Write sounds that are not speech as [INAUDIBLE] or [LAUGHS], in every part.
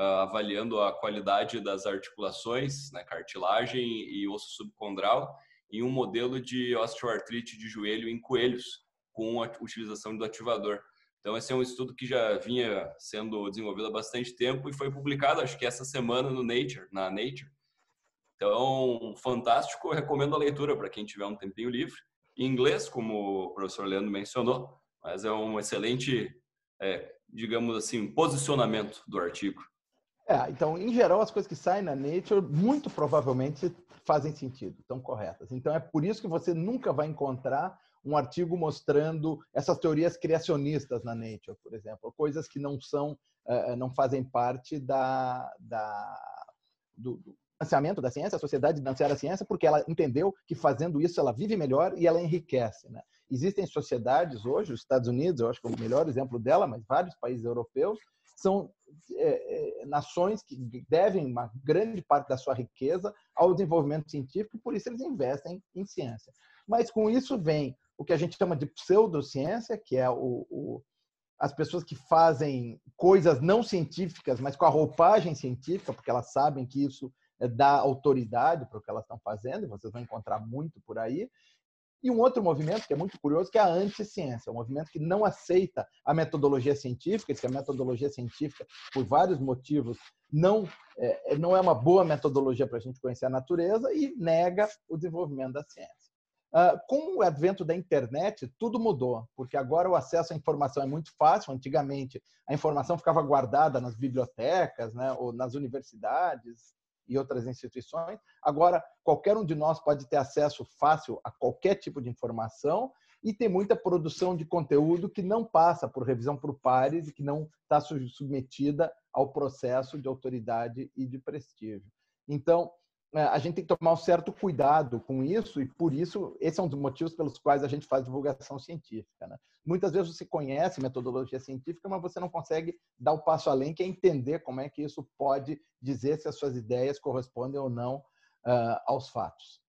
uh, avaliando a qualidade das articulações, né, cartilagem e osso subcondral, em um modelo de osteoartrite de joelho em coelhos, com a utilização do ativador. Então, esse é um estudo que já vinha sendo desenvolvido há bastante tempo e foi publicado, acho que essa semana, no Nature, na Nature. Então, fantástico, eu recomendo a leitura para quem tiver um tempinho livre. Em inglês, como o professor Leandro mencionou, mas é um excelente, é, digamos assim, posicionamento do artigo. É, então, em geral, as coisas que saem na Nature, muito provavelmente fazem sentido, estão corretas. Então, é por isso que você nunca vai encontrar um artigo mostrando essas teorias criacionistas na Nature, por exemplo, coisas que não são, eh, não fazem parte da, da do, do financiamento da ciência, a sociedade financiar a ciência, porque ela entendeu que fazendo isso ela vive melhor e ela enriquece. Né? Existem sociedades hoje, os Estados Unidos, eu acho que é o melhor exemplo dela, mas vários países europeus, são é, é, nações que devem uma grande parte da sua riqueza ao desenvolvimento científico, por isso eles investem em ciência. Mas com isso vem o que a gente chama de pseudociência, que é o, o, as pessoas que fazem coisas não científicas, mas com a roupagem científica, porque elas sabem que isso é, dá autoridade para o que elas estão fazendo, vocês vão encontrar muito por aí. E um outro movimento que é muito curioso, que é a anti-ciência, um movimento que não aceita a metodologia científica, que a metodologia científica, por vários motivos, não é, não é uma boa metodologia para a gente conhecer a natureza e nega o desenvolvimento da ciência. Uh, com o advento da internet, tudo mudou, porque agora o acesso à informação é muito fácil. Antigamente, a informação ficava guardada nas bibliotecas, né, ou nas universidades, e outras instituições. Agora, qualquer um de nós pode ter acesso fácil a qualquer tipo de informação e tem muita produção de conteúdo que não passa por revisão por pares e que não está submetida ao processo de autoridade e de prestígio. Então, a gente tem que tomar um certo cuidado com isso e por isso esse é um dos motivos pelos quais a gente faz divulgação científica. Né? Muitas vezes você conhece metodologia científica, mas você não consegue dar o passo além, que é entender como é que isso pode dizer se as suas ideias correspondem ou não uh, aos fatos.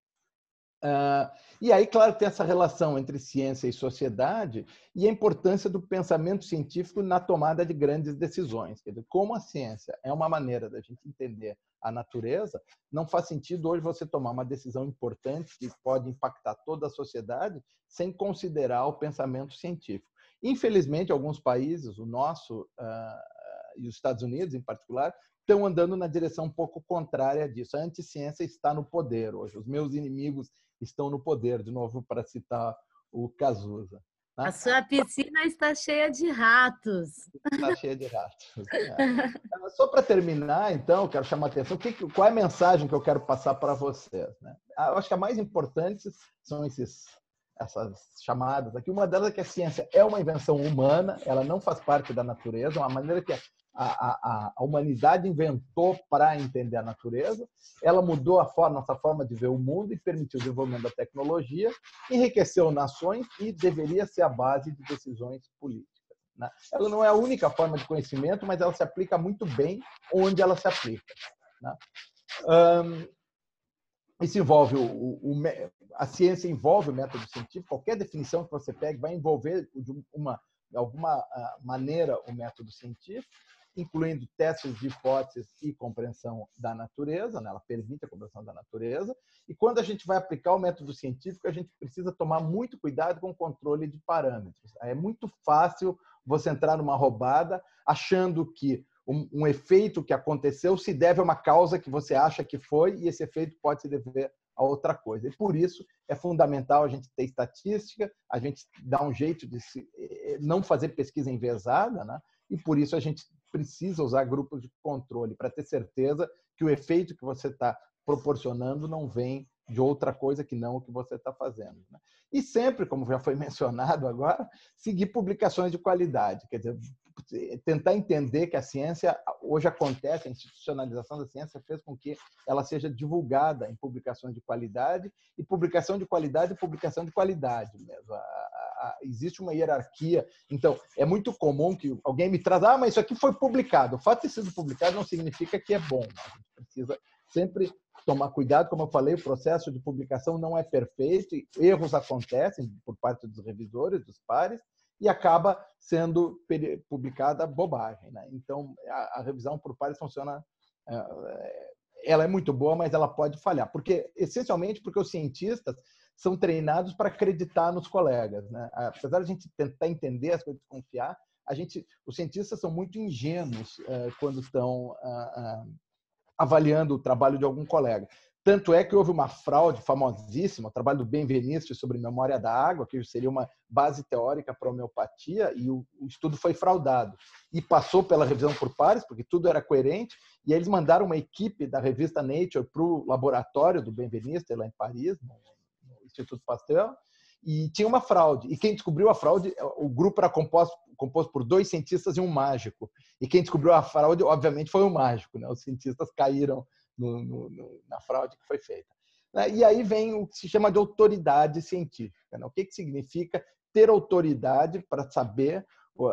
Uh, e aí, claro, tem essa relação entre ciência e sociedade e a importância do pensamento científico na tomada de grandes decisões. Quer dizer, como a ciência é uma maneira da gente entender a natureza, não faz sentido hoje você tomar uma decisão importante que pode impactar toda a sociedade sem considerar o pensamento científico. Infelizmente, alguns países, o nosso uh, e os Estados Unidos em particular, estão andando na direção um pouco contrária disso. A anticiência está no poder hoje. Os meus inimigos estão no poder, de novo, para citar o Cazuza. Tá? A sua piscina está cheia de ratos. Está cheia de ratos. É. [LAUGHS] Só para terminar, então, quero chamar a atenção. qual é a mensagem que eu quero passar para vocês? Né? Ah, eu acho que a mais importante são esses, essas chamadas aqui. Uma delas é que a ciência é uma invenção humana, ela não faz parte da natureza, é uma maneira que a, a, a humanidade inventou para entender a natureza. Ela mudou a forma, nossa forma de ver o mundo e permitiu o desenvolvimento da tecnologia, enriqueceu nações e deveria ser a base de decisões políticas. Né? Ela não é a única forma de conhecimento, mas ela se aplica muito bem onde ela se aplica. Né? Um, isso envolve o, o, a ciência envolve o método científico. Qualquer definição que você pegue vai envolver de uma de alguma ah, maneira o método científico incluindo testes de hipóteses e compreensão da natureza, né? ela permite a compreensão da natureza. E quando a gente vai aplicar o método científico, a gente precisa tomar muito cuidado com o controle de parâmetros. É muito fácil você entrar numa roubada achando que um, um efeito que aconteceu se deve a uma causa que você acha que foi e esse efeito pode se dever a outra coisa. E por isso é fundamental a gente ter estatística, a gente dar um jeito de se, eh, não fazer pesquisa envezada, né? e por isso a gente precisa usar grupos de controle para ter certeza que o efeito que você está proporcionando não vem de outra coisa que não o que você está fazendo. Né? E sempre, como já foi [LAUGHS] mencionado agora, seguir publicações de qualidade, quer dizer, tentar entender que a ciência hoje acontece, a institucionalização da ciência fez com que ela seja divulgada em publicações de qualidade, e publicação de qualidade e publicação de qualidade mesmo. A, a, existe uma hierarquia. Então, é muito comum que alguém me traz, ah, mas isso aqui foi publicado. O fato de sido publicado não significa que é bom. A gente precisa sempre tomar cuidado, como eu falei, o processo de publicação não é perfeito, erros acontecem por parte dos revisores, dos pares, e acaba sendo publicada bobagem. Né? Então, a, a, revisão por pares funciona. É, ela é muito boa, mas ela pode falhar. Porque, essencialmente, porque os cientistas são treinados para acreditar nos colegas. Né? Apesar de a gente tentar entender as coisas, confiar, a gente, os cientistas são muito ingênuos é, quando estão ah, ah, avaliando o trabalho de algum colega. Tanto é que houve uma fraude famosíssima, o trabalho do Benveniste sobre memória da água, que seria uma base teórica para a homeopatia, e o, estudo foi fraudado. E passou pela revisão por pares, porque tudo era coerente, e eles mandaram uma equipe da revista Nature para o laboratório do Benveniste, lá em Paris, no, Instituto Pasteur, e tinha uma fraude. E quem descobriu a fraude, o grupo era composto, composto por dois cientistas e um mágico. E quem descobriu a fraude, obviamente, foi o mágico. Né? Os cientistas caíram no, no, na fraude que foi feita. Né? E aí vem o que se chama de autoridade científica. Né? O que, que significa ter autoridade para saber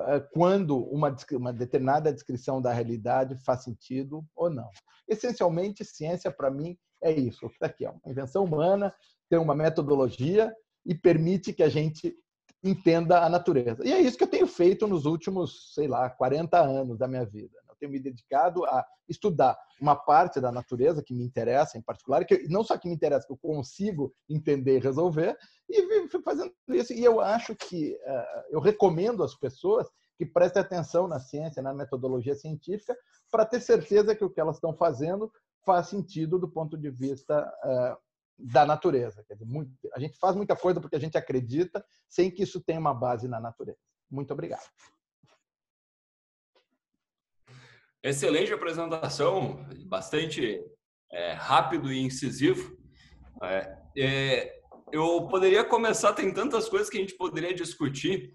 é, quando uma, uma determinada descrição da realidade faz sentido ou não. Essencialmente, ciência, para mim, é isso. Está aqui é uma invenção humana, tem uma metodologia e permite que a gente entenda a natureza. E é isso que eu tenho feito nos últimos, sei lá, 40 anos da minha vida tenho me dedicado a estudar uma parte da natureza que me interessa em particular, que não só que me interessa, que eu consigo entender e resolver, e fico fazendo isso. E eu acho que uh, eu recomendo às pessoas que prestem atenção na ciência, na metodologia científica, para ter certeza que o que elas estão fazendo faz sentido do ponto de vista uh, da natureza. Dizer, muito, a gente faz muita coisa porque a gente acredita, sem que isso tenha uma base na natureza. Muito obrigado. Excelente apresentação, bastante é, rápido e incisivo. É, é, eu poderia começar, tem tantas coisas que a gente poderia discutir,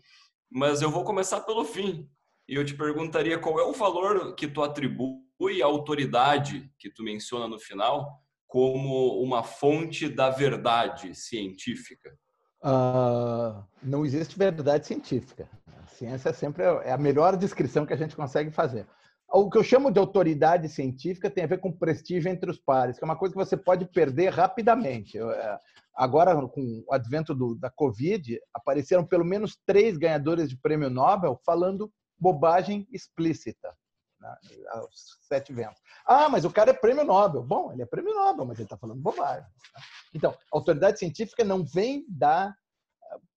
mas eu vou começar pelo fim. E eu te perguntaria qual é o valor que tu atribui à autoridade que tu menciona no final como uma fonte da verdade científica. Uh, não existe verdade científica. A ciência é sempre é a melhor descrição que a gente consegue fazer o que eu chamo de autoridade científica tem a ver com prestígio entre os pares, que é uma coisa que você pode perder rapidamente. É, agora, com o advento do, da Covid, apareceram pelo menos três ganhadores de prêmio Nobel falando bobagem explícita. Né, aos sete ventos. Ah, mas o cara é prêmio Nobel. Bom, ele é prêmio Nobel, mas ele está falando bobagem. Né. Então, autoridade científica não vem da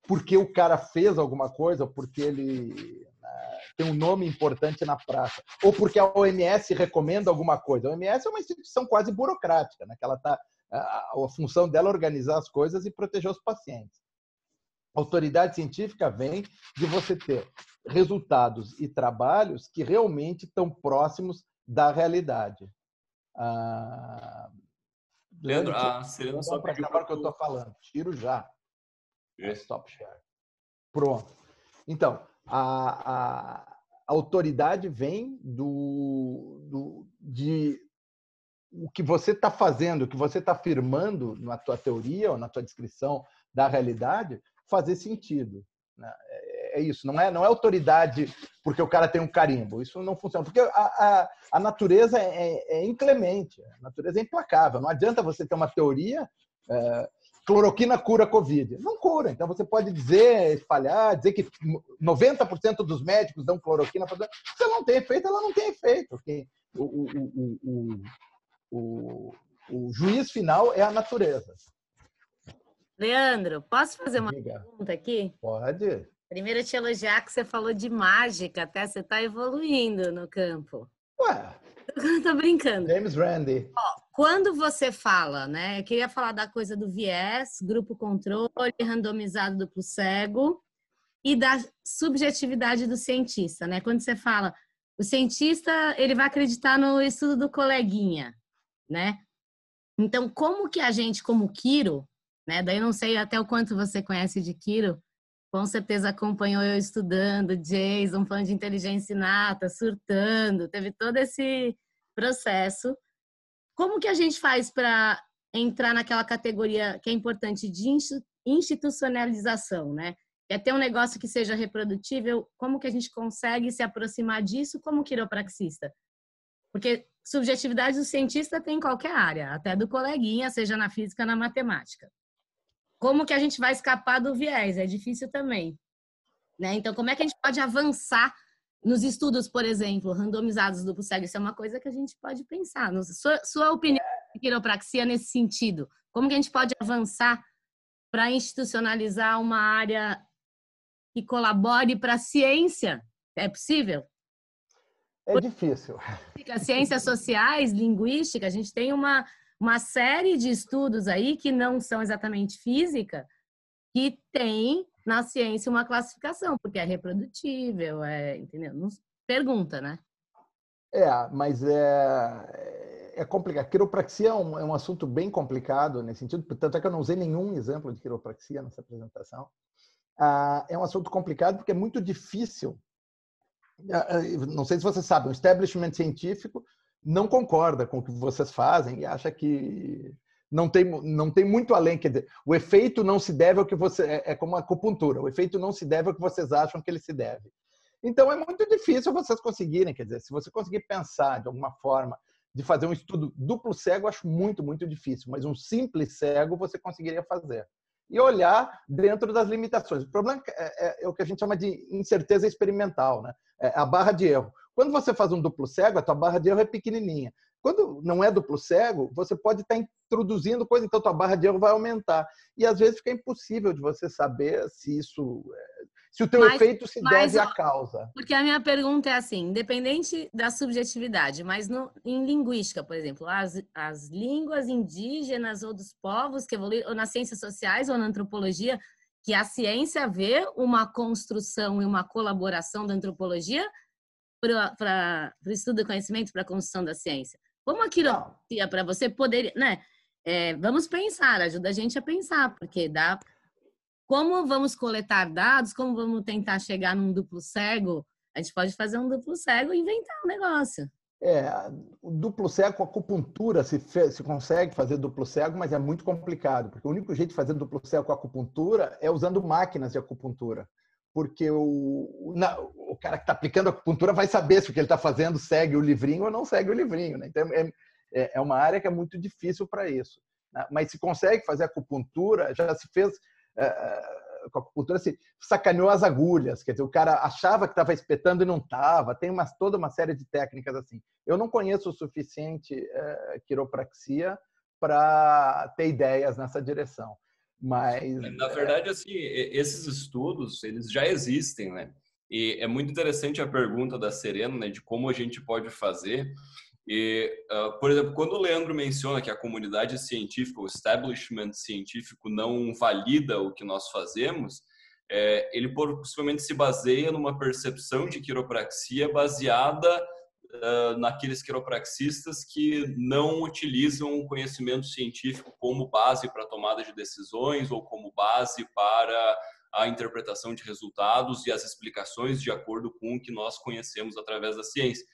porque o cara fez alguma coisa, porque ele tem um nome importante na praça, ou porque a OMS recomenda alguma coisa. A OMS é uma instituição quase burocrática, né? que ela tá, a, a função dela é organizar as coisas e proteger os pacientes. A autoridade científica vem de você ter resultados e trabalhos que realmente estão próximos da realidade. Ah, Leandro, a Serena só para acabar o que eu estou falando. Tiro já. Stop share. Pronto. Então, a, a autoridade vem do, do de o que você está fazendo, o que você está afirmando na tua teoria ou na tua descrição da realidade fazer sentido. Né? É, é isso, não é, não é autoridade porque o cara tem um carimbo. Isso não funciona. Porque a, a, a natureza é, é, inclemente, a natureza é implacável. Não adianta você ter uma teoria é, cloroquina cura Covid. Não cura. Então você pode dizer, espalhar, dizer que 90% dos médicos dão cloroquina. Se ela não tem efeito, ela não tem efeito. Okay? O, o, o, o, juiz final é a natureza. Leandro, posso fazer uma Diga. pergunta aqui? Pode. Primeiro, te elogiar que você falou de mágica, até você está evoluindo no campo. Ué. [LAUGHS] Tô brincando. James Randi. Ó, quando você fala, né? Eu queria falar da coisa do viés, grupo controle, randomizado duplo cego e da subjetividade do cientista, né? Quando você fala, o cientista, ele vai acreditar no estudo do coleguinha, né? Então, como que a gente, como Kiro, né? Daí não sei até o quanto você conhece de Kiro, com certeza acompanhou eu estudando, Jason falando de inteligência inata, surtando, teve todo esse processo. Como que a gente faz para entrar naquela categoria que é importante de institucionalização, né? É ter um negócio que seja reprodutível, como que a gente consegue se aproximar disso como quiropraxista? Porque subjetividade do cientista tem em qualquer área, até do coleguinha, seja na física, na matemática. Como que a gente vai escapar do viés? É difícil também. Né? Então, como é que a gente pode avançar nos estudos, por exemplo, randomizados duplo cego? Isso é uma coisa que a gente pode pensar. Sua, sua opinião de quiropraxia nesse sentido? Como que a gente pode avançar para institucionalizar uma área que colabore para a ciência? É possível? É difícil. Ciências sociais, linguística, a gente tem uma, uma série de estudos aí que não são exatamente física, que tem na ciência uma classificação, porque é reprodutível, é, entendeu? Pergunta, né? É, mas é, é complicado. Quiropraxia é um, é um assunto bem complicado nesse sentido, tanto é que eu não usei nenhum exemplo de quiropraxia nessa apresentação. Ah, é um assunto complicado porque é muito difícil ah, ah, não sei se vocês sabem, o establishment científico não concorda com o que vocês fazem e acha que não tem, não tem muito além. Quer dizer, o efeito não se deve ao que você. É, é como a acupuntura, o efeito não se deve ao que vocês acham que ele se deve. Então é muito difícil vocês conseguirem, quer dizer, se você conseguir pensar de alguma forma de fazer um estudo duplo cego, acho muito, muito difícil, mas um simples cego você conseguiria fazer e olhar dentro das limitações. O problema é, é, é, o que a gente chama de incerteza experimental, né? É a barra de erro. Quando você faz um duplo cego, a tua barra de erro é pequenininha. Quando não é duplo cego, você pode estar introduzindo coisa, então tua barra de erro vai aumentar. E às vezes fica impossível de você saber se isso é, se o teu mas, efeito se mas, deve à causa. Porque a minha pergunta é assim, independente da subjetividade, mas no, em linguística, por exemplo, as, as línguas indígenas ou dos povos que evoluíram, ou nas ciências sociais ou na antropologia, que a ciência vê uma construção e uma colaboração da antropologia para o estudo do conhecimento, para a construção da ciência. Como a quiropraxia para você poderia, né? É, vamos pensar, ajuda a gente a pensar, porque dá como vamos coletar dados, como vamos tentar chegar num duplo cego, a gente pode fazer um duplo cego e inventar um negócio. É, o duplo cego com acupuntura se, se consegue fazer duplo cego, mas é muito complicado, porque o único jeito de fazer duplo cego com acupuntura é usando máquinas de acupuntura. Porque o, na, o cara que está aplicando acupuntura vai saber se o que ele está fazendo segue o livrinho ou não segue o livrinho. Né? Então, é, é, é uma área que é muito difícil para isso. Né? Mas se consegue fazer acupuntura, já se fez é, é, com a acupuntura se sacaneou as agulhas, quer dizer, o cara achava que estava espetando e não estava. Tem uma, toda uma série de técnicas assim. Eu não conheço o suficiente é, quiropraxia para ter ideias nessa direção. Mas na verdade assim, esses estudos, eles já existem, né? E é muito interessante a pergunta da Serena, né, de como a gente pode fazer. E, uh, por exemplo, quando o Leandro menciona que a comunidade científica, o establishment científico não valida o que nós fazemos, é, ele possivelmente se baseia numa percepção de quiropraxia baseada naqueles quiropraxistas que não utilizam o conhecimento científico como base para a tomada de decisões ou como base para a interpretação de resultados e as explicações de acordo com o que nós conhecemos através da ciência.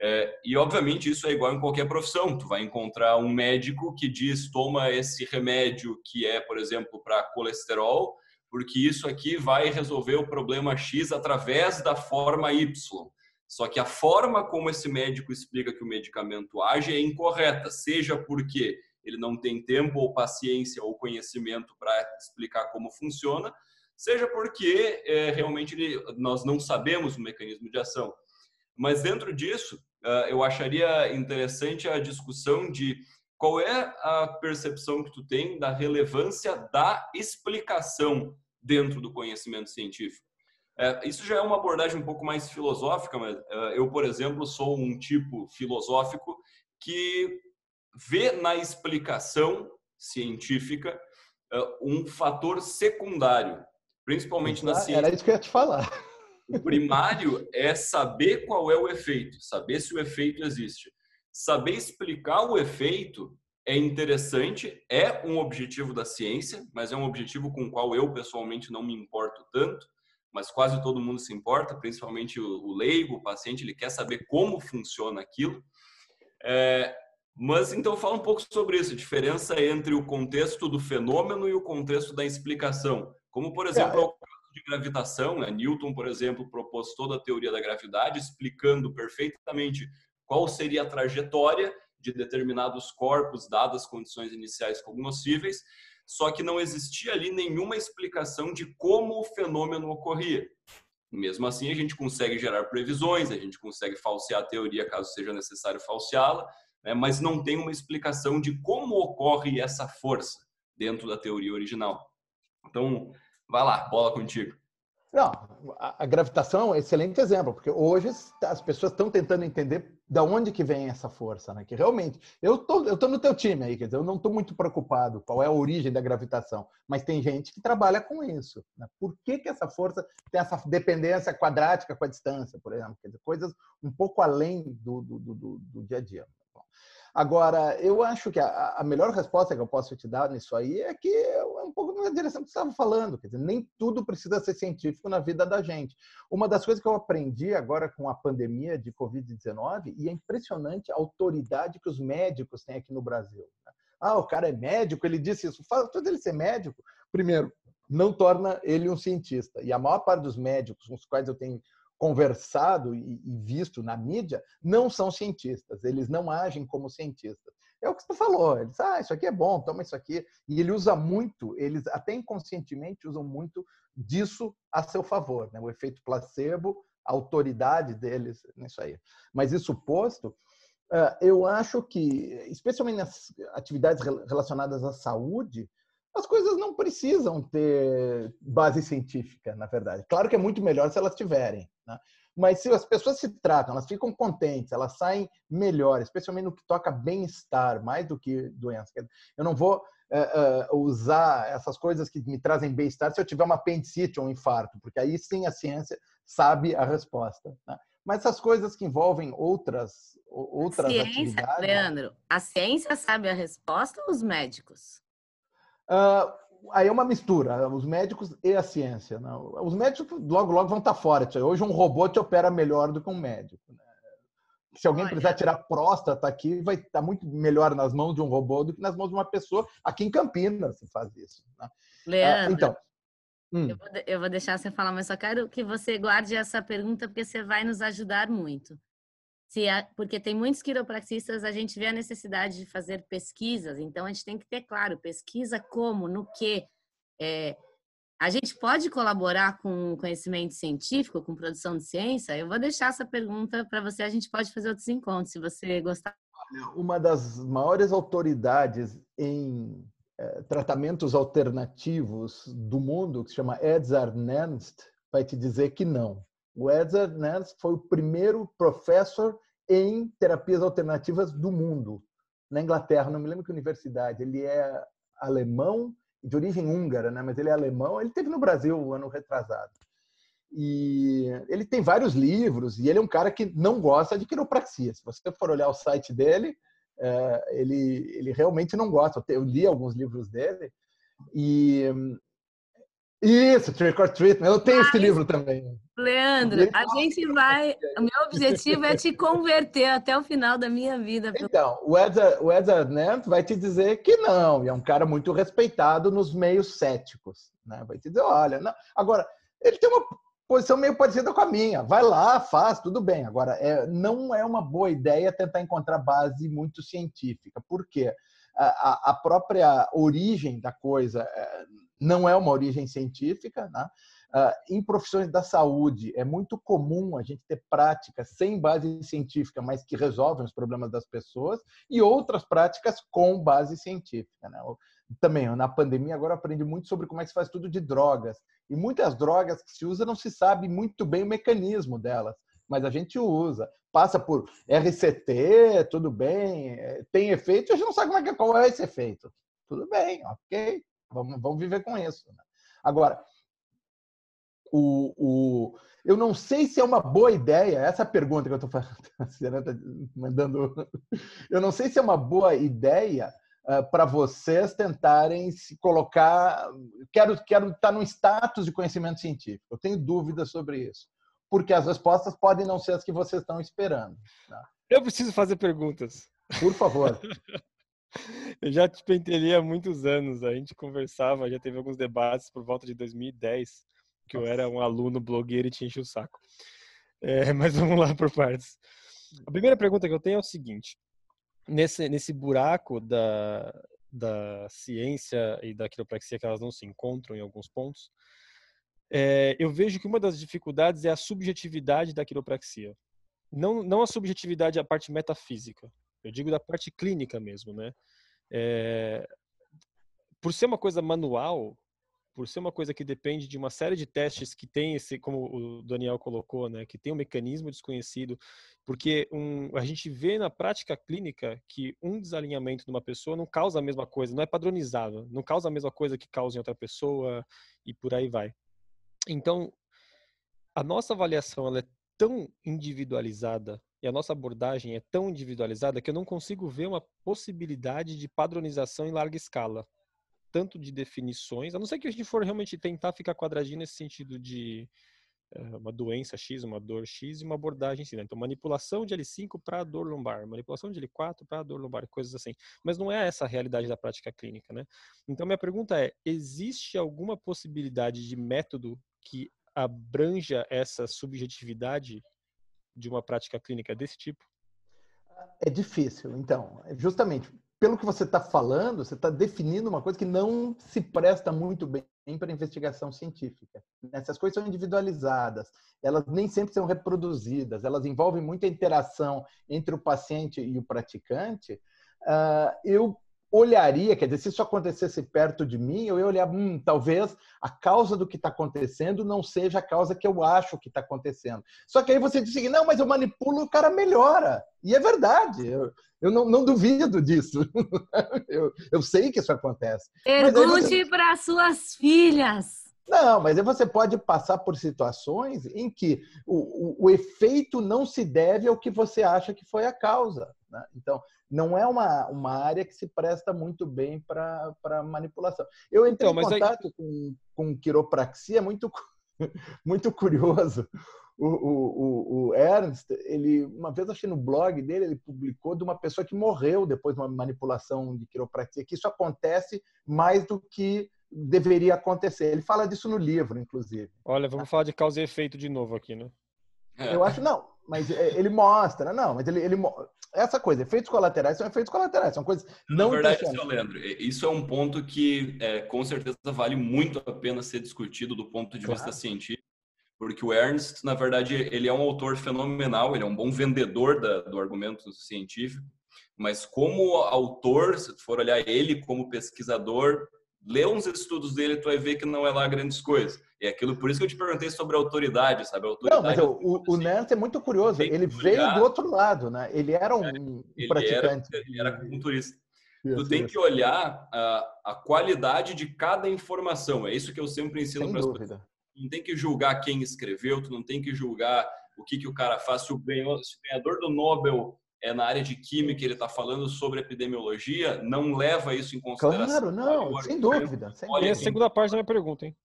É, e obviamente isso é igual em qualquer profissão. Tu vai encontrar um médico que diz toma esse remédio que é, por exemplo, para colesterol, porque isso aqui vai resolver o problema X através da forma Y. Só que a forma como esse médico explica que o medicamento age é incorreta, seja porque ele não tem tempo ou paciência ou conhecimento para explicar como funciona, seja porque é, realmente ele, nós não sabemos o mecanismo de ação. Mas dentro disso, ah, eu acharia interessante a discussão de qual é a percepção que tu tem da relevância da explicação dentro do conhecimento científico. É, isso já é uma abordagem um pouco mais filosófica, mas ah, eu, por exemplo, sou um tipo filosófico que vê na explicação científica ah, um fator secundário, principalmente na ciência. Era isso que eu ia te falar. O primário é saber qual é o efeito, saber se o efeito existe. Saber explicar o efeito é interessante, é um objetivo da ciência, mas é um objetivo com o qual eu pessoalmente não me importo tanto, mas quase todo mundo se importa, principalmente o, leigo, o paciente, ele quer saber como funciona aquilo. É, mas então fala um pouco sobre isso, a diferença entre o contexto do fenômeno e o contexto da explicação. Como, por exemplo, é, de gravitação, né? Newton, por exemplo, propôs toda a teoria da gravidade, explicando perfeitamente qual seria a trajetória de determinados corpos, dadas as condições iniciais cognoscíveis. Só que não existia ali nenhuma explicação de como o fenômeno ocorria. Mesmo assim, a gente consegue gerar previsões, a gente consegue falsear a teoria caso seja necessário falseá-la, né? mas não tem uma explicação de como ocorre essa força dentro da teoria original. Então, vai lá, bola contigo. Não, a, gravitação é um excelente exemplo, porque hoje as pessoas estão tentando entender da onde que vem essa força, né? Que realmente, eu tô, eu tô no teu time aí, quer dizer, eu não estou muito preocupado qual é a origem da gravitação, mas tem gente que trabalha com isso. Né? Por que que essa força tem essa dependência quadrática com a distância, por exemplo? Quer dizer, coisas um pouco além do, do, do, do dia a dia. Agora, eu acho que a, a, melhor resposta que eu posso te dar nisso aí é que é um pouco na direção que você estava falando. Quer dizer, nem tudo precisa ser científico na vida da gente. Uma das coisas que eu aprendi agora com a pandemia de Covid-19, e é impressionante a autoridade que os médicos têm aqui no Brasil. Né? Ah, o cara é médico, ele disse isso. Faz ele ser médico, primeiro, não torna ele um cientista. E a maior parte dos médicos com os quais eu tenho conversado e, visto na mídia não são cientistas, eles não agem como cientistas. É o que você falou, eles, ah, isso aqui é bom, toma isso aqui. E ele usa muito, eles até inconscientemente usam muito disso a seu favor, né? o efeito placebo, a autoridade deles nisso aí. Mas isso posto, eu acho que, especialmente nas atividades relacionadas à saúde, as coisas não precisam ter base científica, na verdade. Claro que é muito melhor se elas tiverem. Né? Mas se as pessoas se tratam, elas ficam contentes, elas saem melhor, especialmente no que toca bem-estar, mais do que doença. Eu não vou uh, uh, usar essas coisas que me trazem bem-estar se eu tiver uma apendicite ou um infarto, porque aí sim a ciência sabe a resposta. Né? Mas essas coisas que envolvem outras, outras ciência, atividades... Leandro, a ciência sabe a resposta ou os médicos? Uh, aí é uma mistura, os médicos e a ciência. Né? Os médicos logo, logo vão estar fora. Hoje um robô te opera melhor do que um médico. Né? Se alguém Olha. precisar tirar próstata aqui, vai estar muito melhor nas mãos de um robô do que nas mãos de uma pessoa. Aqui em Campinas se faz isso. Né? Leandro, uh, então, hum. eu, vou, eu vou deixar você falar, mas só quero que você guarde essa pergunta porque você vai nos ajudar muito se a, porque tem muitos quiropraxistas, a gente vê a necessidade de fazer pesquisas, então a gente tem que ter claro, pesquisa como, no que. É, a gente pode colaborar com conhecimento científico, com produção de ciência? Eu vou deixar essa pergunta para você, a gente pode fazer outros encontros, se você gostar. Uma das maiores autoridades em é, tratamentos alternativos do mundo, que se chama Edzard Nernst, vai te dizer que não. Edward Nernst foi o primeiro professor em terapias alternativas do mundo, na Inglaterra, não me lembro que universidade. Ele é alemão, de origem húngara, né? mas ele é alemão. Ele teve no Brasil o ano retrasado. E ele tem vários livros e ele é um cara que não gosta de quiropraxia. Se você for olhar o site dele, é, ele, ele realmente não gosta. Eu li alguns livros dele e isso, Trick or Treat. Eu tenho esse livro também. Leandro, a gente vai. O meu objetivo é te converter até o final da minha vida. Então, o Edward, o Edward Nant vai te dizer que não, e é um cara muito respeitado nos meios céticos. Né? Vai te dizer: olha, não. agora, ele tem uma posição meio parecida com a minha. Vai lá, faz, tudo bem. Agora, é, não é uma boa ideia tentar encontrar base muito científica. Por quê? A, a própria origem da coisa é, não é uma origem científica. Né? Uh, em profissões da saúde, é muito comum a gente ter práticas sem base científica, mas que resolvem os problemas das pessoas, e outras práticas com base científica. Né? Também, na pandemia, agora aprendi muito sobre como é que se faz tudo de drogas. E muitas drogas que se usa não se sabe muito bem o mecanismo delas, mas a gente usa. Passa por RCT, tudo bem, é, tem efeito, a gente não sabe como é qual é esse efeito. Tudo bem, ok. Vamos, vamos viver com isso. Né? Agora, o, o, eu não sei se é uma boa ideia, essa pergunta que eu estou [LAUGHS] tá mandando. Eu não sei se é uma boa ideia uh, para vocês tentarem se colocar. Quero, quero estar no status de conhecimento científico. Eu tenho dúvidas sobre isso. Porque as respostas podem não ser as que vocês estão esperando. Tá? Eu preciso fazer perguntas. Por favor. [LAUGHS] Eu já te pentelei há muitos anos. A gente conversava, já teve alguns debates por volta de 2010, que eu era um aluno blogueiro e te enchi o saco. É, [LAUGHS] mas vamos lá por partes. A primeira pergunta que eu tenho é o seguinte: nesse, nesse buraco da, da ciência e da quiropraxia que elas não se encontram em alguns pontos, é, eu vejo que uma das dificuldades é a subjetividade da quiropraxia. Não, não a subjetividade, a parte metafísica. Eu digo da parte clínica mesmo, né? É, por ser uma coisa manual, por ser uma coisa que depende de uma série de testes que tem esse, como o Daniel colocou, né, que tem um mecanismo desconhecido, porque um, a gente vê na prática clínica que um desalinhamento de uma pessoa não causa a mesma coisa, não é padronizado, não causa a mesma coisa que causa em outra pessoa e por aí vai. Então, a nossa avaliação ela é tão individualizada e a nossa abordagem é tão individualizada que eu não consigo ver uma possibilidade de padronização em larga escala tanto de definições, a não ser que a gente for realmente tentar ficar quadradinho nesse sentido de é, uma doença X, uma dor X e uma abordagem X. Né? Então, manipulação de L5 para dor lombar, manipulação de L4 para dor lombar, coisas assim. Mas não é essa a realidade da prática clínica, né? Então, minha pergunta é: existe alguma possibilidade de método que abranja essa subjetividade de uma prática clínica desse tipo? É difícil. Então, justamente pelo que você está falando, você está definindo uma coisa que não se presta muito bem para investigação científica. Essas coisas são individualizadas, elas nem sempre são reproduzidas, elas envolvem muita interação entre o paciente e o praticante. Uh, eu olharia, quer dizer, se isso acontecesse perto de mim, eu ia olhar, hum, talvez a causa do que está acontecendo não seja a causa que eu acho que está acontecendo. Só que aí você diz assim, não, mas eu manipulo, o cara melhora. E é verdade, eu, eu não, não duvido disso. [LAUGHS] eu, eu sei que isso acontece. Pergunte você... para suas filhas. Não, mas aí você pode passar por situações em que o, o, o efeito não se deve ao que você acha que foi a causa. Né? Então, não é uma, uma área que se presta muito bem para manipulação. Eu entrei então, em contato aí... com, com quiropraxia muito, [LAUGHS] muito curioso. O, o, o, Ernst, ele uma vez achei no blog dele, ele publicou de uma pessoa que morreu depois de uma manipulação de quiropraxia, que isso acontece mais do que deveria acontecer. Ele fala disso no livro, inclusive. Olha, vamos falar de causa e efeito de novo aqui, né? Eu acho não, mas é, ele mostra, não, mas ele, ele essa coisa, efeitos colaterais são efeitos colaterais, são coisas não Na verdade, seu Leandro, isso é um ponto que é, com certeza vale muito a pena ser discutido do ponto de claro. vista científico, porque o Ernst, na verdade, ele é um autor fenomenal, ele é um bom vendedor da, do argumento científico, mas como autor, se for olhar ele como pesquisador, lê uns estudos dele, tu vai ver que não é lá grandes coisas. E é aquilo, por isso que eu te perguntei sobre a autoridade, sabe? A autoridade, não, mas o, o, Nernst é muito curioso. Ele veio do outro lado, né? Ele era um ele praticante. Era, ele era culturista. tu tem que olhar a, a qualidade de cada informação. É isso que eu sempre ensino para as pessoas. Não tem que julgar quem escreveu, tu não tem que julgar o que, que o cara faz. Se o, ganhador, se o ganhador do Nobel é na área de química, ele está falando sobre epidemiologia, não leva isso em consideração. Claro, não, sem dúvida. Sem Olha, a segunda parte da minha pergunta, hein?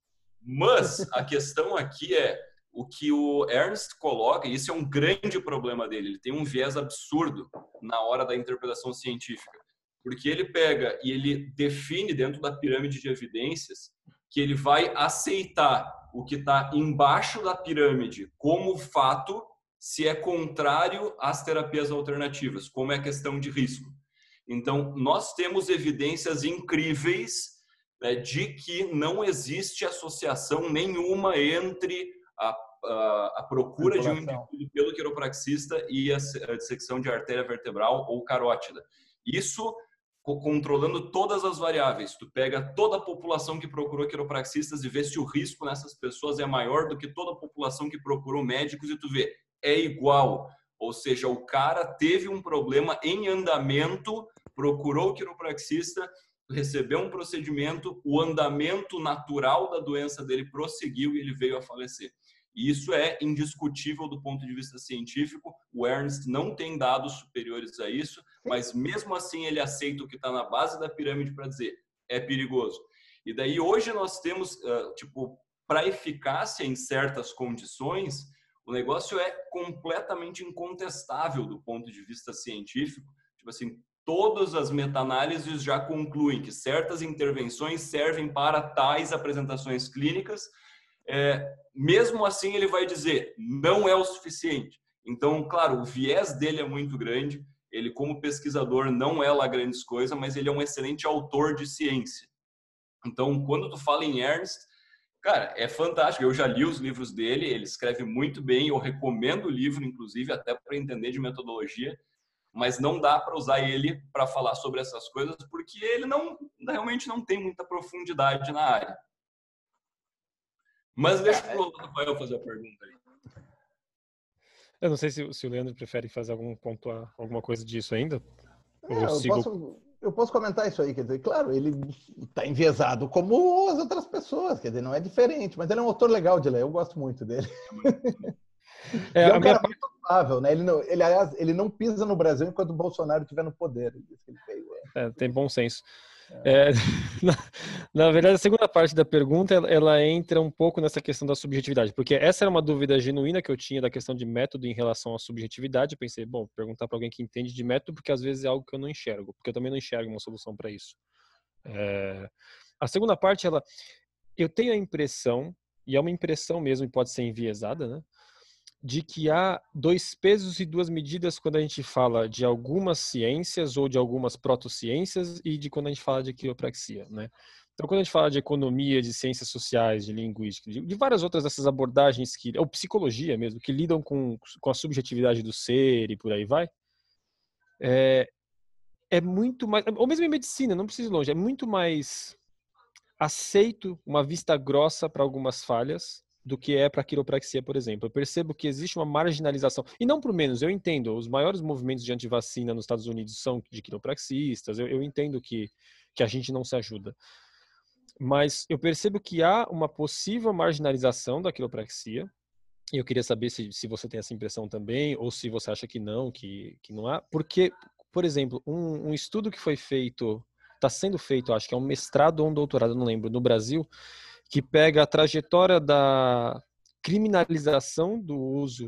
Mas a questão aqui é o que o Ernst coloca, e isso é um grande problema dele, ele tem um viés absurdo na hora da interpretação científica, porque ele pega e ele define dentro da pirâmide de evidências que ele vai aceitar o que está embaixo da pirâmide como fato se é contrário às terapias alternativas, como é a questão de risco. Então, nós temos evidências incríveis né, de que não existe associação nenhuma entre a, a, a procura de um indivíduo pelo quiropraxista e a, a dissecção de artéria vertebral ou carótida. Isso controlando todas as variáveis. Tu pega toda a população que procurou quiropraxistas e vê se o risco nessas pessoas é maior do que toda a população que procurou médicos e tu vê, é igual. Ou seja, o cara teve um problema em andamento, procurou o quiropraxista, recebeu um procedimento, o andamento natural da doença dele prosseguiu e ele veio a falecer. E isso é indiscutível do ponto de vista científico. O Ernst não tem dados superiores a isso, mas mesmo assim ele aceita o que está na base da pirâmide para dizer é perigoso. E daí hoje nós temos, tipo, para eficácia em certas condições, o negócio é completamente incontestável do ponto de vista científico. Tipo assim, todas as meta-análises já concluem que certas intervenções servem para tais apresentações clínicas. É, mesmo assim, ele vai dizer não é o suficiente. Então, claro, o viés dele é muito grande. ele como pesquisador não é lá grandes coisas, mas ele é um excelente autor de ciência. Então, quando tu fala em Ernst, cara, é fantástico. Eu já li os livros dele, ele escreve muito bem, eu recomendo o livro, inclusive, até para entender de metodologia, mas não dá para usar ele para falar sobre essas coisas, porque ele não realmente não tem muita profundidade na área. Mas deixa o Rafael fazer a pergunta aí. Eu não sei se, se o Leandro prefere fazer algum ponto, alguma coisa disso ainda. É, eu, sigo... posso, eu posso comentar isso aí, quer dizer, claro, ele está enviesado como as outras pessoas, quer dizer, não é diferente, mas ele é um autor legal de ler, eu gosto muito dele. É, é um cara muito amável, né? Ele não, ele, aliás, ele não pisa no Brasil enquanto o Bolsonaro estiver no poder. É. É, tem bom senso. É, [LAUGHS] na, na, verdade, a segunda parte da pergunta ela, ela, entra um pouco nessa questão da subjetividade, porque essa era uma dúvida genuína que eu tinha da questão de método em relação à subjetividade. Eu pensei, bom, perguntar para alguém que entende de método, porque às vezes é algo que eu não enxergo, porque eu também não enxergo uma solução para isso. É, a segunda parte, ela, eu tenho a impressão, e é uma impressão mesmo, e pode ser enviesada, né? De que há dois pesos e duas medidas quando a gente fala de algumas ciências ou de algumas protociências e de quando a gente fala de quiropraxia, né? Então, quando a gente fala de economia, de ciências sociais, de linguística, de, várias outras dessas abordagens que, ou psicologia mesmo, que lidam com, com a subjetividade do ser e por aí vai, é, é muito mais, ou mesmo em medicina, não precisa ir longe, é muito mais aceito uma vista grossa para algumas falhas do que é para a quiropraxia, por exemplo. Eu percebo que existe uma marginalização. E não por menos, eu entendo, os maiores movimentos de antivacina nos Estados Unidos são de quiropraxistas, eu, eu entendo que, que a gente não se ajuda. Mas eu percebo que há uma possível marginalização da quiropraxia, e eu queria saber se, se você tem essa impressão também, ou se você acha que não, que, que não há. Porque, por exemplo, um, um estudo que foi feito, está sendo feito, acho que é um mestrado ou um doutorado, não lembro, no Brasil, que pega a trajetória da criminalização do uso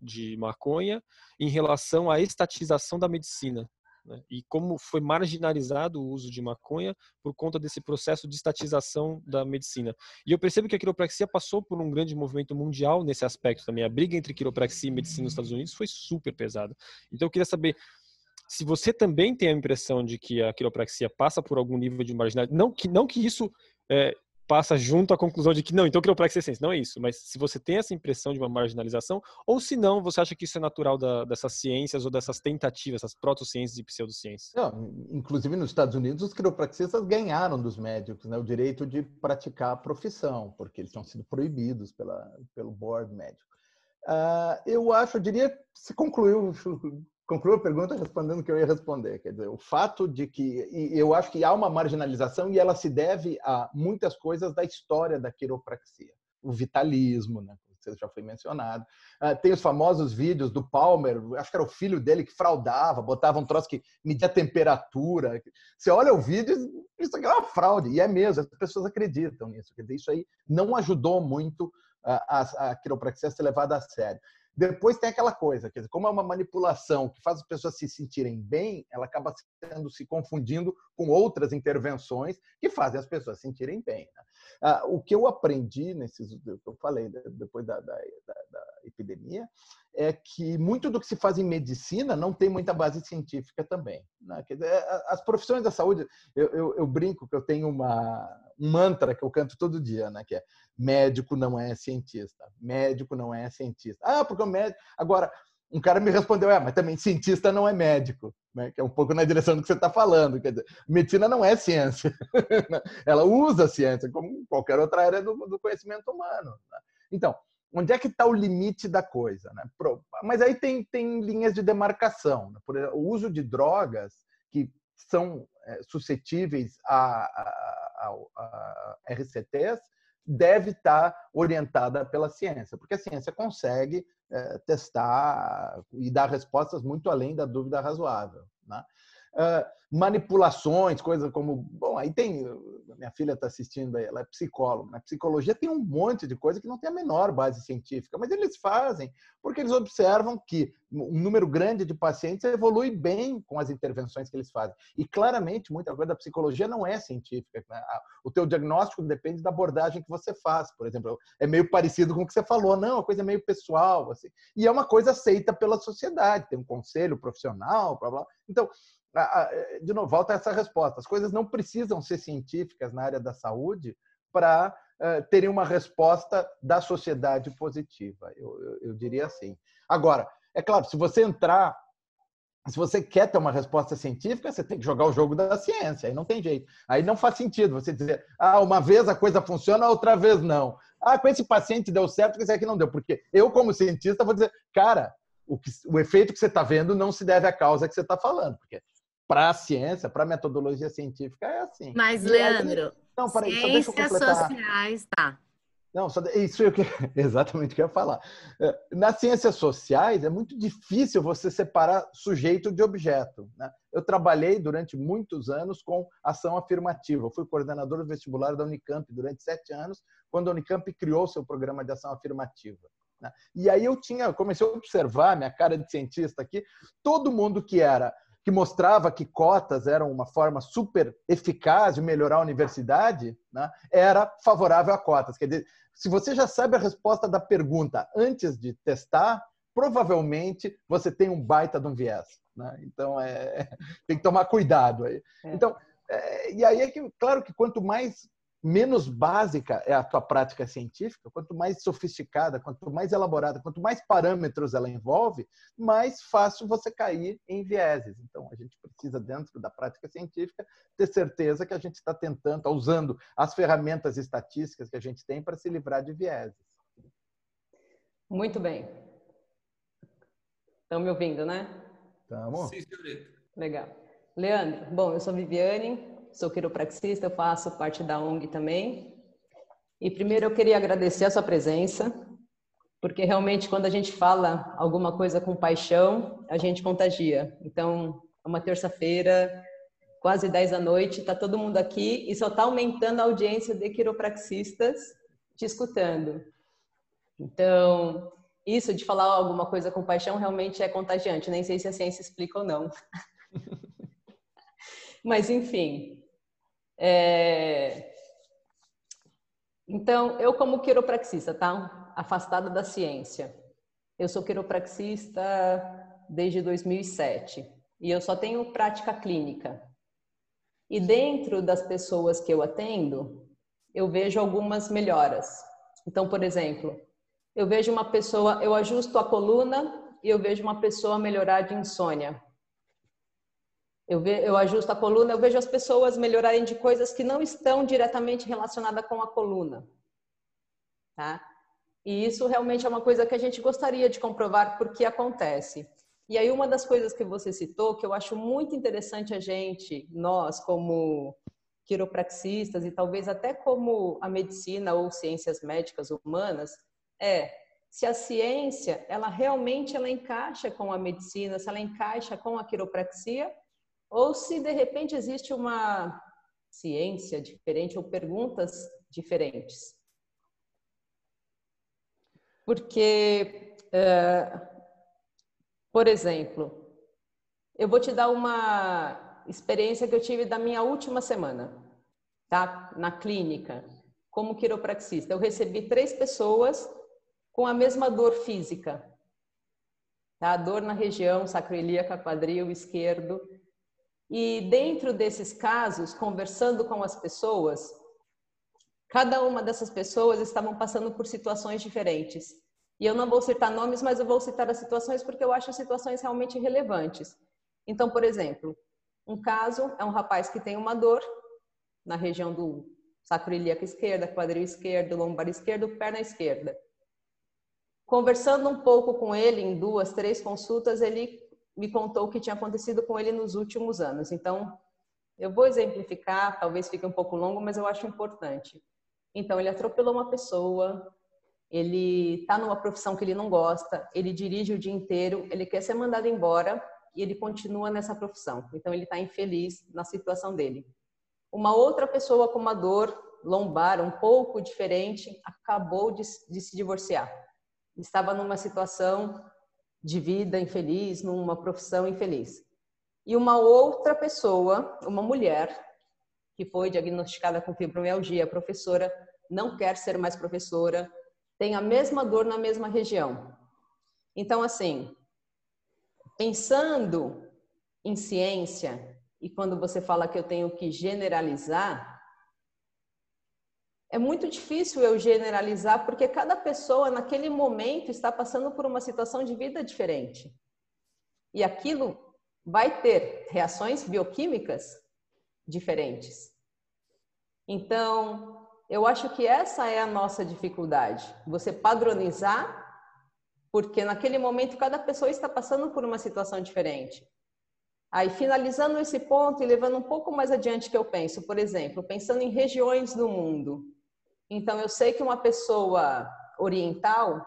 de maconha em relação à estatização da medicina. Né? E como foi marginalizado o uso de maconha por conta desse processo de estatização da medicina. E eu percebo que a quiropraxia passou por um grande movimento mundial nesse aspecto também. A briga entre quiropraxia e medicina nos Estados Unidos foi super pesada. Então eu queria saber se você também tem a impressão de que a quiropraxia passa por algum nível de marginalidade, não que, não que isso é, passa junto à conclusão de que não, então é ciência. Não é isso, mas se você tem essa impressão de uma marginalização, ou se não, você acha que isso é natural da, dessas ciências ou dessas tentativas, essas protociências e pseudociências? Não, inclusive nos Estados Unidos, os quiropraxistas ganharam dos médicos né, o direito de praticar a profissão, porque eles tinham sido proibidos pela, pelo board médico. Uh, eu acho, eu diria, se concluiu concluo a pergunta respondendo o que eu ia responder. Quer dizer, o fato de que eu acho que há uma marginalização e ela se deve a muitas coisas da história da quiropraxia. O vitalismo, né? Você já foi mencionado. Uh, tem os famosos vídeos do Palmer, acho que era o filho dele que fraudava, botava um troço que media a temperatura. Você olha o vídeo, isso aqui é uma fraude, e é mesmo, as pessoas acreditam nisso. Quer dizer, isso aí não ajudou muito a, a, a quiropraxia a ser levada a sério. Depois tem aquela coisa, quer dizer, como é uma manipulação que faz as pessoas se sentirem bem, ela acaba sendo se confundindo com outras intervenções que fazem as pessoas se sentirem bem. Né? Ah, o que eu aprendi nesses, eu falei depois da, da, da, da epidemia, é que muito do que se faz em medicina não tem muita base científica também. Né? As profissões da saúde, eu, eu, eu, brinco que eu tenho uma, um mantra que eu canto todo dia, né? que é médico não é cientista, médico não é cientista. Ah, porque o médico... Agora, um cara me respondeu, é, mas também cientista não é médico, né? que é um pouco na direção do que você está falando. Quer dizer, medicina não é ciência. [LAUGHS] Ela usa a ciência como qualquer outra área do, do conhecimento humano. Né? Então, onde é que está o limite da coisa? Né? Mas aí tem, tem linhas de demarcação. Né? Por exemplo, o uso de drogas que são é, suscetíveis a, a, a, a RCTs deve estar tá orientada pela ciência, porque a ciência consegue é, testar e dar respostas muito além da dúvida razoável. Né? Manipulações, coisas como. Bom, aí tem. Minha filha está assistindo aí, ela é psicóloga. Na psicologia tem um monte de coisa que não tem a menor base científica, mas eles fazem porque eles observam que um número grande de pacientes evolui bem com as intervenções que eles fazem. E claramente, muita coisa da psicologia não é científica. Né? O teu diagnóstico depende da abordagem que você faz. Por exemplo, é meio parecido com o que você falou. Não, a coisa é meio pessoal. Assim. E é uma coisa aceita pela sociedade. Tem um conselho profissional, blá, blá. Então, de novo, volta essa resposta. As coisas não precisam ser científicas na área da saúde para uh, terem uma resposta da sociedade positiva. Eu, eu, eu, diria assim. Agora, é claro, se você entrar, se você quer ter uma resposta científica, você tem que jogar o jogo da ciência. Aí não tem jeito. Aí não faz sentido você dizer, ah, uma vez a coisa funciona, outra vez não. Ah, com esse paciente deu certo, com esse aqui não deu. Porque eu, como cientista, vou dizer, cara, o, que, o efeito que você está vendo não se deve à causa que você está falando. Porque para a ciência, para a metodologia científica, é assim. Mas, Leandro, aí, não, peraí, ciências sociais, tá. Não, só, isso é o que, [LAUGHS] exatamente o que eu ia falar. É, nas ciências sociais, é muito difícil você separar sujeito de objeto. Né? Eu trabalhei durante muitos anos com ação afirmativa. Eu fui coordenador do vestibular da Unicamp durante sete anos, quando a Unicamp criou seu programa de ação afirmativa. Né? E aí eu tinha, comecei a observar, minha cara de cientista aqui, todo mundo que era que mostrava que cotas eram uma forma super eficaz de melhorar a universidade, né, era favorável a cotas. Quer dizer, se você já sabe a resposta da pergunta antes de testar, provavelmente você tem um baita de um viés. Né? Então, é, [LAUGHS] tem que tomar cuidado aí. É. Então, é, e aí é que, claro que quanto mais menos básica é a tua prática científica, quanto mais sofisticada, quanto mais elaborada, quanto mais parâmetros ela envolve, mais fácil você cair em vieses. Então, a gente precisa, dentro da prática científica, ter certeza que a gente está tentando, tá usando as ferramentas estatísticas que a gente tem para se livrar de vieses. Muito bem. Estão me ouvindo, né? Estamos. Sim, senhorita. Legal. Leandro, bom, eu sou Viviane, sou quiropraxista, eu faço parte da ONG também. E primeiro eu queria agradecer a sua presença, porque realmente quando a gente fala alguma coisa com paixão, a gente contagia. Então, é uma terça-feira, quase 10 da noite, está todo mundo aqui e só está aumentando a audiência de quiropraxistas te escutando. Então, isso de falar alguma coisa com paixão realmente é contagiante. Nem sei se a ciência explica ou não. [LAUGHS] Mas, enfim, é... Então, eu como quiropraxista, tá? Afastada da ciência. Eu sou quiropraxista desde 2007 e eu só tenho prática clínica. E dentro das pessoas que eu atendo, eu vejo algumas melhoras. Então, por exemplo, eu vejo uma pessoa, eu ajusto a coluna e eu vejo uma pessoa melhorar de insônia. Eu, ve, eu ajusto a coluna, eu vejo as pessoas melhorarem de coisas que não estão diretamente relacionadas com a coluna. Tá? E isso realmente é uma coisa que a gente gostaria de comprovar porque acontece. E aí uma das coisas que você citou, que eu acho muito interessante a gente, nós como quiropraxistas e talvez até como a medicina ou ciências médicas humanas, é se a ciência, ela realmente ela encaixa com a medicina, se ela encaixa com a quiropraxia ou se de repente existe uma ciência diferente ou perguntas diferentes. Porque, uh, por exemplo, eu vou te dar uma experiência que eu tive da minha última semana, tá? Na clínica, como quiropraxista. Eu recebi três pessoas com a mesma dor física, tá? Dor na região sacroiliaca, quadril esquerdo, e dentro desses casos, conversando com as pessoas, cada uma dessas pessoas estavam passando por situações diferentes. E eu não vou citar nomes, mas eu vou citar as situações porque eu acho as situações realmente relevantes. Então, por exemplo, um caso é um rapaz que tem uma dor na região do sacroiliaco esquerda, quadril esquerdo, lombar esquerdo, perna esquerda. Conversando um pouco com ele em duas, três consultas, ele me contou o que tinha acontecido com ele nos últimos anos. Então, eu vou exemplificar, talvez fique um pouco longo, mas eu acho importante. Então, ele atropelou uma pessoa, ele está numa profissão que ele não gosta, ele dirige o dia inteiro, ele quer ser mandado embora e ele continua nessa profissão. Então, ele está infeliz na situação dele. Uma outra pessoa com uma dor lombar um pouco diferente acabou de, de se divorciar. Estava numa situação de vida infeliz, numa profissão infeliz. E uma outra pessoa, uma mulher, que foi diagnosticada com fibromialgia, professora, não quer ser mais professora, tem a mesma dor na mesma região. Então, assim, pensando em ciência, e quando você fala que eu tenho que generalizar, é muito difícil eu generalizar, porque cada pessoa, naquele momento, está passando por uma situação de vida diferente. E aquilo vai ter reações bioquímicas diferentes. Então, eu acho que essa é a nossa dificuldade. Você padronizar, porque naquele momento cada pessoa está passando por uma situação diferente. Aí, finalizando esse ponto e levando um pouco mais adiante que eu penso, por exemplo, pensando em regiões do mundo. Então, eu sei que uma pessoa oriental,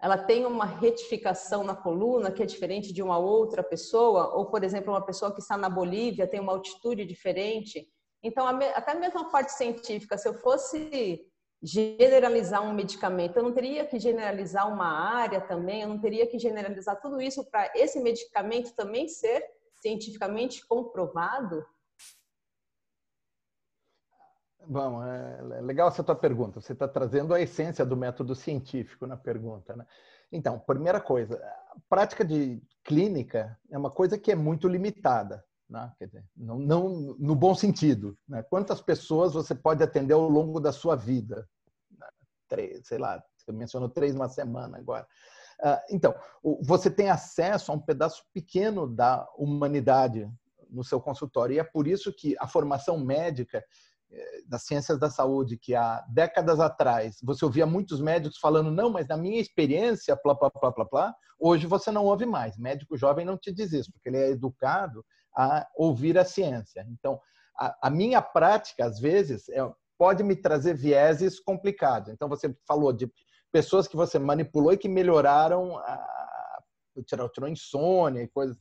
ela tem uma retificação na coluna que é diferente de uma outra pessoa, ou, por exemplo, uma pessoa que está na Bolívia tem uma altitude diferente. Então, até mesmo a parte científica, se eu fosse generalizar um medicamento, eu não teria que generalizar uma área também, eu não teria que generalizar tudo isso para esse medicamento também ser cientificamente comprovado? Bom, é legal essa tua pergunta. Você está trazendo a essência do método científico na pergunta, né? Então, primeira coisa, a prática de clínica é uma coisa que é muito limitada, né? Dizer, não, não no bom sentido. Né? Quantas pessoas você pode atender ao longo da sua vida? Três, sei lá, você mencionou três uma semana agora. Ah, então, você tem acesso a um pedaço pequeno da humanidade no seu consultório e é por isso que a formação médica das ciências da saúde, que há décadas atrás você ouvia muitos médicos falando, não, mas na minha experiência, plá, plá, plá, plá, plá, hoje você não ouve mais. Médico jovem não te diz isso, porque ele é educado a ouvir a ciência. Então, a, a minha prática, às vezes, é, pode me trazer vieses complicados. Então, você falou de pessoas que você manipulou e que melhoraram, a, tirou, tirou insônia e coisas.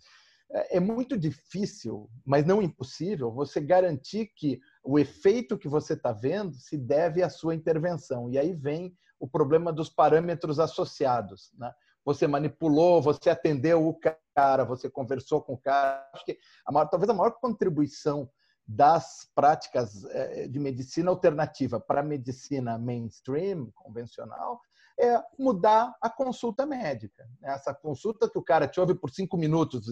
É, é muito difícil, mas não impossível, você garantir que o efeito que você está vendo se deve à sua intervenção. E aí vem o problema dos parâmetros associados. Né? Você manipulou, você atendeu o cara, você conversou com o cara. Acho que a maior, talvez a maior contribuição das práticas eh, de medicina alternativa para a medicina mainstream, convencional, é mudar a consulta médica. Essa consulta que o cara te ouve por cinco minutos,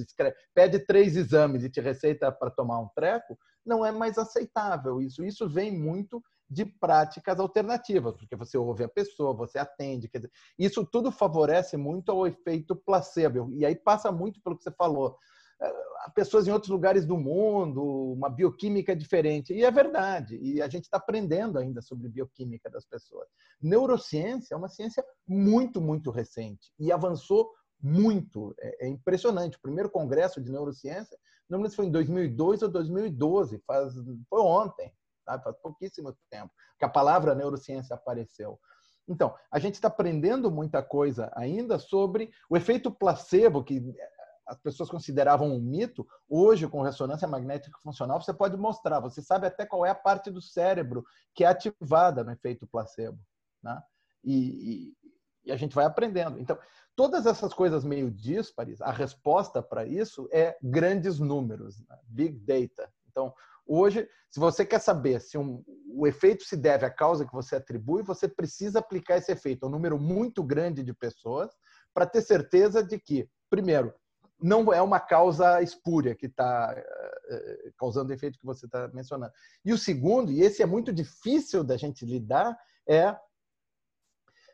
pede três exames e te receita para tomar um treco, não é mais aceitável. Isso, isso vem muito de práticas alternativas, porque você ouve a pessoa, você atende. Dizer, isso tudo favorece muito ao efeito placebo. E aí passa muito pelo que você falou pessoas em outros lugares do mundo, uma bioquímica diferente. E é verdade. E a gente está aprendendo ainda sobre bioquímica das pessoas. Neurociência é uma ciência muito, muito recente e avançou muito. É, é impressionante. O primeiro congresso de neurociência, não lembro se foi em 2002 ou 2012, faz, foi ontem, tá? faz pouquíssimo tempo que a palavra neurociência apareceu. Então, a gente está aprendendo muita coisa ainda sobre o efeito placebo, que as pessoas consideravam um mito, hoje, com ressonância magnética funcional, você pode mostrar, você sabe até qual é a parte do cérebro que é ativada no efeito placebo. Né? E, e, e a gente vai aprendendo. Então, todas essas coisas meio díspares, a resposta para isso é grandes números, né? big data. Então, hoje, se você quer saber se um, o efeito se deve à causa que você atribui, você precisa aplicar esse efeito a um número muito grande de pessoas para ter certeza de que, primeiro, não é uma causa espúria que está é, causando o efeito que você está mencionando. E o segundo, e esse é muito difícil da gente lidar, é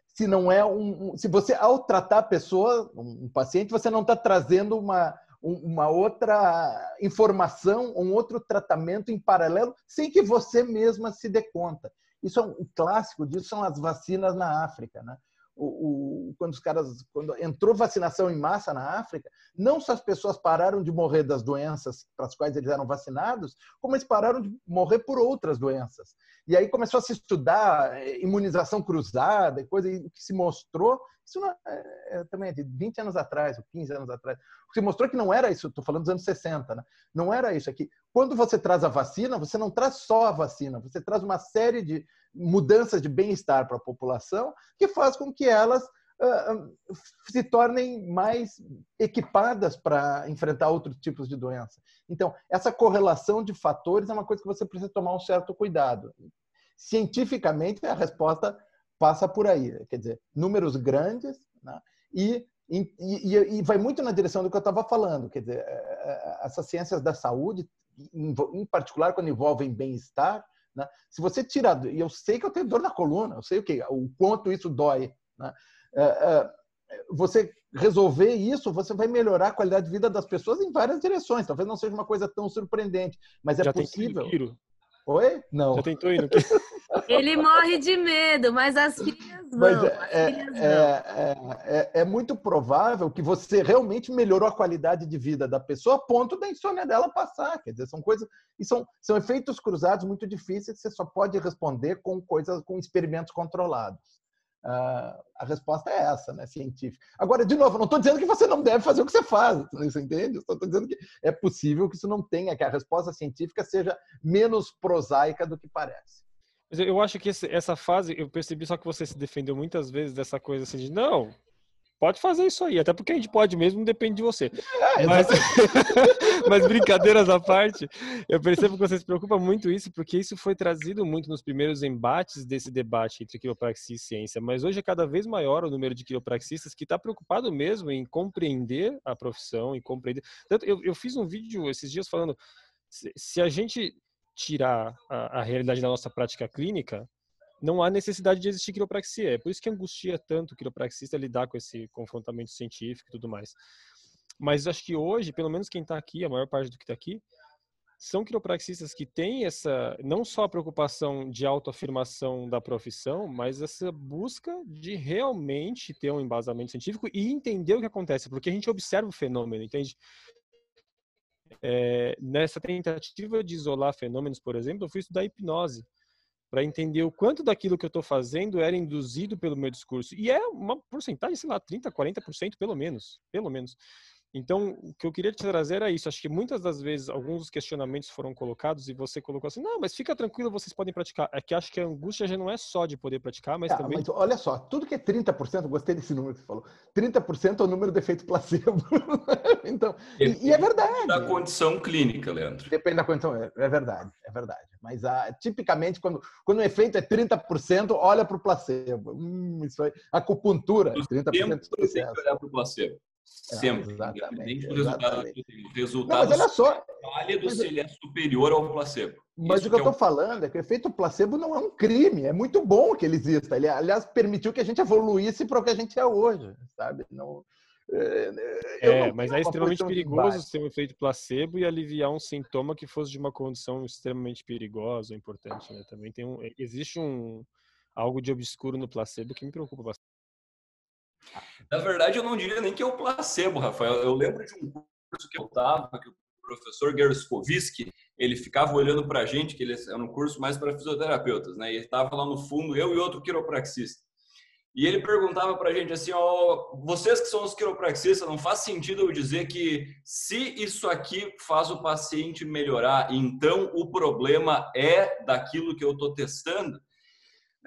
se não é um, se você ao tratar a pessoa, um paciente, você não está trazendo uma uma outra informação, um outro tratamento em paralelo, sem que você mesma se dê conta. Isso é um, um clássico disso são as vacinas na África, né? O, quando os caras, quando entrou vacinação em massa na África, não só as pessoas pararam de morrer das doenças para as quais eles eram vacinados, como eles pararam de morrer por outras doenças. E aí começou a se estudar eh, imunização cruzada e coisa, e o que se mostrou, isso não, é, é, também é de 20 anos atrás, ou 15 anos atrás, se mostrou que não era isso, estou falando dos anos 60, né? não era isso aqui. Quando você traz a vacina, você não traz só a vacina, você traz uma série de mudanças de bem-estar para a população que faz com que elas uh, se tornem mais equipadas para enfrentar outros tipos de doença. Então, essa correlação de fatores é uma coisa que você precisa tomar um certo cuidado. Cientificamente, a resposta passa por aí, quer dizer, números grandes né? e, e, e, vai muito na direção do que eu estava falando, quer dizer, é, é, essas ciências da saúde, em particular quando envolvem bem-estar, né? se você tirar, e eu sei que eu tenho dor na coluna, eu sei o que, o quanto isso dói, né? É, você resolver isso, você vai melhorar a qualidade de vida das pessoas em várias direções. Talvez não seja uma coisa tão surpreendente, mas é Já possível. Oi? Não. Já tentou ir no [LAUGHS] Ele morre de medo, mas as filhas vão. Mas é, filhas é, é, é, é, muito provável que você realmente melhorou a qualidade de vida da pessoa a ponto da insônia dela passar. Quer dizer, são coisas. E são, são efeitos cruzados muito difíceis que você só pode responder com coisas, com experimentos controlados. Uh, a resposta é essa, né, científica. Agora, de novo, não estou dizendo que você não deve fazer o que você faz, você entende? Estou dizendo que é possível que isso não tenha, que a resposta científica seja menos prosaica do que parece. Mas eu acho que essa fase, eu percebi só que você se defendeu muitas vezes dessa coisa assim de não, pode fazer isso aí, até porque a gente pode mesmo, depende de você. É, mas, [LAUGHS] mas, brincadeiras à parte, eu percebo que você se preocupa muito isso, porque isso foi trazido muito nos primeiros embates desse debate entre quiropraxia e ciência, mas hoje é cada vez maior o número de quiropraxistas que está preocupado mesmo em compreender a profissão, em compreender. Eu, eu fiz um vídeo esses dias falando, se, se a gente tirar a, a realidade da nossa prática clínica, não há necessidade de existir quiropraxia. É por isso que angustia tanto o quiropraxista lidar com esse confrontamento científico e tudo mais. Mas acho que hoje, pelo menos quem está aqui, a maior parte do que está aqui, são quiropraxistas que têm essa, não só a preocupação de autoafirmação da profissão, mas essa busca de realmente ter um embasamento científico e entender o que acontece, porque a gente observa o fenômeno, entende? É, nessa tentativa de isolar fenômenos, por exemplo, eu fui estudar hipnose para entender o quanto daquilo que eu estou fazendo era induzido pelo meu discurso. E é uma porcentagem, sei lá, 30%, 40% pelo menos. Pelo menos. Então, o que eu queria te trazer era isso. Acho que muitas das vezes alguns dos questionamentos foram colocados e você colocou assim: não, mas fica tranquilo, vocês podem praticar. É que acho que a angústia já não é só de poder praticar, mas é, também. Mas olha só, tudo que é 30%, gostei desse número que você falou: 30% é o número de efeito placebo. [LAUGHS] então, e, e, é verdade. Da condição clínica, Leandro. Depende da condição, é, é verdade, é verdade. Mas ah, tipicamente, quando, quando o efeito é 30%, olha para o placebo. Hum, isso aí. Acupuntura, 30% do processo. olhar para o placebo. É, Sempre. Exatamente. O resultado, resultado não, mas olha só. válido mas, se ele é superior ao placebo. Mas Isso o que, eu estou é um... falando é que o efeito placebo não é um crime. É muito bom que ele exista. Ele, aliás, permitiu que a gente evoluísse para o que a gente é hoje, sabe? Não, é, é mas é extremamente perigoso ter um efeito placebo e aliviar um sintoma que fosse de uma condição extremamente perigosa, importante, né? Também tem um, existe um algo de obscuro no placebo que me preocupa bastante. Na verdade, eu não diria nem que é o placebo, Rafael. Eu lembro de um curso que eu estava, que o professor Gerskovski, ele ficava olhando para a gente, que ele era um curso mais para fisioterapeutas, né? E estava lá no fundo, eu e outro quiropraxista. E ele perguntava para a gente assim, ó, vocês que são os quiropraxistas, não faz sentido eu dizer que se isso aqui faz o paciente melhorar, então o problema é daquilo que eu estou testando?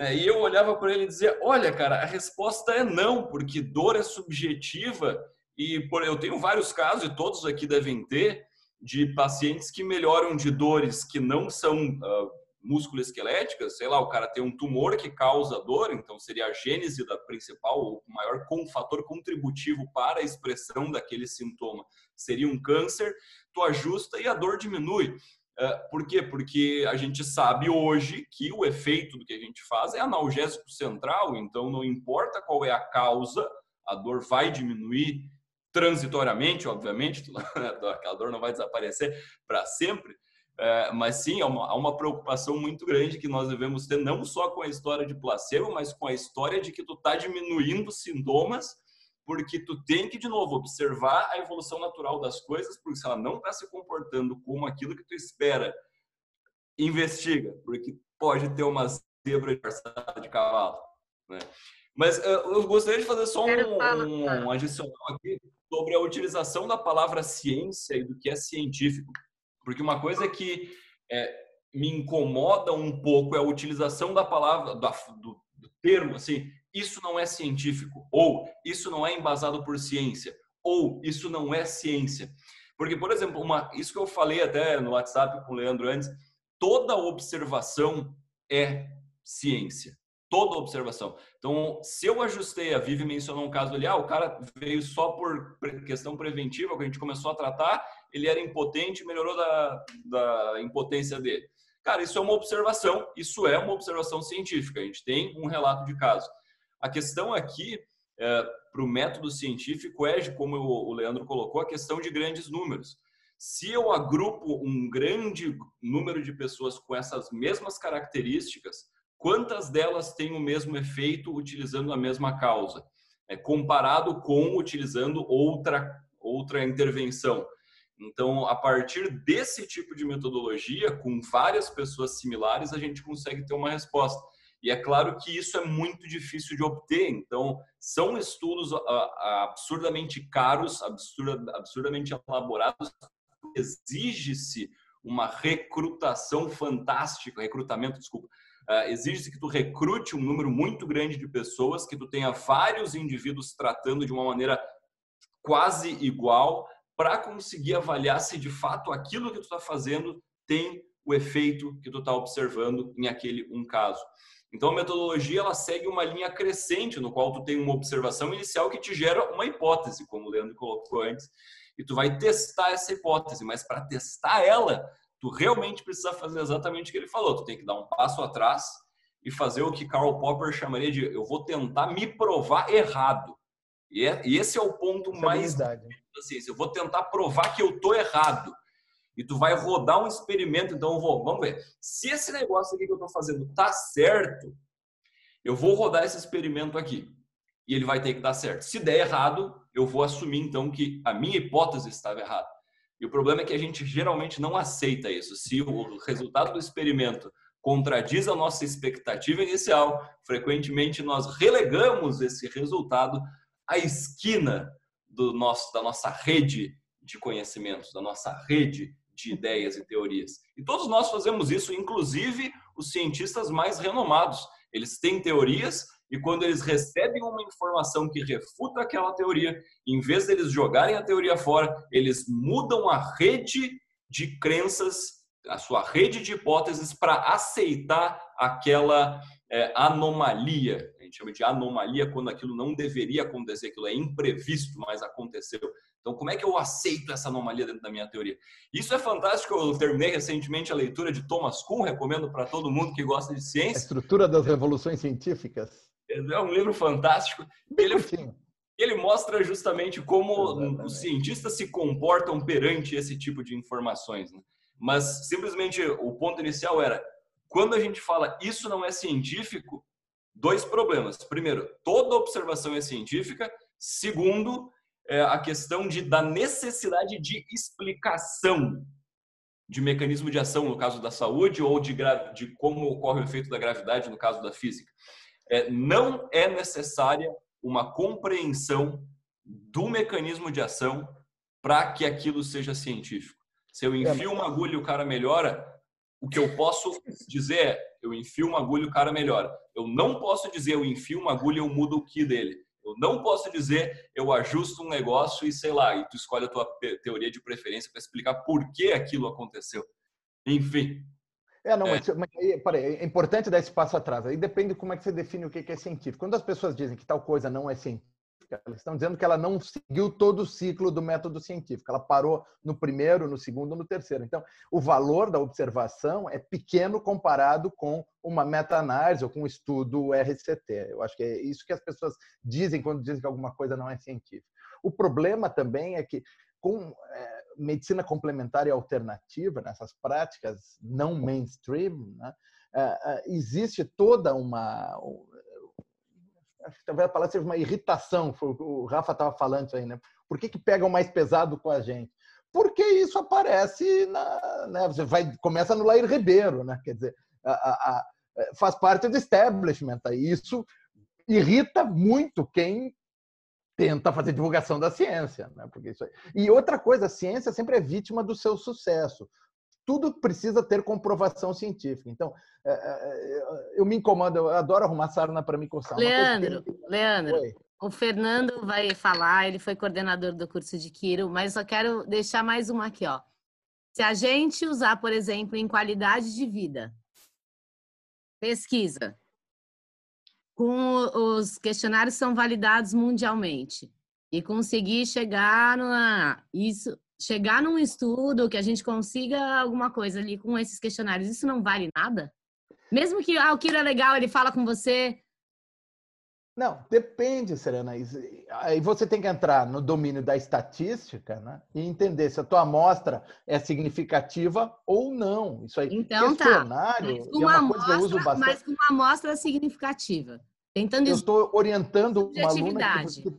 É, e eu olhava para ele e dizia: Olha, cara, a resposta é não, porque dor é subjetiva e por, eu tenho vários casos, e todos aqui devem ter, de pacientes que melhoram de dores que não são uh, músculo-esqueléticas. Sei lá, o cara tem um tumor que causa dor, então seria a gênese da principal, o maior com, fator contributivo para a expressão daquele sintoma. Seria um câncer, tu ajusta e a dor diminui. É, por quê? Porque a gente sabe hoje que o efeito do que a gente faz é analgésico central, então não importa qual é a causa, a dor vai diminuir transitoriamente, obviamente, [LAUGHS] aquela dor não vai desaparecer para sempre, É, mas sim, há uma, uma, preocupação muito grande que nós devemos ter, não só com a história de placebo, mas com a história de que tu está diminuindo sintomas, porque tu tem que, de novo, observar a evolução natural das coisas, porque se ela não está se comportando como aquilo que tu espera, investiga, porque pode ter uma zebra de cavalo. Né? Mas uh, eu gostaria de fazer só um, um adicional aqui sobre a utilização da palavra ciência e do que é científico. Porque uma coisa que é, me incomoda um pouco é a utilização da palavra, do, do termo, assim, isso não é científico, ou isso não é embasado por ciência, ou isso não é ciência. Porque, por exemplo, uma, isso que eu falei até no WhatsApp com o Leandro antes, toda observação é ciência. Toda observação. Então, se eu ajustei, a Vivi mencionou um caso ali, ah, o cara veio só por questão preventiva, que a gente começou a tratar, ele era impotente, melhorou da, da impotência dele. Cara, isso é uma observação, isso é uma observação científica. A gente tem um relato de caso. A questão aqui, é, para o método científico, é, como o Leandro colocou, a questão de grandes números. Se eu agrupo um grande número de pessoas com essas mesmas características, quantas delas têm o mesmo efeito utilizando a mesma causa? É, comparado com utilizando outra, outra intervenção. Então, a partir desse tipo de metodologia, com várias pessoas similares, a gente consegue ter uma resposta. E é claro que isso é muito difícil de obter. Então, são estudos absurdamente caros, absurdamente elaborados. Exige-se uma recrutação fantástica, recrutamento, desculpa. Uh, exige-se que tu recrute um número muito grande de pessoas, que tu tenha vários indivíduos tratando de uma maneira quase igual, para conseguir avaliar se de fato aquilo que tu está fazendo tem o efeito que tu está observando em aquele um caso. Então a metodologia ela segue uma linha crescente no qual tu tem uma observação inicial que te gera uma hipótese, como o Leandro colocou antes, e tu vai testar essa hipótese, mas para testar ela, tu realmente precisa fazer exatamente o que ele falou, tu tem que dar um passo atrás e fazer o que Karl Popper chamaria de eu vou tentar me provar errado. E, é, e esse é o ponto Essa mais da ciência. Eu vou tentar provar que eu tô errado. E tu vai rodar um experimento, então vou, vamos ver. Se esse negócio aqui que eu estou fazendo tá certo, eu vou rodar esse experimento aqui. E ele vai ter que dar certo. Se der errado, eu vou assumir então que a minha hipótese estava errada. E o problema é que a gente geralmente não aceita isso. Se o resultado do experimento contradiz a nossa expectativa inicial, frequentemente nós relegamos esse resultado a esquina do nosso, da nossa rede de conhecimentos, da nossa rede de ideias e teorias. E todos nós fazemos isso, inclusive os cientistas mais renomados. Eles têm teorias e quando eles recebem uma informação que refuta aquela teoria, em vez deles jogarem a teoria fora, eles mudam a rede de crenças, a sua rede de hipóteses para aceitar aquela é, anomalia gente chama de anomalia quando aquilo não deveria acontecer, aquilo é imprevisto, mas aconteceu. Então, como é que eu aceito essa anomalia dentro da minha teoria? Isso é fantástico. Eu terminei recentemente a leitura de Thomas Kuhn, recomendo para todo mundo que gosta de ciência. A estrutura das revoluções científicas. É um livro fantástico. Ele, ele mostra justamente como Exatamente. os cientistas se comportam perante esse tipo de informações. Né? Mas simplesmente o ponto inicial era quando a gente fala isso não é científico, dois problemas. Primeiro, toda observação é científica. Segundo, é a questão de, da necessidade de explicação de mecanismo de ação no caso da saúde ou de, de como ocorre o efeito da gravidade no caso da física. É, não é necessária uma compreensão do mecanismo de ação para que aquilo seja científico. Se eu enfio uma agulha e o cara melhora, o que eu posso dizer é eu enfio uma agulha e o cara melhora. Eu não posso dizer eu enfio uma agulha e eu mudo o que dele. Eu não posso dizer eu ajusto um negócio e sei lá, e tu escolhe a tua teoria de preferência para explicar por que aquilo aconteceu. Enfim. É, não, é. mas, peraí, é importante dar esse passo atrás. Aí depende como é que você define o que é científico. Quando as pessoas dizem que tal coisa não é científica, elas estão dizendo que ela não seguiu todo o ciclo do método científico. Ela parou no primeiro, no segundo, no terceiro. Então, o valor da observação é pequeno comparado com uma meta-análise ou com um estudo RCT. Eu acho que é isso que as pessoas dizem quando dizem que alguma coisa não é científica. O problema também é que com, é, medicina complementar e alternativa, nessas práticas não mainstream, né? existe toda uma acho que talvez a palavra seja uma irritação, o Rafa estava falando aí, né? Por que, que pegam mais pesado com a gente? Porque isso aparece na. Né? Você vai, começa no Lair Ribeiro, né? Quer dizer, a, a, a, faz parte do establishment. Aí. Isso irrita muito quem tenta fazer divulgação da ciência. Né? Porque isso aí... E outra coisa, a ciência sempre é vítima do seu sucesso tudo precisa ter comprovação científica. Então, é, é, eu me incomodo, eu adoro arrumar sarna para me coçar. Leandro, que... Leandro, Oi. o Fernando vai falar, ele foi coordenador do curso de Quiro, mas só quero deixar mais uma aqui, ó. Se a gente usar, por exemplo, em qualidade de vida, pesquisa, com os questionários são validados mundialmente e conseguir chegar na isso chegar num estudo que a gente consiga alguma coisa ali com esses questionários, isso não vale nada? Mesmo que ah, o Kiro é legal, ele fala com você. Não, depende, Serena. Aí você tem que entrar no domínio da estatística né? e entender se a tua amostra é significativa ou não. Isso aí. Então tá. Mas com, uma, é uma amostra, mas com uma amostra significativa. Tentando eu estou orientando uma aluna que,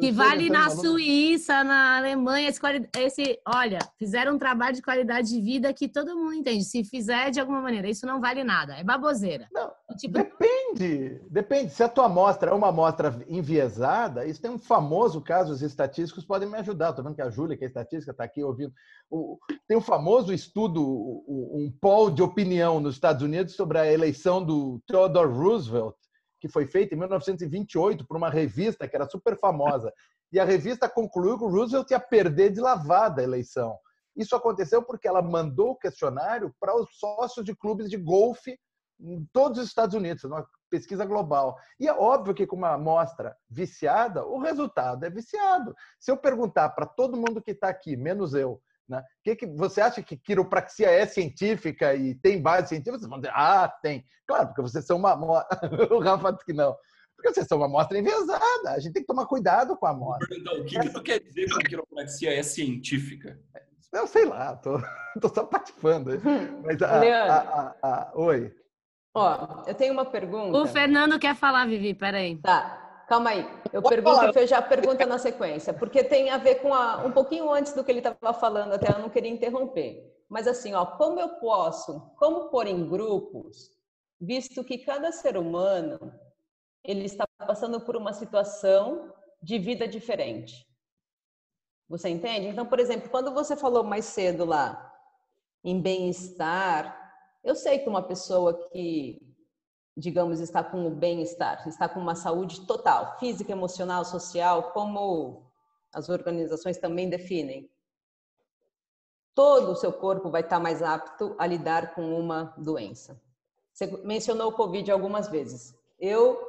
que vale na Suíça, na Alemanha, esse, esse, olha, fizeram um trabalho de qualidade de vida que todo mundo entende. Se fizer de alguma maneira, isso não vale nada, é baboseira. Não, tipo... Depende, depende. Se a tua amostra é uma amostra enviesada, isso tem um famoso caso, os estatísticos podem me ajudar. Estou vendo que a Júlia, que é estatística, está aqui ouvindo. O, tem um famoso estudo, um poll de opinião nos Estados Unidos sobre a eleição do Theodore Roosevelt, que foi feita em 1928 por uma revista que era super famosa. E a revista concluiu que o Roosevelt ia perder de lavada a eleição. Isso aconteceu porque ela mandou o questionário para os sócios de clubes de golfe em todos os Estados Unidos, uma pesquisa global. E é óbvio que com uma amostra viciada, o resultado é viciado. Se eu perguntar para todo mundo que está aqui, menos eu, né? Que que você acha que quiropraxia é científica e tem base científica? Vocês vão dizer, ah, tem. Claro, porque vocês são uma. [LAUGHS] o Rafa diz que não. Porque vocês são uma amostra enviesada. A gente tem que tomar cuidado com a amostra. Então, o que, que tu quer dizer que quiropraxia é científica? Eu sei lá, tô, [LAUGHS] tô só patifando. Hum, Mas a, a, a, oi. Ó, eu tenho uma pergunta. O Fernando quer falar, Vivi, peraí. Tá. Calma aí, eu Pode pergunto, falar. já pergunta na sequência, porque tem a ver com a, um pouquinho antes do que ele estava falando, até eu não queria interromper. Mas assim, ó, como eu posso, como pôr em grupos, visto que cada ser humano ele está passando por uma situação de vida diferente. Você entende? Então, por exemplo, quando você falou mais cedo lá em bem-estar, eu sei que uma pessoa que digamos, está com o bem-estar, está com uma saúde total, física, emocional, social, como as organizações também definem. Todo o seu corpo vai estar mais apto a lidar com uma doença. Você mencionou o Covid algumas vezes. Eu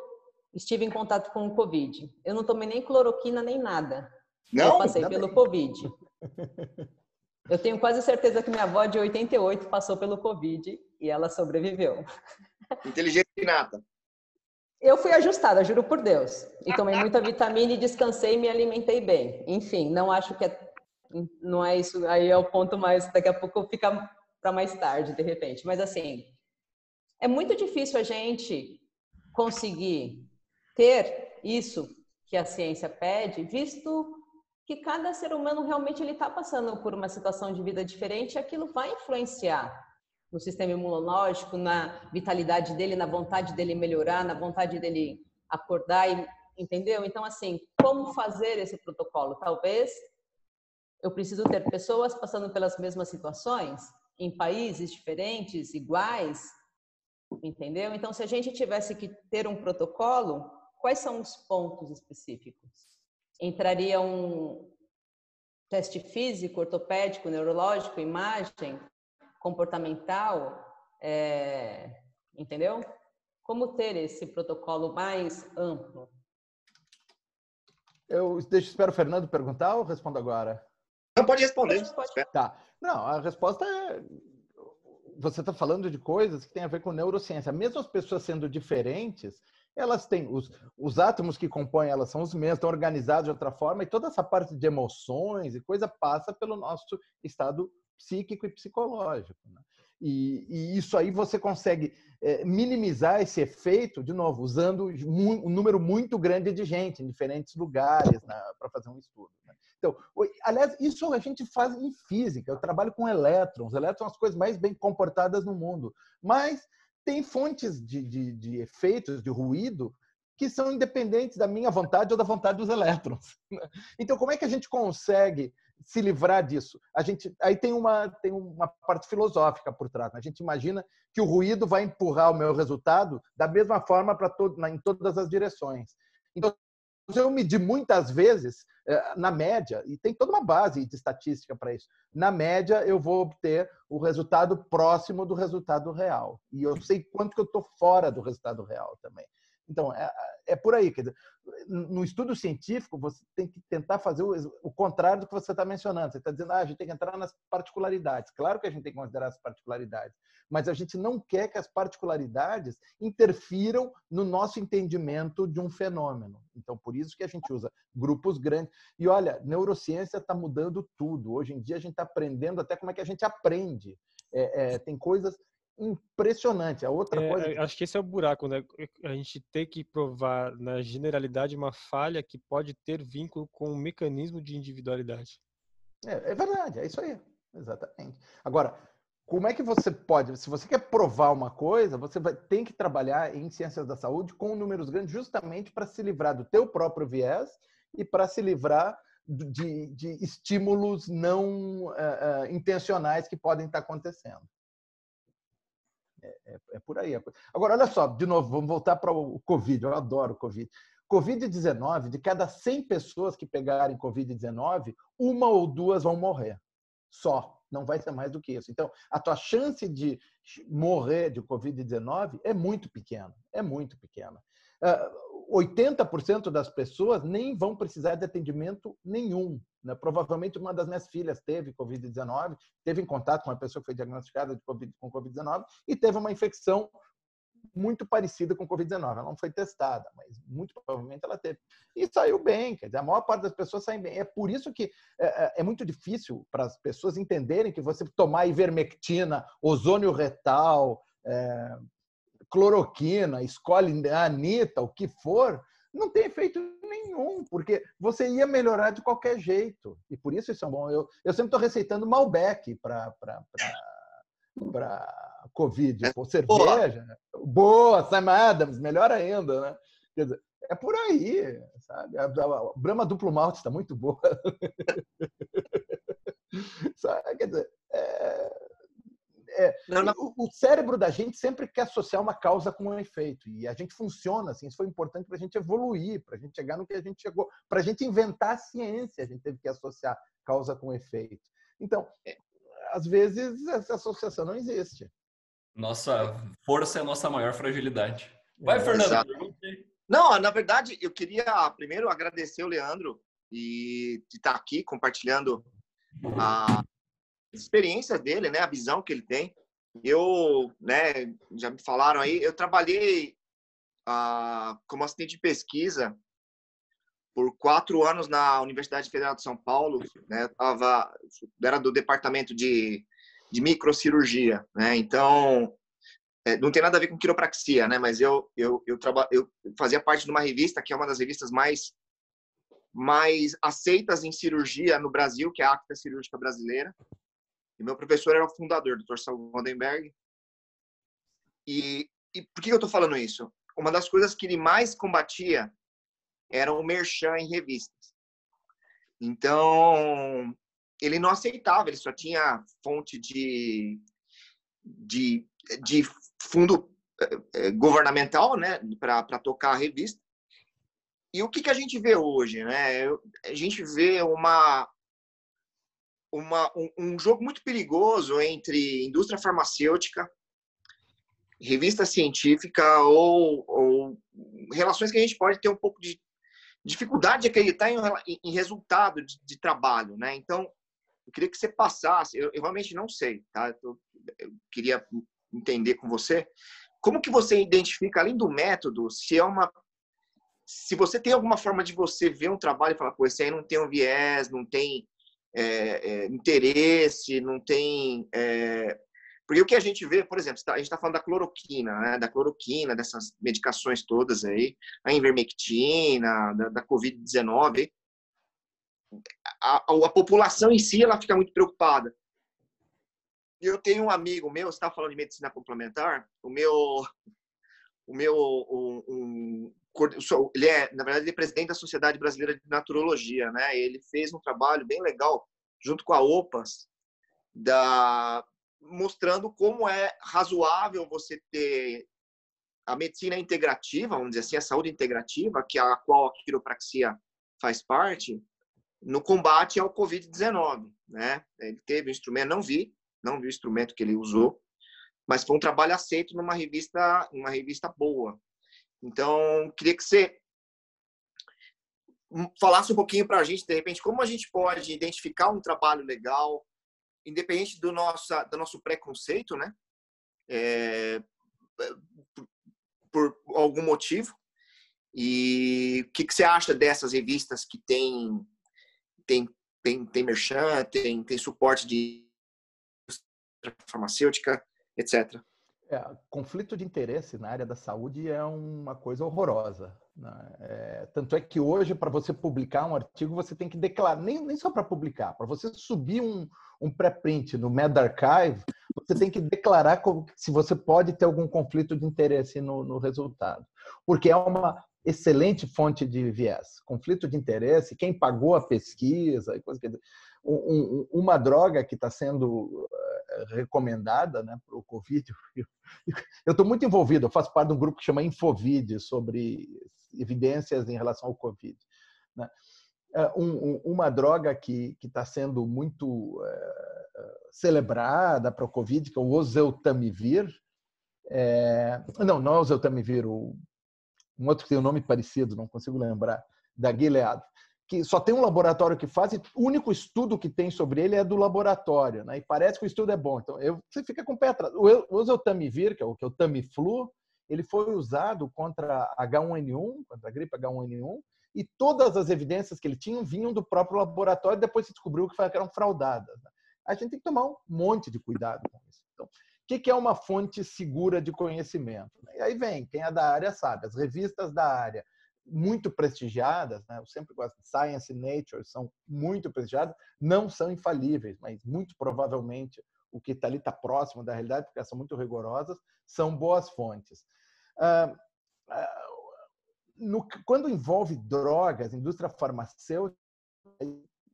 estive em contato com o Covid. Eu não tomei nem cloroquina nem nada. Não, eu passei pelo bem. Covid. [LAUGHS] Eu tenho quase certeza que minha avó de 88 passou pelo Covid e ela sobreviveu. Inteligência Eu fui ajustada, juro por Deus. E tomei muita vitamina e descansei e me alimentei bem. Enfim, não acho que é, não é isso. Aí é o ponto mais. Daqui a pouco fica para mais tarde, de repente. Mas assim, é muito difícil a gente conseguir ter isso que a ciência pede, visto que cada ser humano realmente ele está passando por uma situação de vida diferente, e aquilo vai influenciar no sistema imunológico, na vitalidade dele, na vontade dele melhorar, na vontade dele acordar, e, entendeu? Então, assim, como fazer esse protocolo? Talvez eu preciso ter pessoas passando pelas mesmas situações, em países diferentes, iguais, entendeu? Então, se a gente tivesse que ter um protocolo, quais são os pontos específicos? Entraria um teste físico, ortopédico, neurológico, imagem? Comportamental, é, entendeu? Como ter esse protocolo mais amplo? Eu deixo, espero o Fernando perguntar ou respondo agora? Não, pode responder. Pode. Tá. Não, a resposta é. Você está falando de coisas que têm a ver com neurociência. Mesmo as pessoas sendo diferentes, elas têm os, os átomos que compõem elas são os mesmos, estão organizados de outra forma, e toda essa parte de emoções e coisa passa pelo nosso estado psíquico e psicológico. Né? E, e, isso aí você consegue é, minimizar esse efeito, de novo, usando um número muito grande de gente em diferentes lugares né, para fazer um estudo. Né? Então, aliás, isso a gente faz em física. Eu trabalho com elétrons. Elétrons são as coisas mais bem comportadas no mundo. Mas tem fontes de, de, de efeitos, de ruído, que são independentes da minha vontade ou da vontade dos elétrons. [LAUGHS] Né? Então, como é que a gente consegue se livrar disso? A gente aí tem uma tem uma parte filosófica por trás. Né? A gente imagina que o ruído vai empurrar o meu resultado da mesma forma para todo, em todas as direções. Então, eu medi muitas vezes eh, na média, e tem toda uma base de estatística para isso. Na média, eu vou obter o resultado próximo do resultado real. E eu sei quanto que eu estou fora do resultado real também. Então, é, é por aí. Quer dizer, no estudo científico, você tem que tentar fazer o, o contrário do que você está mencionando. Você está dizendo, ah, a gente tem que entrar nas particularidades. Claro que a gente tem que considerar as particularidades, mas a gente não quer que as particularidades interfiram no nosso entendimento de um fenômeno. Então, por isso que a gente usa grupos grandes. E olha, neurociência está mudando tudo. Hoje em dia, a gente está aprendendo até como é que a gente aprende. É, é, tem coisas impressionante. A outra é, coisa. Acho que esse é o buraco, né? A gente tem que provar na generalidade uma falha que pode ter vínculo com um mecanismo de individualidade. É, é verdade, é isso aí. Exatamente. Agora, como é que você pode, se você quer provar uma coisa, você vai, tem que trabalhar em ciências da saúde com números grandes, justamente para se livrar do teu próprio viés e para se livrar de, de estímulos não uh, uh, intencionais que podem estar acontecendo. É, é, é por aí. Agora, olha só, de novo, vamos voltar para o Covid. Eu adoro o Covid. Covid-19, de cada 100 pessoas que pegarem Covid-19, uma ou duas vão morrer. Só. Não vai ser mais do que isso. Então, a tua chance de morrer de Covid-19 é muito pequena. É muito pequena. 80% ah, das pessoas nem vão precisar de atendimento nenhum. Né? Provavelmente uma das minhas filhas teve Covid-19, teve em contato com uma pessoa que foi diagnosticada de COVID, com Covid-19 e teve uma infecção muito parecida com Covid-19. Ela não foi testada, mas muito provavelmente ela teve. E saiu bem, quer dizer, a maior parte das pessoas saem bem. É por isso que é, é, é muito difícil para as pessoas entenderem que você tomar ivermectina, ozônio retal, é, cloroquina, escolhe a Anitta, o que for, não tem efeito nenhum, porque você ia melhorar de qualquer jeito. E por isso isso é bom. Eu, eu sempre estou receitando Malbec para Covid. É, Pô, cerveja. Boa, Sam Adams, melhor ainda, né? Quer dizer, é por aí, sabe? A, a Brahma duplo malte está muito boa. [LAUGHS] sabe? Quer dizer, é, é, não, não. O, o, cérebro da gente sempre quer associar uma causa com um efeito. E a gente funciona assim. Isso foi importante para a gente evoluir, para a gente chegar no que a gente chegou. Para a gente inventar a ciência, a gente teve que associar causa com efeito. Então, é, às vezes, essa associação não existe. Nossa força é a nossa maior fragilidade. Vai, é, Fernando. Não, na verdade, eu queria primeiro agradecer o Leandro e de estar aqui compartilhando a experiências dele, né, a visão que ele tem. Eu, né, já me falaram aí, eu trabalhei ah, como assistente de pesquisa por quatro anos na Universidade Federal de São Paulo, né, eu tava, era do departamento de, de microcirurgia, né, então é, não tem nada a ver com quiropraxia, né, mas eu eu eu, traba, eu fazia parte de uma revista que é uma das revistas mais mais aceitas em cirurgia no Brasil, que é a Acta Cirúrgica Brasileira. E meu professor era o fundador, o Dr. Saul Vandenberg. E, e por que eu estou falando isso? Uma das coisas que ele mais combatia era o merchan em revistas. Então, ele não aceitava, ele só tinha fonte de, de, de fundo eh, governamental né, para tocar a revista. E o que, que a gente vê hoje? Né? A gente vê uma, uma, um, um jogo muito perigoso entre indústria farmacêutica, revista científica ou, ou, relações que a gente pode ter um pouco de dificuldade de acreditar em, em resultado de, de, trabalho, né? Então, eu queria que você passasse, eu, eu realmente não sei, tá? Eu, eu, queria entender com você, como que você identifica, além do método, se é uma se você tem alguma forma de você ver um trabalho e falar, pô, esse aí não tem um viés, não tem é, é, interesse, não tem. É... Porque o que a gente vê, por exemplo, a gente está falando da cloroquina, né? da cloroquina, dessas medicações todas aí, a invermectina, da, da Covid-19, a, a, população em si ela fica muito preocupada. Eu tenho um amigo meu, está falando de medicina complementar, o meu, o meu um, um, ele é, na verdade, ele é presidente da Sociedade Brasileira de Naturologia, né? Ele fez um trabalho bem legal junto com a OPAS, da mostrando como é razoável você ter a medicina integrativa, vamos dizer assim, a saúde integrativa, que é a qual a quiropraxia faz parte, no combate ao COVID-19, né? Ele teve um instrumento, não vi, não vi o instrumento que ele usou, mas foi um trabalho aceito numa revista, uma revista boa. Então, queria que você falasse um pouquinho para a gente, de repente, como a gente pode identificar um trabalho legal, independente do nosso, do nosso preconceito, né? É, por, por algum motivo. E o que, que você acha dessas revistas que tem tem tem, tem merchan, tem, tem suporte de farmacêutica, etc. É, conflito de interesse na área da saúde é uma coisa horrorosa. Né? É, tanto é que hoje, para você publicar um artigo, você tem que declarar, nem, nem só para publicar, para você subir um, um pré-print no MedArchive, você tem que declarar como, se você pode ter algum conflito de interesse no, no resultado. Porque é uma excelente fonte de viés. Conflito de interesse, quem pagou a pesquisa, coisa que um, uma droga que está sendo recomendada né, para o Covid. [LAUGHS] Eu estou muito envolvido, eu faço parte de um grupo que chama Infovid, sobre evidências em relação ao Covid. Né? É, um, uma droga que está sendo muito é, celebrada para o Covid, que é o oseltamivir. É, não, não é o oseltamivir, o, um outro que tem um nome parecido, não consigo lembrar, da Gilead que só tem um laboratório que faz, e o único estudo que tem sobre ele é do laboratório, né? E parece que o estudo é bom. Então, eu, você fica com o pé atrás. O oseltamivir, que é o, que é o Tamiflu, ele foi usado contra H1N1, contra a gripe H1N1, e todas as evidências que ele tinha vinham do próprio laboratório, depois se descobriu que eram fraudadas. Né? A gente tem que tomar um monte de cuidado com isso. Então, o que é uma fonte segura de conhecimento? E aí vem, quem é da área sabe, as revistas da área, muito prestigiadas, né? eu sempre gosto de Science e Nature, são muito prestigiadas, não são infalíveis, mas muito provavelmente o que está ali está próximo da realidade, porque são muito rigorosas, são boas fontes. Ah, no, quando envolve drogas, indústria farmacêutica,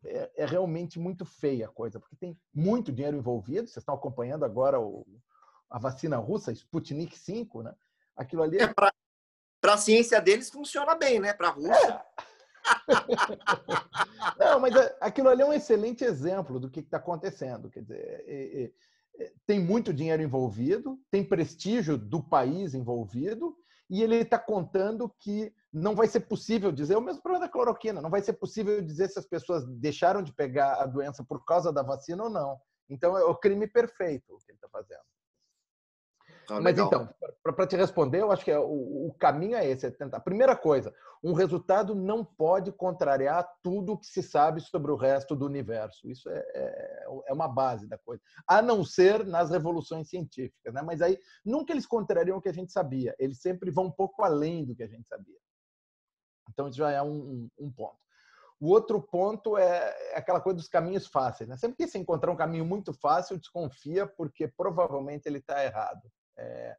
é, é, realmente muito feia a coisa, porque tem muito dinheiro envolvido. Vocês estão acompanhando agora o, a vacina russa, Sputnik 5, né? Aquilo ali é, a ciência deles funciona bem, né? Para a Rússia. É. [LAUGHS] Não, mas é, aquilo ali é um excelente exemplo do que está acontecendo. Quer dizer, é, é, é, tem muito dinheiro envolvido, tem prestígio do país envolvido, e ele está contando que não vai ser possível dizer, o mesmo problema da cloroquina, não vai ser possível dizer se as pessoas deixaram de pegar a doença por causa da vacina ou não. Então, é o crime perfeito o que ele está fazendo. Ah, Mas então, para te responder, eu acho que é, o, o, caminho é esse: é tentar. Primeira coisa, um resultado não pode contrariar tudo o que se sabe sobre o resto do universo. Isso é, é, é, uma base da coisa. A não ser nas revoluções científicas. Né? Mas aí nunca eles contrariam o que a gente sabia. Eles sempre vão um pouco além do que a gente sabia. Então, isso já é um, um, um ponto. O outro ponto é, é aquela coisa dos caminhos fáceis. Né? Sempre que você encontrar um caminho muito fácil, desconfia, porque provavelmente ele está errado. É,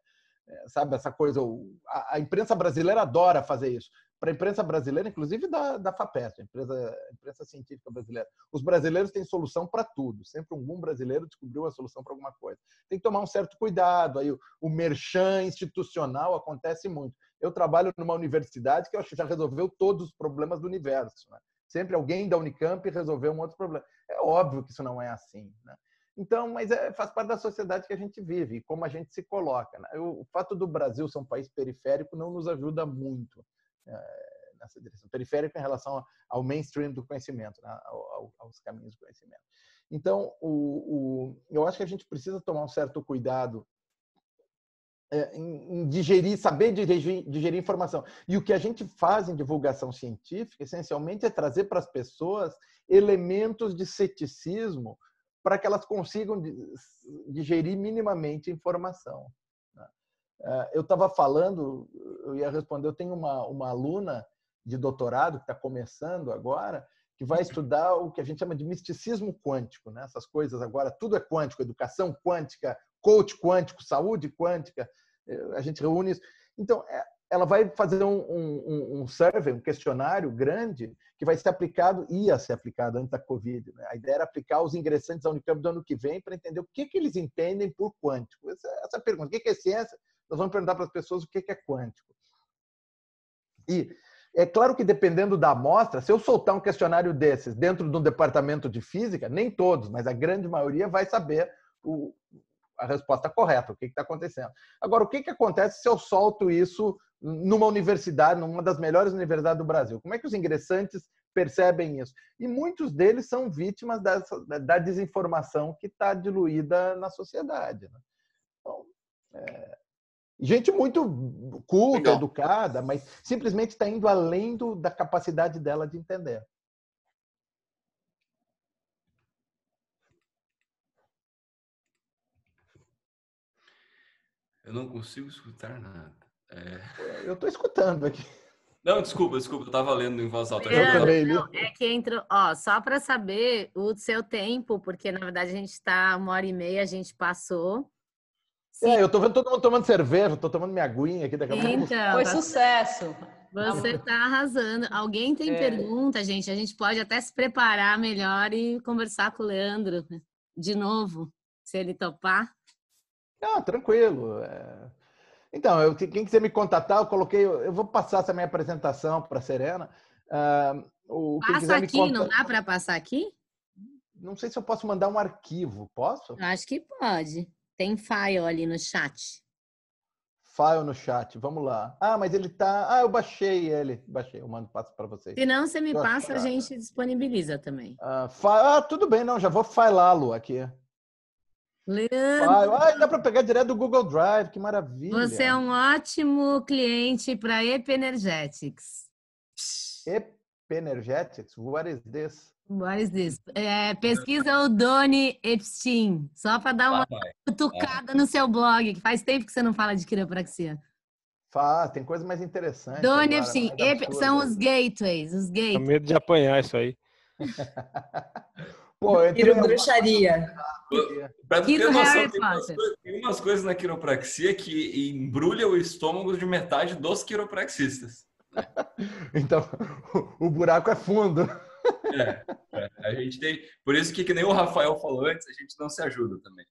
é, sabe, essa coisa. A, a, imprensa brasileira adora fazer isso. Para a imprensa brasileira, inclusive da, da FAPESP, a imprensa, a imprensa científica brasileira. Os brasileiros têm solução para tudo. Sempre um brasileiro descobriu a solução para alguma coisa. Tem que tomar um certo cuidado. Aí, o, o merchan institucional acontece muito. Eu trabalho numa universidade que eu acho que já resolveu todos os problemas do universo. Né? Sempre alguém da Unicamp resolveu um outro problema. É óbvio que isso não é assim. Né? Então, mas é, faz parte da sociedade que a gente vive, como a gente se coloca. Né? O, o, fato do Brasil ser um país periférico não nos ajuda muito é, nessa direção. Periférico em relação ao mainstream do conhecimento, né? ao, aos caminhos do conhecimento. Então, o, o, eu acho que a gente precisa tomar um certo cuidado é, em, digerir, saber digerir, digerir informação. E o que a gente faz em divulgação científica, essencialmente, é trazer para as pessoas elementos de ceticismo para que elas consigam digerir minimamente a informação. Né? É, eu estava falando, eu ia responder, eu tenho uma, uma aluna de doutorado que está começando agora, que vai estudar o que a gente chama de misticismo quântico, né? Essas coisas agora, tudo é quântico, educação quântica, coach quântico, saúde quântica, eh, a gente reúne isso. Então, é, ela vai fazer um, um, um survey, um questionário grande que vai ser aplicado, ia ser aplicado antes da Covid. Né? A ideia era aplicar os ingressantes da Unicamp do ano que vem para entender o que, que eles entendem por quântico. Essa, essa pergunta, o que é ciência? Nós vamos perguntar para as pessoas o que é quântico. E é claro que dependendo da amostra, se eu soltar um questionário desses dentro de um departamento de física, nem todos, mas a grande maioria vai saber o, a resposta correta, o que está acontecendo. Agora, o que, que acontece se eu solto isso numa universidade, numa das melhores universidades do Brasil? Como é que os ingressantes percebem isso? E muitos deles são vítimas dessa, da desinformação que está diluída na sociedade. Né? Então, é... gente muito culta, Legal. educada, mas simplesmente está indo além do, da capacidade dela de entender. Eu não consigo escutar nada. É... Eu estou escutando aqui. Não, desculpa, desculpa, eu estava lendo em voz alta. Não, não, é que entrou, ó, só para saber o seu tempo, porque na verdade a gente está uma hora e meia, a gente passou. Sim. É, eu tô vendo todo mundo tomando cerveja, tô tomando minha aguinha aqui daqui a pouco. Então, Foi sucesso. Você tá arrasando. Alguém tem é. pergunta, gente? A gente pode até se preparar melhor e conversar com o Leandro de novo, se ele topar. Não, tranquilo. É... Então, eu, quem quiser me contatar, eu coloquei, eu vou passar essa minha apresentação para a Serena. Uh, o, Passa aqui, conta... não dá para passar aqui? Não sei se eu posso mandar um arquivo, posso? Eu acho que pode. Tem file ali no chat. File no chat, vamos lá. Ah, mas ele tá. Ah, eu baixei ele. Baixei, eu mando passo para vocês. Se não, você me passa, a gente disponibiliza também. Ah, fa... ah, tudo bem, não, já vou filá-lo aqui. Leandro. Ah, dá para pegar direto do Google Drive, que maravilha. Você é um ótimo cliente para EP Energetics. EP Energetics? What is this? What is this? É, pesquisa o Doni Epstein, só para dar uma cutucada no seu blog, que faz tempo que você não fala de quiropraxia. Faz, tem coisa mais interessante. Doni Epstein, são os gateways, os gateways. Tenho medo de apanhar isso aí. [LAUGHS] Pô, eu bruxaria. Pra ter noção, tem umas, coisas, tem umas, coisas, na quiropraxia que embrulha o estômago de metade dos quiropraxistas. [LAUGHS] então, o buraco é fundo. É, é, a gente tem. Por isso que, que nem o Rafael falou antes, a gente não se ajuda também.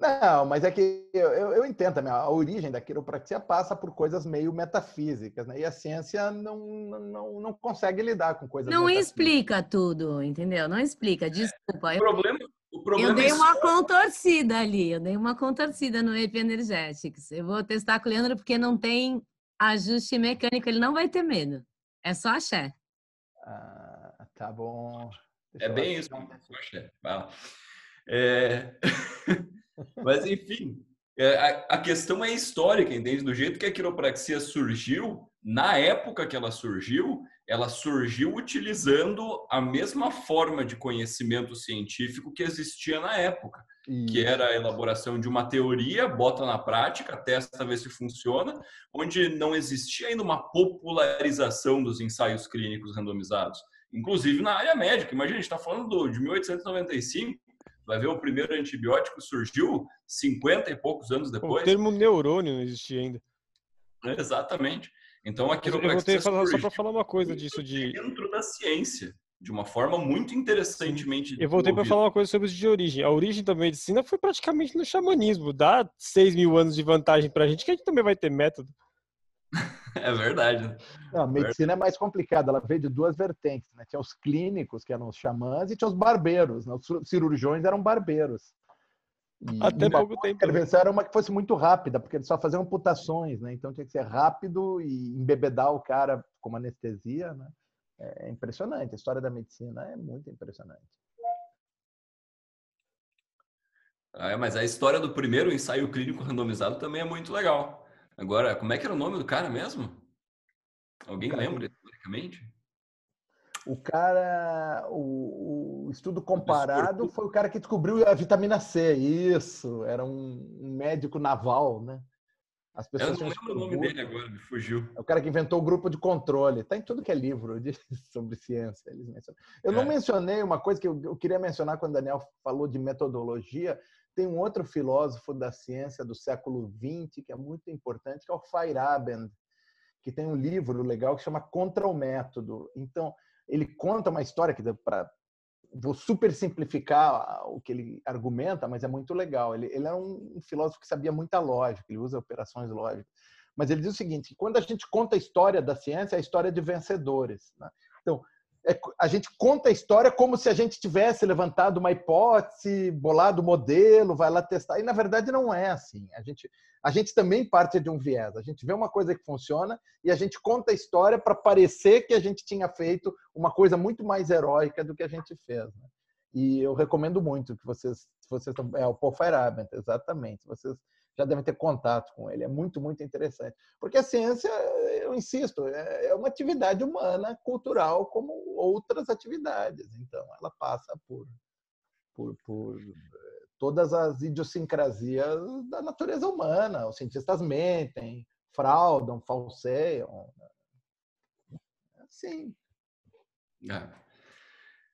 Não, mas é que eu, eu, eu entendo também. A origem da quiropraxia passa por coisas meio metafísicas, né? E a ciência não, não, não consegue lidar com coisas Não explica tudo, entendeu? Não explica, desculpa. É, o problema, o problema eu dei é uma contorcida ali, eu dei uma contorcida no EP Energetics. Eu vou testar com o Leandro porque não tem ajuste mecânico, ele não vai ter medo. É só axé. Ah, tá bom. Deixa é bem isso, axé. É... [LAUGHS] Mas, enfim, é, a, questão é histórica, entende? Do jeito que a quiropraxia surgiu, na época que ela surgiu, ela surgiu utilizando a mesma forma de conhecimento científico que existia na época, Isso. que era a elaboração de uma teoria, bota na prática, testa, vê se funciona, onde não existia ainda uma popularização dos ensaios clínicos randomizados, inclusive na área médica. Imagina, a gente está falando de 1895, Vai ver o primeiro antibiótico surgiu 50 e poucos anos depois. O termo neurônio não existia ainda. Exatamente. Então, aqui Eu voltei falar, só para falar uma coisa disso de dentro da ciência, de uma forma muito interessantemente. Eu voltei para falar uma coisa sobre os de origem. A origem da medicina foi praticamente no xamanismo. Dá 6 mil anos de vantagem para a gente que a gente também vai ter método. [LAUGHS] É verdade. Não, a medicina é mais complicada, ela veio de duas vertentes. Né? Tinha os clínicos, que eram os xamãs, e tinha os barbeiros. Né? Os cirurgiões eram barbeiros. E Até pouco tempo. A né? intervenção era uma que fosse muito rápida, porque eles só faziam amputações, né? Então tinha que ser rápido e embebedar o cara com anestesia, né? É impressionante. A história da medicina é muito impressionante. Ah, mas a história do primeiro ensaio clínico randomizado também é muito legal. Agora, como é que era o nome do cara mesmo? Alguém lembra historicamente? O cara, o, o, estudo comparado foi o cara que descobriu a vitamina C. Isso, era um, médico naval, né? As pessoas Eu não lembro o nome dele agora, me fugiu. É o cara que inventou o grupo de controle. Está em tudo que é livro de, [LAUGHS] sobre ciência. Eles mencionam. Eu é. não mencionei uma coisa que eu, eu queria mencionar quando o Daniel falou de metodologia. Tem um outro filósofo da ciência do século XX que é muito importante, que é o Feyerabend, que tem um livro legal que chama Contra o Método. Então, ele conta uma história que para vou super simplificar o que ele argumenta, mas é muito legal. Ele, ele é um filósofo que sabia muita lógica, ele usa operações lógicas. Mas ele diz o seguinte: quando a gente conta a história da ciência, é a história de vencedores. Né? Então, a gente conta a história como se a gente tivesse levantado uma hipótese, bolado o modelo, vai lá testar. E na verdade não é assim. A gente, a gente também parte de um viés. A gente vê uma coisa que funciona e a gente conta a história para parecer que a gente tinha feito uma coisa muito mais heróica do que a gente fez. Né? E eu recomendo muito que vocês, vocês é o Paul Feyerabend, exatamente. Vocês já devem ter contato com ele. É muito, muito interessante. Porque a ciência, eu insisto, é, é uma atividade humana, cultural, como outras atividades. Então, ela passa por, por, por eh, todas as idiosincrasias da natureza humana. Os cientistas mentem, fraudam, falseiam. Sim. É.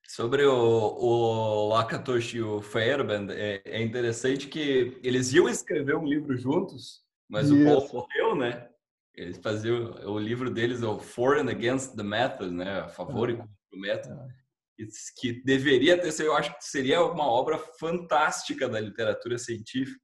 Sobre o, o Lakatoshi e o Feyerabend, é, é, interessante que eles iam escrever um livro juntos, mas Isso. o Paul morreu, né? Eles faziam o livro deles, o For and Against the Method, né? A favor e contra o método. Que deveria ter sido, eu acho que seria uma obra fantástica da literatura científica,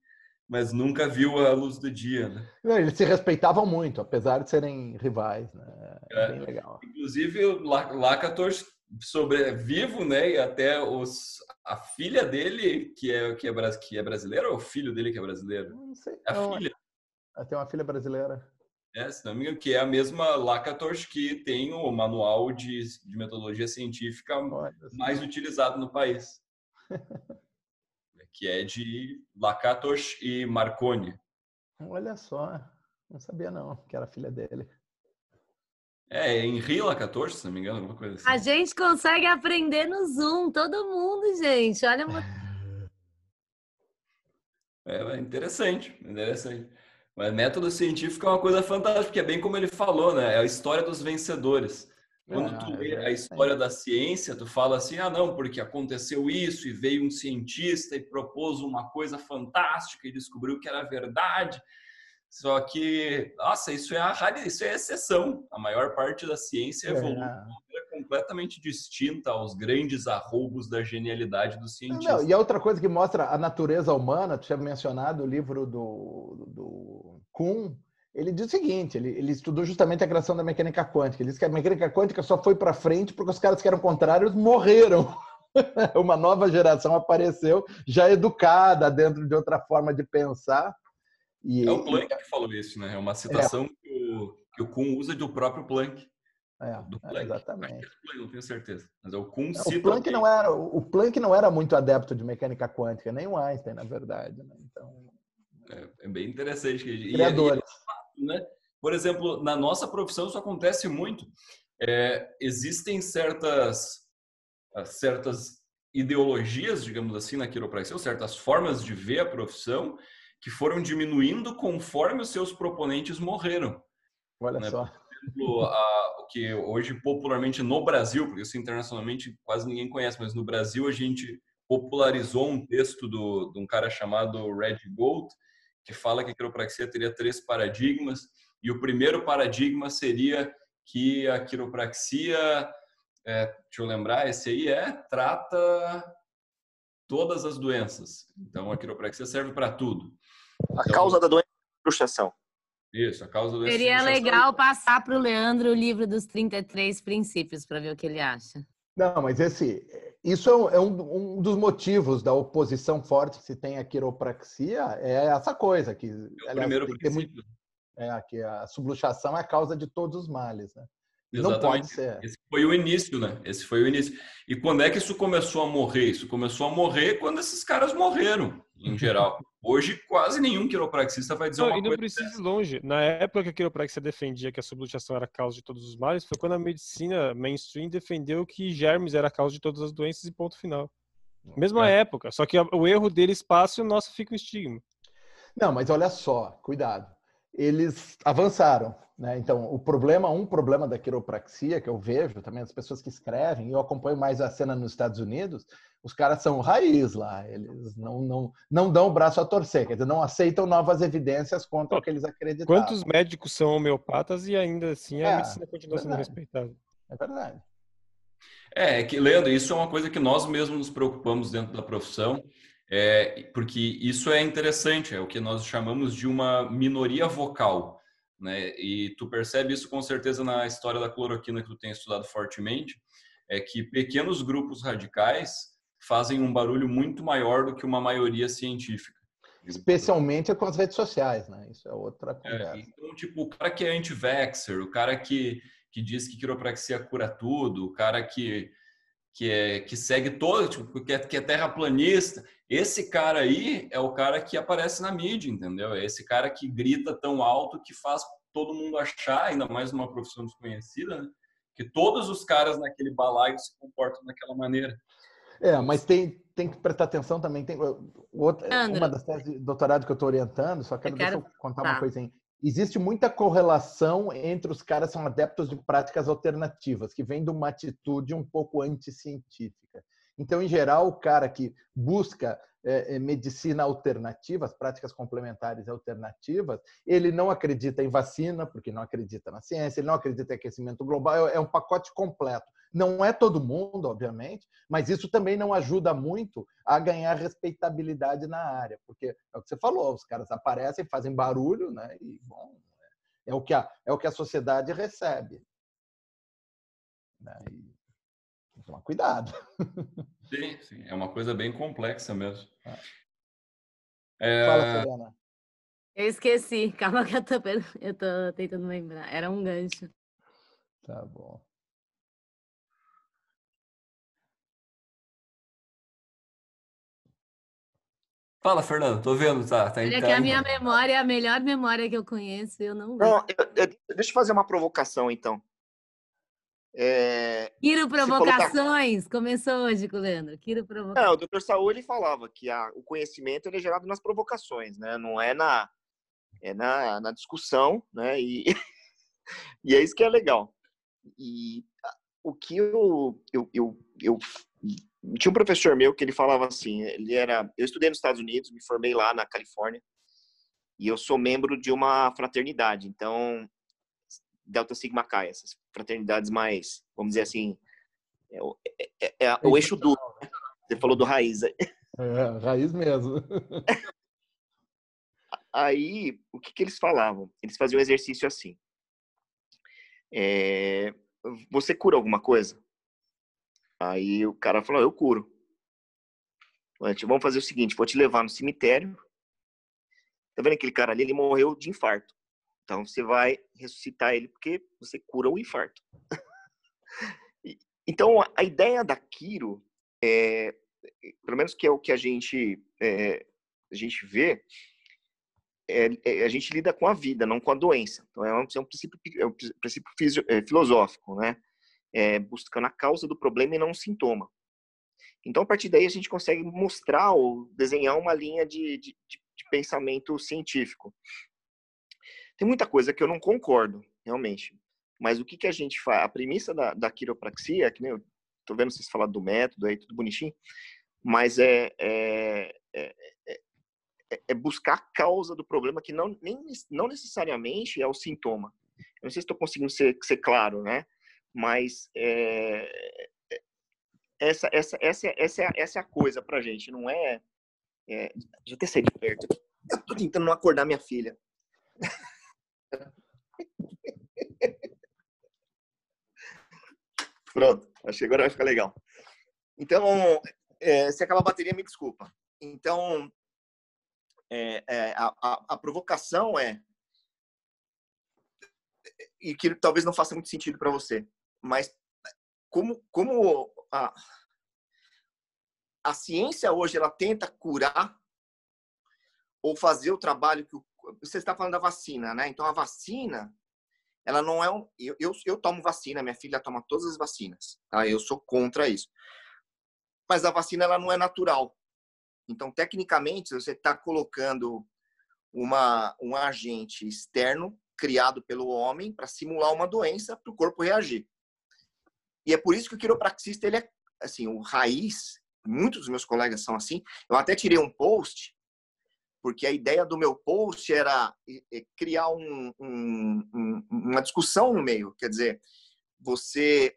mas nunca viu a luz do dia, né? Eles se respeitavam muito, apesar de serem rivais, né? É, bem legal. Inclusive, o Lakatoshi sobrevivo, né? E até os, a filha dele, que é, que, é, que é brasileira, ou o filho dele que é brasileiro? Não sei. A não, filha. Tem uma filha brasileira. É, se não me engano, que é a mesma Lakatos que tem o manual de, de metodologia científica mais utilizado no país. que é de Lakatos e Marconi. Olha só, não sabia não que era filha dele. É, em Rila 14, se não me engano, alguma coisa assim. A gente consegue aprender no Zoom, todo mundo, gente. Olha uma... [LAUGHS] É, interessante, interessante. Mas método científico é uma coisa fantástica, porque é bem como ele falou, né? É a história dos vencedores. Quando tu lê a história da ciência, tu fala assim, ah, não, porque aconteceu isso e veio um cientista e propôs uma coisa fantástica e descobriu que era verdade. Só que, nossa, isso é a isso é a exceção. A maior parte da ciência é. evolui completamente distinta aos grandes arroubos da genialidade do cientista. Não, e a outra coisa que mostra a natureza humana, tu tinha mencionado o livro do, do Kuhn, ele diz o seguinte, ele, ele estudou justamente a criação da mecânica quântica. Ele diz que a mecânica quântica só foi para frente porque os caras que eram contrários morreram. [LAUGHS] Uma nova geração apareceu já educada dentro de outra forma de pensar e, é o Planck que falou isso, né? É uma citação é. Que, o, que o Kuhn usa do próprio Planck. É, do Planck. É, exatamente. É não tenho certeza. Mas é o Kuhn cita... O Planck, não era, o Planck não era muito adepto de mecânica quântica, nem o Einstein, na verdade. Né? Então... É, é, bem interessante. E, Criadores. E, né? Por exemplo, na nossa profissão isso acontece muito. É, existem certas, certas ideologias, digamos assim, na quiropraxia, ou certas formas de ver a profissão que foram diminuindo conforme os seus proponentes morreram. Olha né? só. Exemplo, a, o que hoje popularmente no Brasil, porque isso internacionalmente quase ninguém conhece, mas no Brasil a gente popularizou um texto do, de um cara chamado Red Gold, que fala que a quiropraxia teria três paradigmas, e o primeiro paradigma seria que a quiropraxia, é, deixa eu lembrar, esse aí é, trata todas as doenças. Então a quiropraxia serve para tudo. A então, causa da doença é frustração. Isso, a causa da doença Seria legal passar para o Leandro o livro dos 33 princípios para ver o que ele acha. Não, mas esse, isso é um, um, dos motivos da oposição forte que se tem à quiropraxia, é essa coisa que, é aliás, primeiro princípio. Muito, é, que a subluxação é a causa de todos os males, né? Não pode ser. Esse foi o início, né? Esse foi o início. E quando é que isso começou a morrer? Isso começou a morrer quando esses caras morreram, em geral. [LAUGHS] Hoje, quase nenhum quiropraxista vai dizer Não, uma e não coisa. precisa ir longe. Na época que a quiropraxia defendia que a subluxação era a causa de todos os males, foi quando a medicina mainstream defendeu que germes era a causa de todas as doenças e ponto final. Mesma É. época, só que o erro deles passa e o nosso fica um estigma. Não, mas olha só, cuidado. Eles avançaram, né? Então, o problema, um problema da quiropraxia que eu vejo também as pessoas que escrevem, e eu acompanho mais a cena nos Estados Unidos, os caras são raiz lá, eles não não não dão o braço a torcer, quer dizer, não aceitam novas evidências contra o que eles acreditam. Quantos médicos são homeopatas e ainda assim a É, medicina continua sendo verdade. respeitada? É verdade. É, é que, Leandro, isso é uma coisa que nós mesmos nos preocupamos dentro da profissão, é, porque isso é interessante, é o que nós chamamos de uma minoria vocal, né? E tu percebe isso com certeza na história da cloroquina que tu tem estudado fortemente, é que pequenos grupos radicais fazem um barulho muito maior do que uma maioria científica. Especialmente com as redes sociais, né? Isso é outra É, conversa. então, tipo, o cara que é anti-vaxxer, o cara que, que diz que quiropraxia cura tudo, o cara que, que, é, que segue todo, tipo, que é, que é terraplanista, esse cara aí é o cara que aparece na mídia, entendeu? É esse cara que grita tão alto que faz todo mundo achar, ainda mais numa profissão desconhecida, né? que todos os caras naquele balaio se comportam daquela maneira. É, mas tem, tem que prestar atenção também. Tem outra, Leandro. uma das teses de doutorado que eu estou orientando, só quero, Eu quero- deixa eu contar tá. uma coisinha. Existe muita correlação entre os caras que são adeptos de práticas alternativas, que vem de uma atitude um pouco anticientífica. Então, em geral, o cara que busca eh, eh, medicina alternativa, as práticas complementares alternativas, ele não acredita em vacina, porque não acredita na ciência, ele não acredita em aquecimento global, é é um pacote completo. Não é todo mundo, obviamente, mas isso também não ajuda muito a ganhar respeitabilidade na área, porque é o que você falou, os caras aparecem, fazem barulho, né? E bom, é o que a, é o que a sociedade recebe. Né? E tem que tomar cuidado. [LAUGHS] Sim, sim, é uma coisa bem complexa mesmo. Ah. É, Fala, Selena. Eu esqueci. [LAUGHS] Calma que eu tô, eu tô tentando lembrar. Era um gancho. Tá bom. Fala, Fernando, tô vendo, tá? tá Olha tá que a minha memória é a melhor memória que eu conheço eu não. Não, eu- eu- deixa eu fazer uma provocação, então. É, Quiro Provocações! Começou hoje com o Leandro. Quiro Provocações. É, o Dr. Saúl ele falava que a- o conhecimento ele é gerado nas provocações, né? Não é na é na, na discussão, né? E, [LAUGHS] e é isso que é legal. E a- o que eu, eu, eu, eu tinha um professor meu que ele falava assim, ele era, eu estudei nos Estados Unidos, me formei lá na Califórnia e eu sou membro de uma fraternidade, então Delta Sigma Chi, fraternidades mais, vamos dizer assim, é, o- é- é- é o eixo duro. né? Você falou do raiz. É, raiz mesmo. [LAUGHS] Aí, o que, que eles falavam? Eles faziam um exercício assim. É, você cura alguma coisa? Aí o cara falou, eu curo. Falei, "Tio, Vamos fazer o seguinte, vou te levar no cemitério. Tá vendo aquele cara ali? Ele morreu de infarto. Então você vai ressuscitar ele porque você cura o infarto. [LAUGHS] Então a- ideia da Quiro, é, pelo menos que é o que a gente é, a gente vê, é, é, a gente lida com a vida, não com a doença. Então é um, é um princípio, é um pri- princípio fisio- é, filosófico, né? Buscando a causa do problema e não o sintoma. Então a partir daí a gente consegue mostrar ou desenhar uma linha de, de- de pensamento científico. Tem muita coisa que eu não concordo, realmente. Mas o que, que a gente faz? A premissa da, da quiropraxia, que nem eu tô vendo vocês falar do método aí, tudo bonitinho, mas é, é, é, é- é buscar a causa do problema que não, nem, não necessariamente é o sintoma. Eu não sei se estou conseguindo ser, ser claro, né? Mas é, é- essa, essa, essa, essa, é essa é a coisa pra gente, não é... é eu até sair de perto. Eu tô tentando não acordar minha filha. Pronto, acho que agora vai ficar legal. Então, é, se acabar a bateria, me desculpa. Então, é, é, a, a, a provocação é e que talvez não faça muito sentido para você, mas como como a, a ciência hoje ela tenta curar ou fazer o trabalho que o, você está falando da vacina, né? Então a vacina ela não é um, eu, eu, eu tomo vacina, minha filha toma todas as vacinas, tá? Eu sou contra isso. Mas a vacina ela não é natural. Então, tecnicamente, você está colocando uma, um agente externo criado pelo homem para simular uma doença para o corpo reagir. E é por isso que o quiropraxista ele é assim, o raiz. Muitos dos meus colegas são assim. Eu até tirei um post porque a ideia do meu post era criar um, um, um, uma discussão no meio. Quer dizer, você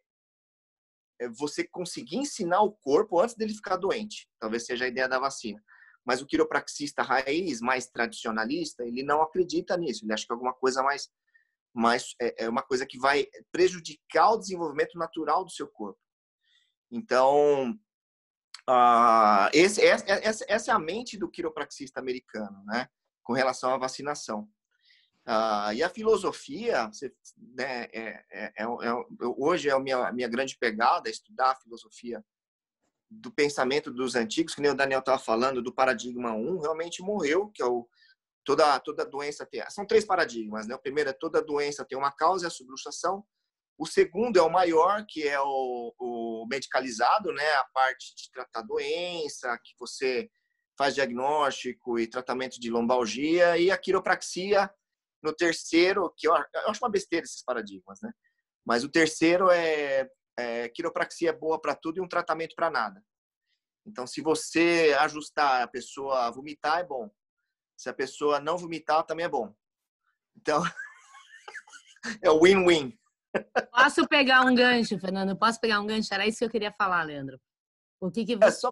é, você conseguir ensinar o corpo antes dele ficar doente. Talvez seja a ideia da vacina. Mas o quiropraxista raiz, mais tradicionalista, ele não acredita nisso. Ele acha que é alguma coisa mais, mais é, é uma coisa que vai prejudicar o desenvolvimento natural do seu corpo. Então, uh, esse, essa, essa é a mente do quiropraxista americano, né? Com relação à vacinação. Uh, e a filosofia, você, né, é, é, é, hoje é a minha, a minha grande pegada, estudar a filosofia do pensamento dos antigos, que nem o Daniel estava falando, do paradigma 1, realmente morreu, que é o toda toda doença tem, são três paradigmas, né? O primeiro é toda doença tem uma causa, é a subluxação. O segundo é o maior, que é o, o medicalizado, né? A parte de tratar doença, que você faz diagnóstico e tratamento de lombalgia e a quiropraxia no terceiro, que eu, eu acho uma besteira esses paradigmas, né? Mas o terceiro é, é quiropraxia é boa para tudo e um tratamento para nada. Então, se você ajustar a pessoa a vomitar, é bom. Se a pessoa não vomitar, também é bom. Então, [LAUGHS] é win-win. Posso pegar um gancho, Fernando? Posso pegar um gancho? Era isso que eu queria falar, Leandro. O que, que é você... É só...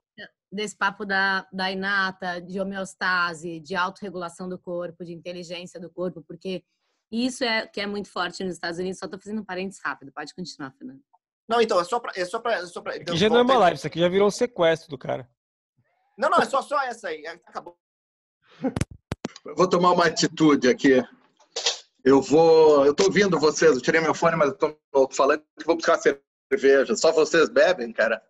desse papo da, da inata, de homeostase, de autorregulação do corpo, de inteligência do corpo, porque isso é que é muito forte nos Estados Unidos. Só estou fazendo um parênteses rápido. Pode continuar, Fernando. Não, então, é só para. É só pra, é só pra, então, aqui já não é uma live, isso aqui já virou um sequestro do cara. Não, não, é só, só essa aí. Acabou. Vou tomar uma atitude aqui. Eu vou. Eu tô ouvindo vocês, eu tirei meu fone, mas eu tô falando que vou buscar cerveja. Só vocês bebem, cara?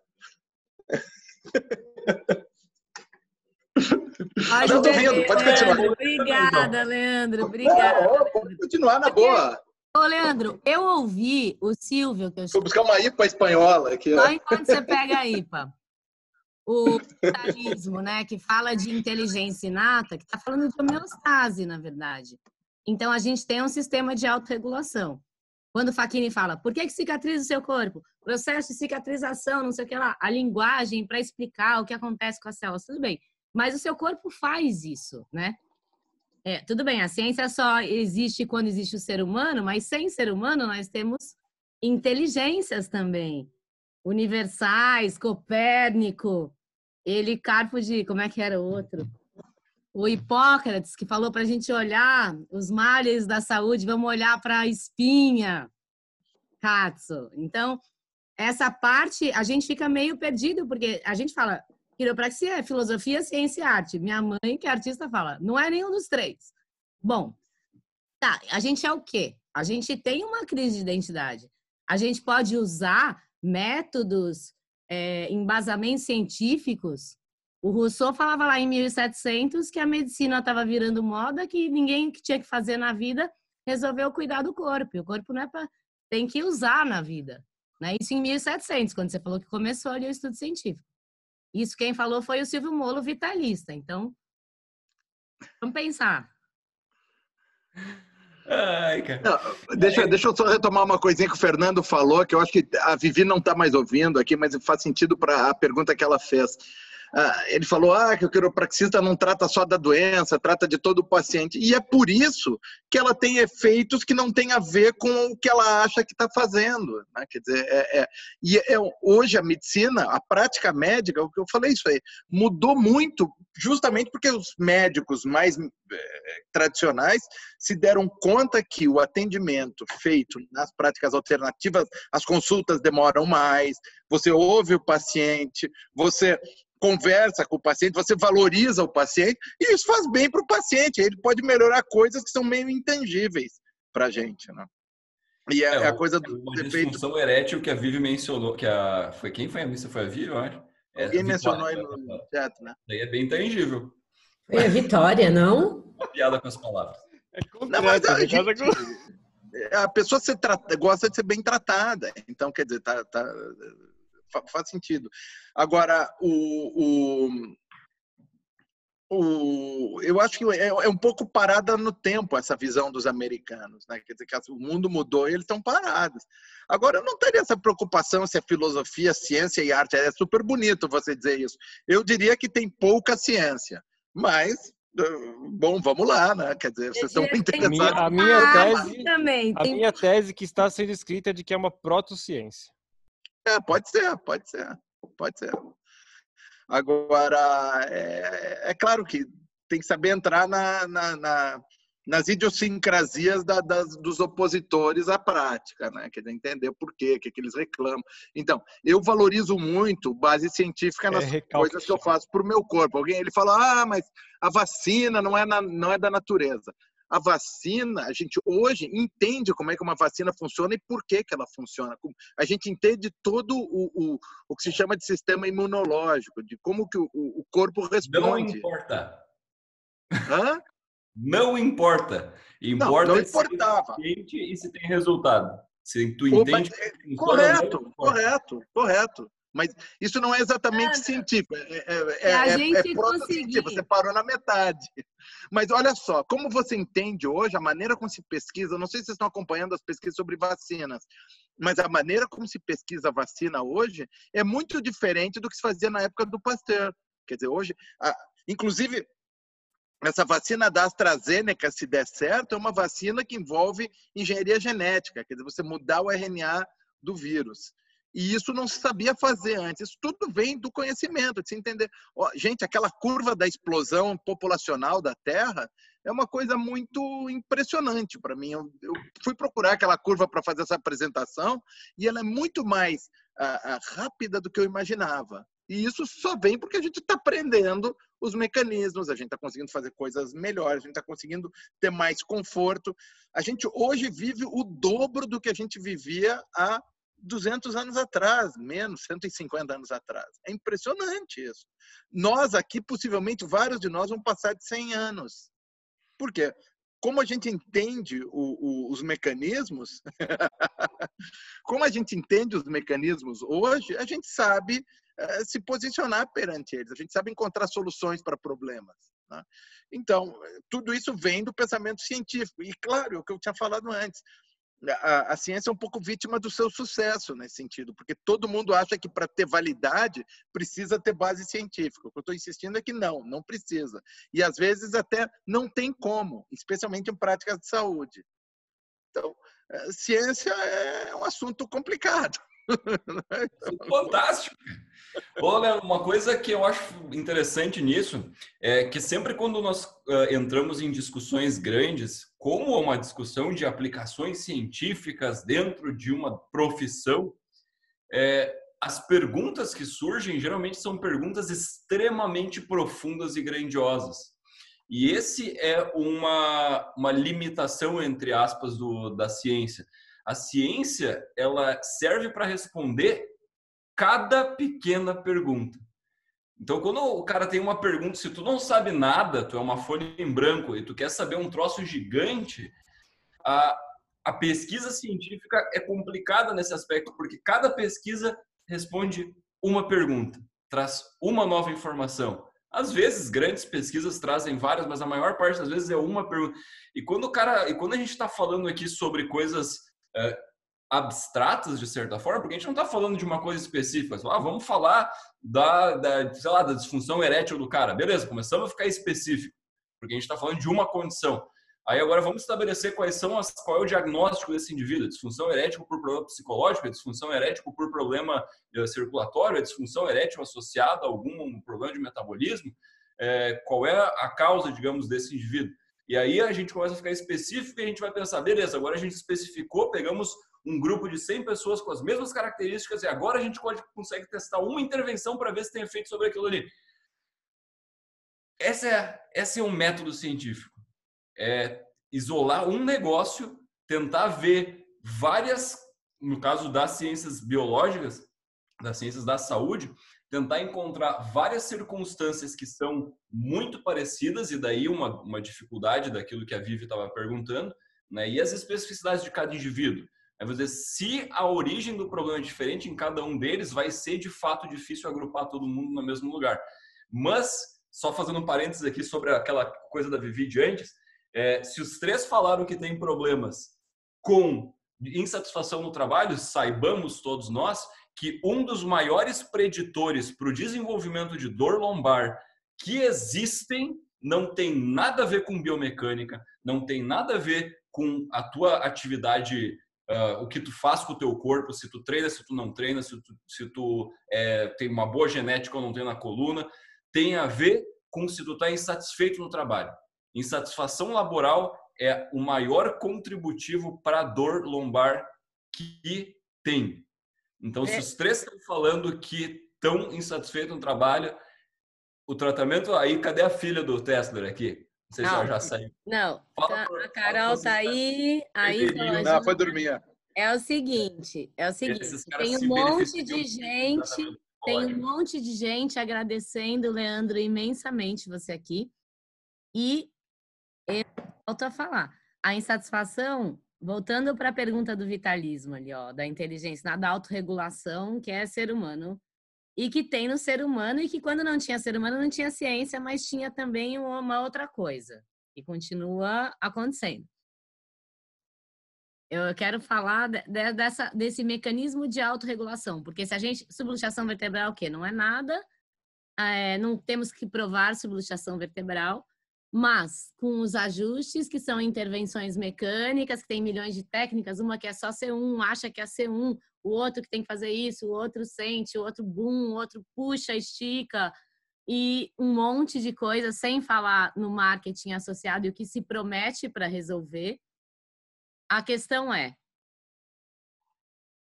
Pode eu tô ouvindo, pode continuar. Obrigada, Leandro. Obrigada. pode continuar na boa. Ô, Leandro, eu ouvi o Silvio que eu Vou buscar uma IPA espanhola aqui. Só enquanto você pega a IPA. O vitalismo, né, que fala de inteligência inata, que está falando de homeostase, na verdade. Então, a gente tem um sistema de autorregulação. Quando o Faquini fala, por que, que cicatriza o seu corpo? Processo de cicatrização, não sei o que lá. A linguagem para explicar o que acontece com as células, tudo bem. Mas o seu corpo faz isso, né? É, tudo bem, a ciência só existe quando existe o ser humano, mas sem ser humano nós temos inteligências também. Universais, Copérnico, ele Carpo de, como é que era o outro? O Hipócrates, que falou para a gente olhar os males da saúde, vamos olhar para a espinha, Katsu. Então, essa parte a gente fica meio perdido, porque a gente fala, Quiropraxia é filosofia, ciência e arte. Minha mãe, que é artista, fala, não é nenhum dos três. Bom, tá, a gente é o quê? A gente tem uma crise de identidade. A gente pode usar métodos, é, embasamentos científicos. O Rousseau falava lá em 1700 que a medicina estava virando moda, que ninguém que tinha que fazer na vida resolveu cuidar do corpo. E o corpo não é para tem que usar na vida. Né? Isso em 1700, quando você falou que começou ali o estudo científico. Isso quem falou foi o Silvio Molo, vitalista. Então, vamos pensar. Ai, não, deixa, deixa eu só retomar uma coisinha que o Fernando falou, que eu acho que a Vivi não está mais ouvindo aqui, mas faz sentido para a pergunta que ela fez. Ah, ele falou ah, que o quiropraxista não trata só da doença, trata de todo o paciente. E é por isso que ela tem efeitos que não têm a ver com o que ela acha que está fazendo. Né? Quer dizer, é, é, e é, hoje a medicina, a prática médica, o que eu falei isso aí, mudou muito, justamente porque os médicos mais é, tradicionais se deram conta que o atendimento feito nas práticas alternativas, as consultas demoram mais, você ouve o paciente, você conversa com o paciente, você valoriza o paciente, e isso faz bem para o paciente. Ele pode melhorar coisas que são meio intangíveis para a gente. Né? E é, é a coisa do uma defeito. disfunção erétil que a Vivi mencionou, que a foi quem foi a missa? Foi a Vivi, eu acho. É, Alguém mencionou aí no chat, né? Daí é bem tangível. Foi a Vitória, não? Uma piada com as palavras. É Não, mas a? Cada gente, [LAUGHS] a pessoa se trata, gosta de ser bem tratada. Então, quer dizer, tá, tá- faz sentido. Agora, o, o, o- eu acho que é, é um pouco parada no tempo essa visão dos americanos. Né? Quer dizer, que o mundo mudou e eles estão parados. Agora, eu não teria essa preocupação se é filosofia, ciência e arte. É super bonito você dizer isso. Eu diria que tem pouca ciência. Mas, eh, bom, vamos lá, né? Quer dizer, vocês estão ter A minha, interessados. a minha Ah, tese, também. a Tem minha tese que está sendo escrita é de que é uma protociência. É, pode ser, pode ser, pode ser. Agora, é, é claro que tem que saber entrar na, na- na- nas idiosincrasias da- das- dos opositores à prática, né? Quer entender por quê, o que, que eles reclamam. Então, eu valorizo muito base científica nas recalque. coisas que eu faço para o meu corpo. Alguém ele fala, ah, mas a vacina não é, na- não é da natureza. A vacina, a gente hoje entende como é que uma vacina funciona e por que, que ela funciona. A gente entende todo o, o, o que se chama de sistema imunológico, de como que o, o corpo Não responde. importa. Hã? Não importa. Importa não se é importava. eficiente e se tem resultado. Se tu entende não Correto, importa. correto, correto. Mas isso não é exatamente Ana, científico. É, é, é a é, gente é conseguir. Você parou na metade. Mas olha só, como você entende hoje a maneira como se pesquisa, não sei se vocês estão acompanhando as pesquisas sobre vacinas, mas a maneira como se pesquisa a vacina hoje é muito diferente do que se fazia na época do Pasteur. Quer dizer, hoje, a- inclusive, essa vacina da AstraZeneca, se der certo, é uma vacina que envolve engenharia genética, quer dizer, você mudar o RNA do vírus. E isso não se sabia fazer antes. Isso tudo vem do conhecimento, de se entender. Ó, gente, aquela curva da explosão populacional da Terra é uma coisa muito impressionante para mim. Eu, eu fui procurar aquela curva para fazer essa apresentação e ela é muito mais rápida do que eu imaginava. E isso só vem porque a gente está aprendendo os mecanismos, a gente está conseguindo fazer coisas melhores, a gente está conseguindo ter mais conforto. A gente hoje vive o dobro do que a gente vivia há 200 anos atrás, menos 150 anos atrás. É impressionante isso. Nós aqui, possivelmente, vários de nós vão passar de 100 anos. Por quê? Como a gente entende o- o- os mecanismos, [LAUGHS] como a gente entende os mecanismos hoje, a gente sabe eh, se posicionar perante eles, a gente sabe encontrar soluções para problemas. né? Então, eh, tudo isso vem do pensamento científico. E, claro, é o que eu tinha falado antes, a, a ciência é um pouco vítima do seu sucesso nesse sentido, porque todo mundo acha que para ter validade precisa ter base científica. O que eu estou insistindo é que não, não precisa. E às vezes até não tem como, especialmente em práticas de saúde. Então, eh, ciência é um assunto complicado. [LAUGHS] Fantástico. Léo, uma coisa que eu acho interessante nisso é que sempre quando nós ah, entramos em discussões grandes, como uma discussão de aplicações científicas dentro de uma profissão, é, as perguntas que surgem geralmente são perguntas extremamente profundas e grandiosas. E esse é uma, uma limitação, entre aspas, do, da ciência. A ciência ela serve para responder cada pequena pergunta. Então, quando o cara tem uma pergunta, se tu não sabe nada, tu é uma folha em branco e tu quer saber um troço gigante, a, a pesquisa científica é complicada nesse aspecto, porque cada pesquisa responde uma pergunta, traz uma nova informação. Às vezes, grandes pesquisas trazem várias, mas a maior parte das vezes é uma pergunta. E quando o cara, e quando a gente está falando aqui sobre coisas é, abstratas de certa forma, porque a gente não está falando de uma coisa específica. Ah, vamos falar da, da, sei lá, da disfunção erétil do cara. Beleza, começamos a ficar específico, porque a gente está falando de uma condição. Aí agora vamos estabelecer quais são as, qual é o diagnóstico desse indivíduo. Disfunção erétil por problema psicológico, disfunção erétil por problema eh, circulatório, disfunção erétil associada a algum problema de metabolismo. É, qual é a causa, digamos, desse indivíduo? E aí a gente começa a ficar específico e a gente vai pensar, beleza, agora a gente especificou, pegamos um grupo de 100 pessoas com as mesmas características e agora a gente consegue testar uma intervenção para ver se tem efeito sobre aquilo ali. Essa é, esse é um método científico. É isolar um negócio, tentar ver várias, no caso das ciências biológicas, das ciências da saúde, tentar encontrar várias circunstâncias que são muito parecidas, e daí uma, uma dificuldade daquilo que a Vivi estava perguntando, né? e as especificidades de cada indivíduo. É dizer, se a origem do problema é diferente em cada um deles, vai ser de fato difícil agrupar todo mundo no mesmo lugar. Mas, só fazendo um parênteses aqui sobre aquela coisa da Vivi de antes, é, se os três falaram que tem problemas com insatisfação no trabalho, saibamos todos nós que um dos maiores preditores para o desenvolvimento de dor lombar que existem não tem nada a ver com biomecânica, não tem nada a ver com a tua atividade, uh, o que tu faz com o teu corpo, se tu treina, se tu não treina, se tu, se tu é, tem uma boa genética ou não tem na coluna, tem a ver com se tu está insatisfeito no trabalho. Insatisfação laboral é o maior contributivo para a dor lombar que tem. Então, se é. os três estão falando que estão insatisfeitos no trabalho, o tratamento. Aí, cadê a filha do Tesla aqui? Não sei não, se ela já saiu. Não, tá, a Carol tá aí. aí não, foi dormir. É o seguinte, é o seguinte, tem um monte de gente, tem um monte de gente agradecendo, Leandro, imensamente você aqui. E eu volto a falar, a insatisfação voltando para a pergunta do vitalismo ali, ó, da inteligência, da autorregulação, que é ser humano, e que tem no ser humano, e que quando não tinha ser humano não tinha ciência, mas tinha também uma outra coisa, e continua acontecendo. Eu quero falar de, de, dessa, desse mecanismo de autorregulação, porque se a gente. Subluxação vertebral, o quê? Não é nada, é, não temos que provar subluxação vertebral, mas com os ajustes, que são intervenções mecânicas, que tem milhões de técnicas, uma que é só C1, acha que é C1, o outro que tem que fazer isso, o outro sente, o outro boom, o outro puxa, estica, e um monte de coisa, sem falar no marketing associado e o que se promete para resolver. A questão é: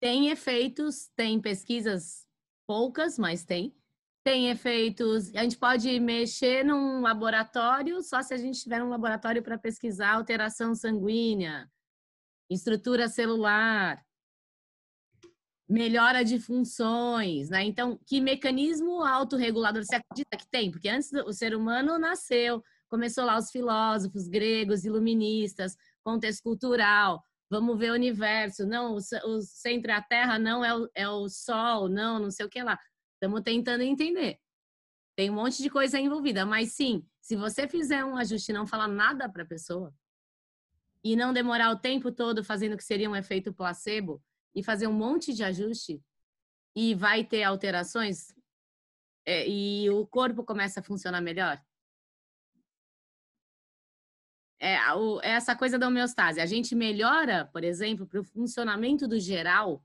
tem efeitos, tem pesquisas poucas, mas tem tem efeitos. A gente pode mexer num laboratório só se a gente tiver um laboratório para pesquisar alteração sanguínea, estrutura celular, melhora de funções, né? Então, que mecanismo autorregulador você acredita que tem? Porque antes o ser humano nasceu, começou lá os filósofos gregos, iluministas, contexto cultural. Vamos ver o universo. Não, o, centro é a Terra, não é o, é o Sol, não, não sei o que lá. Estamos tentando entender. Tem um monte de coisa envolvida, mas sim, se você fizer um ajuste e não falar nada para a pessoa e não demorar o tempo todo fazendo o que seria um efeito placebo e fazer um monte de ajuste e vai ter alterações é, e o corpo começa a funcionar melhor. É, o, é essa coisa da homeostase. A gente melhora, por exemplo, para o funcionamento do geral,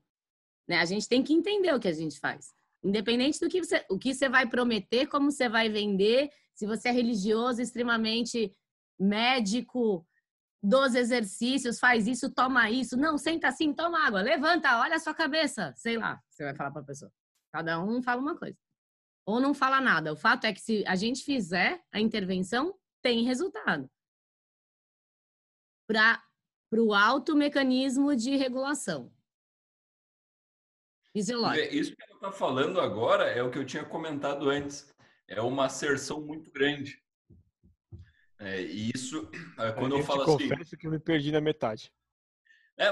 né? A gente tem que entender o que a gente faz. Independente do que você, o que você vai prometer, como você vai vender, se você é religioso, extremamente médico, dos exercícios, faz isso, toma isso. Não, senta assim, toma água, levanta, olha a sua cabeça. Sei lá, você vai falar para a pessoa. Cada um fala uma coisa. Ou não fala nada. O fato é que se a gente fizer a intervenção, tem resultado. Para o alto mecanismo de regulação Isso que ela está falando agora é o que eu tinha comentado antes. É uma asserção muito grande. É, e isso, é, quando eu, eu falo assim. Confesso que eu me perdi na metade. É,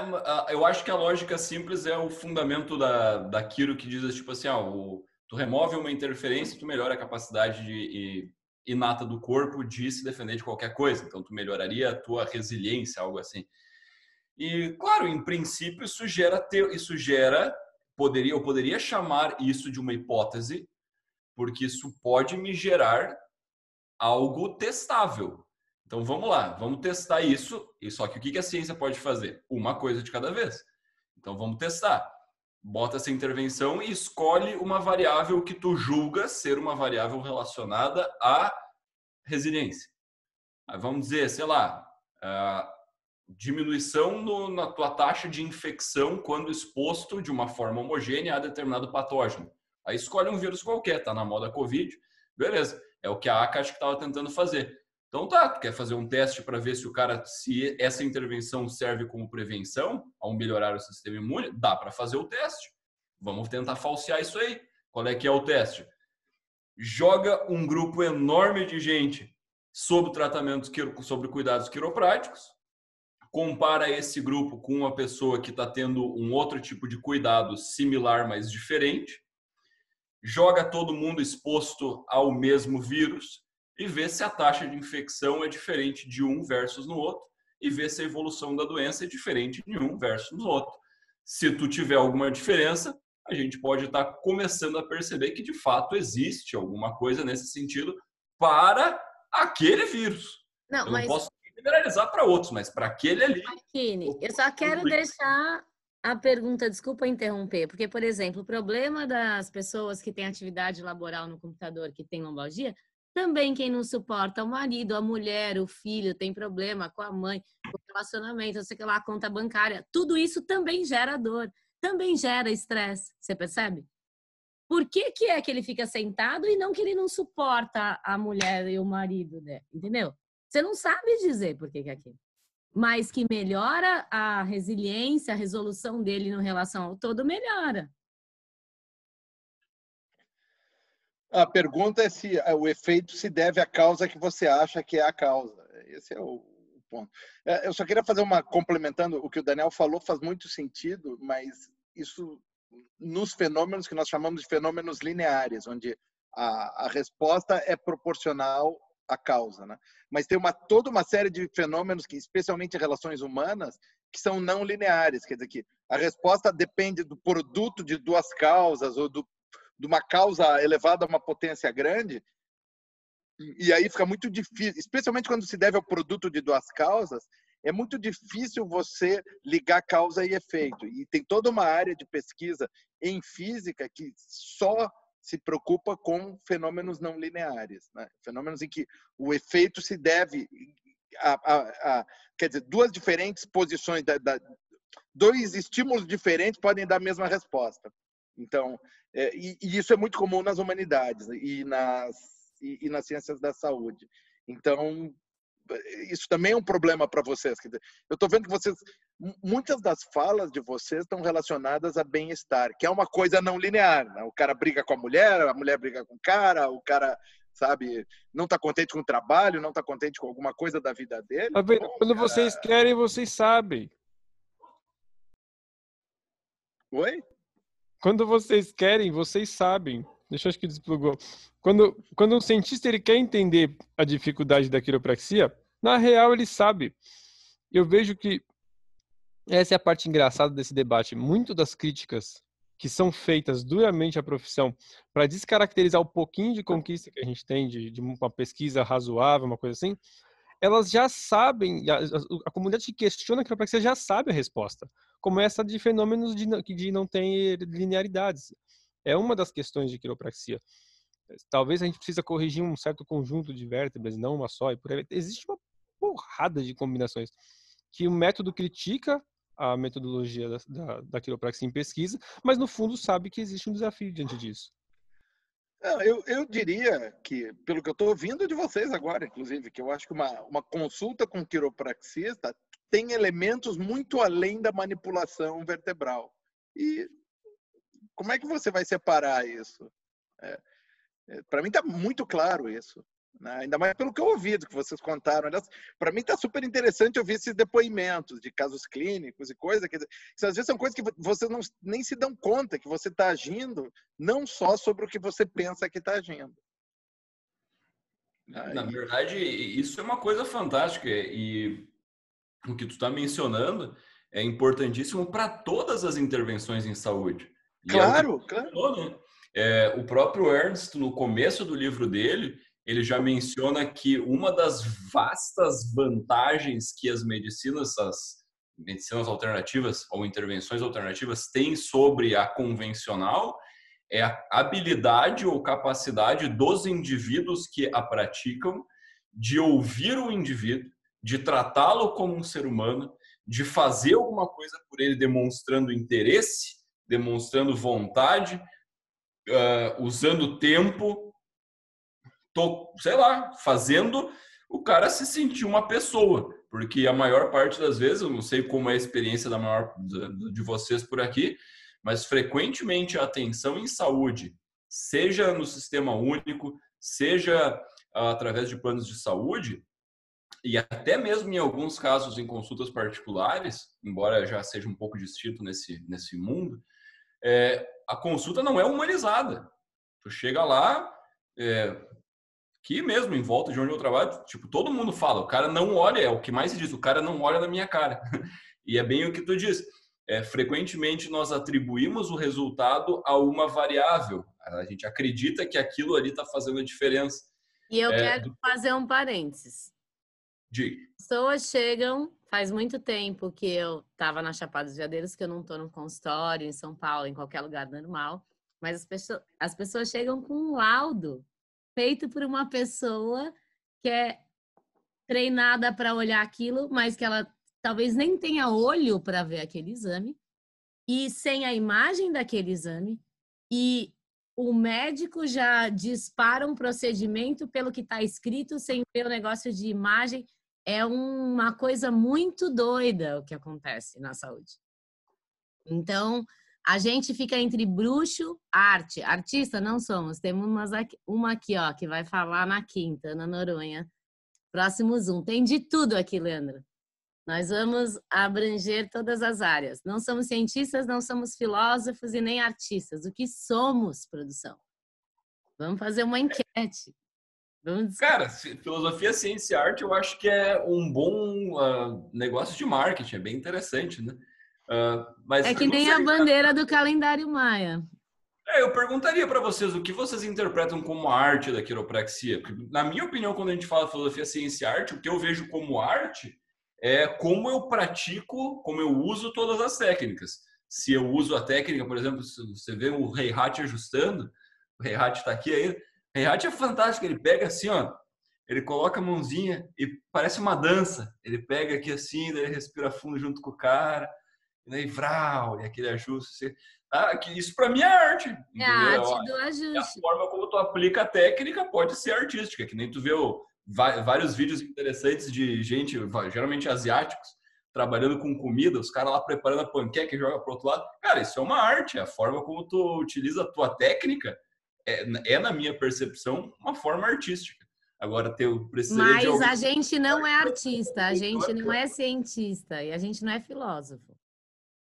eu acho que a lógica simples é o fundamento da, daquilo que diz tipo assim, ó, o, tu remove uma interferência, tu melhora a capacidade de, inata do corpo de se defender de qualquer coisa. Então, tu melhoraria a tua resiliência, algo assim. E, claro, em princípio, isso gera, isso gera poderia, eu poderia chamar isso de uma hipótese, porque isso pode me gerar algo testável. Então vamos lá, vamos testar isso. E só que o que a ciência pode fazer? Uma coisa de cada vez. Então vamos testar. Bota essa intervenção e escolhe uma variável que tu julga ser uma variável relacionada à resiliência. Aí vamos dizer, sei lá, diminuição no, na tua taxa de infecção quando exposto de uma forma homogênea a determinado patógeno. Aí escolhe um vírus qualquer, tá na moda Covid, beleza. É o que a ACA acho que estava tentando fazer. Então tá, tu quer fazer um teste para ver se o cara, se essa intervenção serve como prevenção ao melhorar o sistema imune, dá para fazer o teste. Vamos tentar falsear isso aí. Qual é que é o teste? Joga um grupo enorme de gente sobre tratamentos, sobre cuidados quiropráticos, compara esse grupo com uma pessoa que está tendo um outro tipo de cuidado similar, mas diferente, joga todo mundo exposto ao mesmo vírus e vê se a taxa de infecção é diferente de um versus no outro e vê se a evolução da doença é diferente de um versus no outro. Se tu tiver alguma diferença, a gente pode estar tá começando a perceber que de fato existe alguma coisa nesse sentido para aquele vírus. Não, eu mas... não posso generalizar para outros, mas para aquele ali. Marquine, eu só quero deixar a pergunta, desculpa interromper, porque, por exemplo, o problema das pessoas que têm atividade laboral no computador, que tem lombalgia, também quem não suporta o marido, a mulher, o filho, tem problema com a mãe, com o relacionamento, sei lá, a conta bancária, tudo isso também gera dor, também gera estresse, você percebe? Por que, que é que ele fica sentado e não que ele não suporta a mulher e o marido, né? Entendeu? Você não sabe dizer por que, que é aquilo. Mas que melhora a resiliência, a resolução dele no relação ao todo, melhora. A pergunta é se o efeito se deve à causa que você acha que é a causa. Esse é o ponto. É, eu só queria fazer uma complementando o que o Daniel falou faz muito sentido, mas isso nos fenômenos que nós chamamos de fenômenos lineares, onde a, a resposta é proporcional à causa, né? Mas tem uma toda uma série de fenômenos que, especialmente em relações humanas, que são não lineares, quer dizer que a resposta depende do produto de duas causas ou do de uma causa elevada a uma potência grande, e aí fica muito difícil, especialmente quando se deve ao produto de duas causas, é muito difícil você ligar causa e efeito. E tem toda uma área de pesquisa em física que só se preocupa com fenômenos não lineares, né? fenômenos em que o efeito se deve a, a, a quer dizer, duas diferentes posições, da, da, dois estímulos diferentes podem dar a mesma resposta. Então, é, e, e, isso é muito comum nas humanidades e nas, e, e nas ciências da saúde. Então, isso também é um problema para vocês. Eu estou vendo que vocês, muitas das falas de vocês estão relacionadas a bem-estar, que é uma coisa não linear. Né? O cara briga com a mulher, a mulher briga com o cara, o cara, sabe, não está contente com o trabalho, não está contente com alguma coisa da vida dele. Tá Bom, Quando cara... vocês querem, vocês sabem. Oi? Quando vocês querem, vocês sabem. Deixa eu acho que desplugou. Quando, quando um cientista ele quer entender a dificuldade da quiropraxia, na real ele sabe. Eu vejo que essa é a parte engraçada desse debate. Muito das críticas que são feitas duramente à profissão para descaracterizar o pouquinho de conquista que a gente tem de, de uma pesquisa razoável, uma coisa assim, elas já sabem, a, a, a comunidade que questiona a quiropraxia já sabe a resposta, como essa de fenômenos de, de não ter linearidades. É uma das questões de quiropraxia. Talvez a gente precisa corrigir um certo conjunto de vértebras, não uma só, e por aí. Existe uma porrada de combinações que o método critica a metodologia da, da, da quiropraxia em pesquisa, mas no fundo sabe que existe um desafio diante disso. Eu, eu diria que, pelo que eu estou ouvindo de vocês agora, inclusive, que eu acho que uma, uma consulta com quiropraxista tem elementos muito além da manipulação vertebral. E como é que você vai separar isso? É, é, Para mim está muito claro isso. Né? Ainda mais pelo que eu ouvi, do que vocês contaram. Para mim está super interessante ouvir esses depoimentos de casos clínicos e coisas. Que, às vezes são coisas que você não, nem se dão conta que você está agindo, não só sobre o que você pensa que está agindo. Na verdade, isso é uma coisa fantástica e o que tu está mencionando é importantíssimo para todas as intervenções em saúde. Claro, é claro. Falou, né? é, o próprio Ernst, no começo do livro dele, ele já menciona que uma das vastas vantagens que as medicinas, as medicinas alternativas ou intervenções alternativas têm sobre a convencional é a habilidade ou capacidade dos indivíduos que a praticam de ouvir o indivíduo, de tratá-lo como um ser humano, de fazer alguma coisa por ele demonstrando interesse, demonstrando vontade, uh, usando tempo, tô, sei lá, fazendo o cara se sentir uma pessoa, porque a maior parte das vezes, eu não sei como é a experiência da maior de vocês por aqui, mas frequentemente a atenção em saúde, seja no sistema único, seja através de planos de saúde, e até mesmo em alguns casos em consultas particulares, embora já seja um pouco distinto nesse, nesse mundo, é, a consulta não é humanizada. Tu chega lá, é, que mesmo em volta de onde eu trabalho, tipo, todo mundo fala, o cara não olha, é o que mais se diz, o cara não olha na minha cara. [LAUGHS] e é bem o que tu diz. É, frequentemente nós atribuímos o resultado a uma variável. A gente acredita que aquilo ali está fazendo a diferença. E eu é, quero fazer um parênteses. De... Pessoas chegam, faz muito tempo que eu estava na Chapada dos Veadeiros, que eu não estou no consultório, em São Paulo, em qualquer lugar normal, mas as pessoas, as pessoas chegam com um laudo feito por uma pessoa que é treinada para olhar aquilo, mas que ela talvez nem tenha olho para ver aquele exame, e sem a imagem daquele exame, e o médico já dispara um procedimento pelo que está escrito, sem ver o negócio de imagem. É uma coisa muito doida o que acontece na saúde. Então, a gente fica entre bruxo, arte. Artista não somos. Temos umas aqui, uma aqui, ó, que vai falar na quinta, na Noronha. Próximo Zoom. Tem de tudo aqui, Leandro. Nós vamos abranger todas as áreas. Não somos cientistas, não somos filósofos e nem artistas. O que somos, produção? Vamos fazer uma enquete. Vamos... Cara, filosofia, ciência e arte eu acho que é um bom uh, negócio de marketing, é bem interessante, né? Uh, mas é que nem a bandeira do calendário maia. É, eu perguntaria para vocês o que vocês interpretam como arte da quiropraxia. Porque, na minha opinião, quando a gente fala filosofia, ciência e arte, o que eu vejo como arte é como eu pratico, como eu uso todas as técnicas. Se eu uso a técnica, por exemplo, se você vê o Rei Hat ajustando, o Rei Hat está aqui aí. O Rei Hat é fantástico, ele pega assim, ó, ele coloca a mãozinha e parece uma dança. Ele pega aqui assim, daí ele respira fundo junto com o cara e daí vral, e aquele ajuste. Ah, que isso para mim é arte. É a arte do ajuste. a forma como tu aplica a técnica pode ser artística, que nem tu vê o, vários vídeos interessantes de gente, geralmente asiáticos, trabalhando com comida, os caras lá preparando a panqueca e joga pro outro lado. Cara, isso é uma arte, é a forma como tu utiliza a tua técnica é, é na minha percepção, uma forma artística. Agora, eu precisaria Mas algum... a gente não é artista, a gente não é cientista e a gente não é filósofo.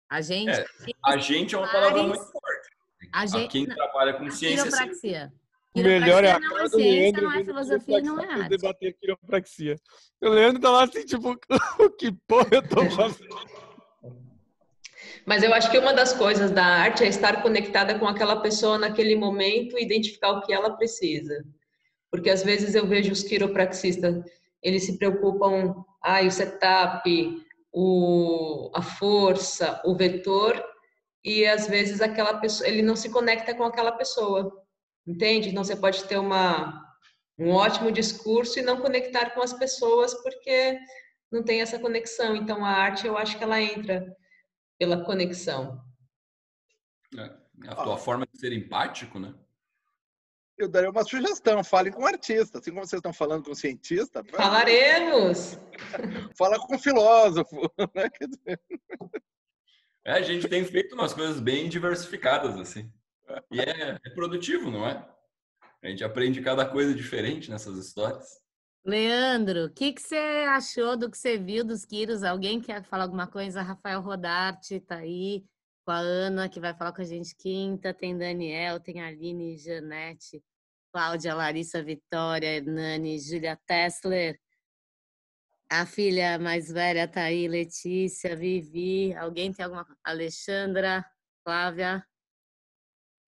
A gente. É, a gente é uma palavra muito forte. A, gente, a quem trabalha com ciência. Quiropraxia. O melhor é a não é ciência, não é filosofia, não é arte. debater quiropraxia. O Leandro tá lá assim, tipo, [LAUGHS] o que porra eu tô fazendo? [LAUGHS] Mas eu acho que uma das coisas da arte é estar conectada com aquela pessoa naquele momento e identificar o que ela precisa. Porque às vezes eu vejo os quiropraxistas, eles se preocupam, ah, o setup, o, a força, o vetor, e às vezes aquela pessoa, ele não se conecta com aquela pessoa, entende? Então você pode ter uma, um ótimo discurso e não conectar com as pessoas porque não tem essa conexão. Então a arte, eu acho que ela entra pela conexão. É, a tua ah. forma de ser empático, né? eu daria uma sugestão. Fale com um artista, assim como vocês estão falando com um cientista. Falaremos! [LAUGHS] Fala com um filósofo. [LAUGHS] Né? É, a gente tem feito umas coisas bem diversificadas, assim. E é, é produtivo, não é? A gente aprende cada coisa diferente nessas histórias. Leandro, o que, você achou do que você viu dos Quiros? Alguém quer falar alguma coisa? Rafael Rodarte está aí com a Ana, que vai falar com a gente quinta. Tem Daniel, tem Aline, Janete, Cláudia, Larissa, Vitória, Hernani, Júlia Tessler. A filha mais velha tá aí, Letícia, Vivi. Alguém tem alguma Alexandra, Flávia.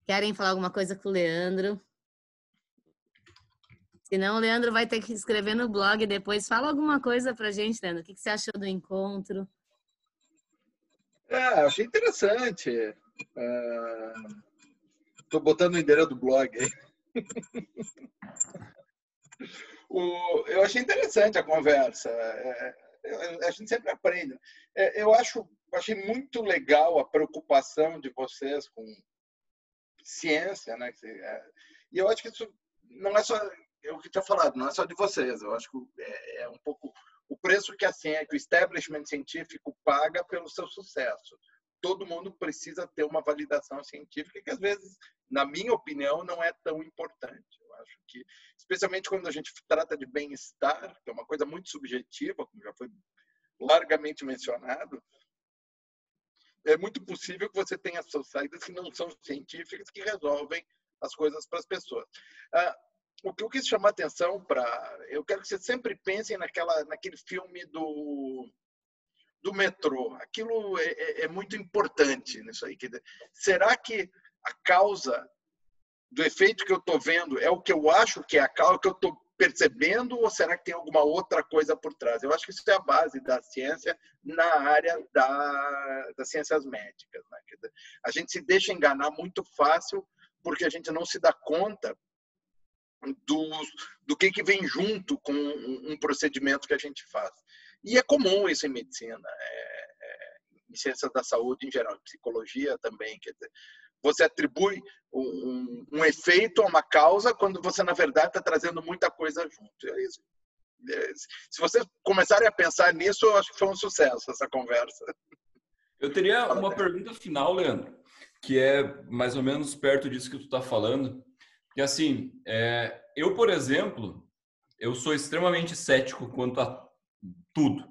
Querem falar alguma coisa com o Leandro? Senão o Leandro vai ter que escrever no blog depois. Fala alguma coisa pra gente, Leandro. O que você achou do encontro? É, achei interessante. Estou é... botando o endereço do blog aí [LAUGHS] o, eu achei interessante a conversa. É, a gente sempre aprende. É, eu acho, achei muito legal a preocupação de vocês com ciência, né? É, e eu acho que isso não é só é o que tinha falado, não é só de vocês. Eu acho que é, é um pouco o preço que a ciência, que o establishment científico paga pelo seu sucesso. Todo mundo precisa ter uma validação científica que às vezes, na minha opinião, não é tão importante. Eu acho que, especialmente quando a gente trata de bem-estar, que é uma coisa muito subjetiva, como já foi largamente mencionado, é muito possível que você tenha saídas que não são científicas que resolvem as coisas para as pessoas. Ah, o que eu quis chamar atenção para, eu quero que vocês sempre pensem naquela, naquele filme do do metrô. Aquilo é, é, é muito importante nisso aí. Será que a causa do efeito que eu estou vendo é o que eu acho que é a causa que eu estou percebendo ou será que tem alguma outra coisa por trás? Eu acho que isso é a base da ciência na área da, das ciências médicas. Né? A gente se deixa enganar muito fácil porque a gente não se dá conta do, do que, que vem junto com um, procedimento que a gente faz. E é comum isso em medicina, é, é, em ciências da saúde em geral, em psicologia também. Quer dizer, você atribui um, um, efeito a uma causa quando você, na verdade, está trazendo muita coisa junto. É isso. É, se vocês começarem a pensar nisso, eu acho que foi um sucesso essa conversa. Eu teria uma pergunta final, Leandro, que é mais ou menos perto disso que tu está falando. Que assim, é, eu, por exemplo, eu sou extremamente cético quanto a tudo.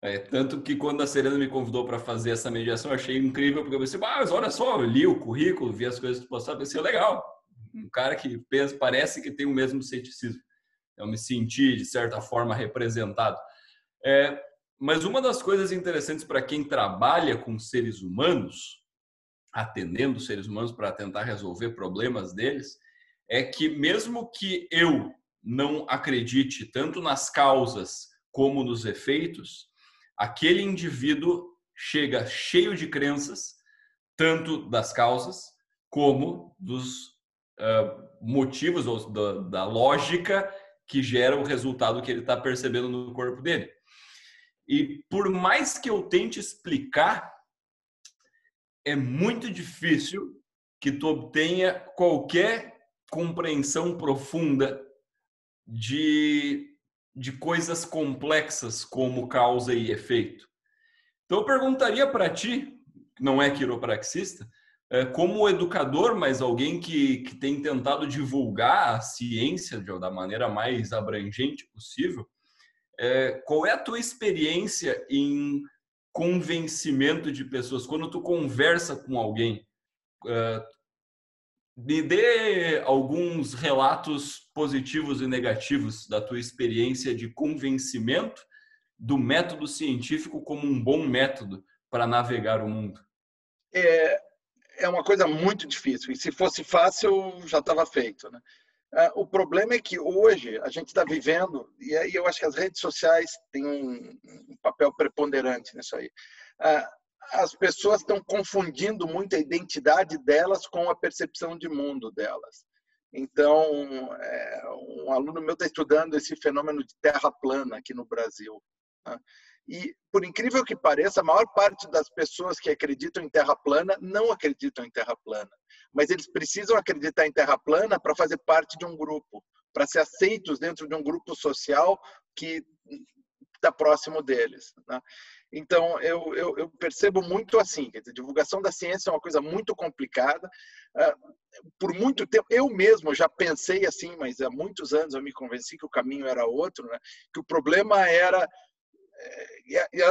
É, tanto que quando a Serena me convidou para fazer essa mediação, eu achei incrível, porque eu pensei, ah, mas olha só, eu li o currículo, vi as coisas que postaram, pensei, legal, um cara que pensa, parece que tem o mesmo ceticismo. Eu me senti, de certa forma, representado. É, mas uma das coisas interessantes para quem trabalha com seres humanos, atendendo seres humanos para tentar resolver problemas deles, é que mesmo que eu não acredite tanto nas causas como nos efeitos, aquele indivíduo chega cheio de crenças, tanto das causas como dos uh, motivos ou da, da lógica que gera o resultado que ele está percebendo no corpo dele. E por mais que eu tente explicar, é muito difícil que tu obtenha qualquer compreensão profunda de de coisas complexas como causa e efeito. Então eu perguntaria para ti, não é quiropraxista, é, como educador, mas alguém que, que tem tentado divulgar a ciência da maneira mais abrangente possível, é, qual é a tua experiência em convencimento de pessoas? Quando tu conversa com alguém, é, me dê alguns relatos positivos e negativos da tua experiência de convencimento do método científico como um bom método para navegar o mundo. É, é uma coisa muito difícil. E se fosse fácil, já estava feito. Né? É, o problema é que hoje a gente está vivendo, e aí eu acho que as redes sociais têm um, um papel preponderante nisso aí. As pessoas estão confundindo muito a identidade delas com a percepção de mundo delas. Então, é, um aluno meu está estudando esse fenômeno de terra plana aqui no Brasil. Né? E, por incrível que pareça, a maior parte das pessoas que acreditam em terra plana não acreditam em terra plana. Mas eles precisam acreditar em terra plana para fazer parte de um grupo, para ser aceitos dentro de um grupo social que está próximo deles. Né? Então, eu, eu, eu, percebo muito assim, quer dizer, divulgação da ciência é uma coisa muito complicada. Ah, por muito tempo, eu mesmo já pensei assim, mas há muitos anos eu me convenci que o caminho era outro, né? que o problema era... Eh, e,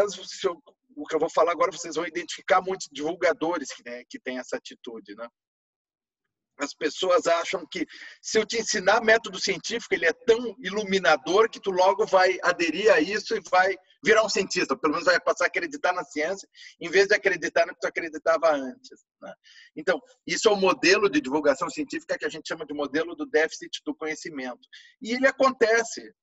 o que eu vou falar agora, vocês vão identificar muitos divulgadores que, né, que têm essa atitude. Né? As pessoas acham que se eu te ensinar método científico, ele é tão iluminador que tu logo vai aderir a isso e vai virar um cientista, pelo menos vai passar a acreditar na ciência, em vez de acreditar no que tu acreditava antes. Né? Então, isso é o modelo de divulgação científica que a gente chama de modelo do déficit do conhecimento. E ele acontece.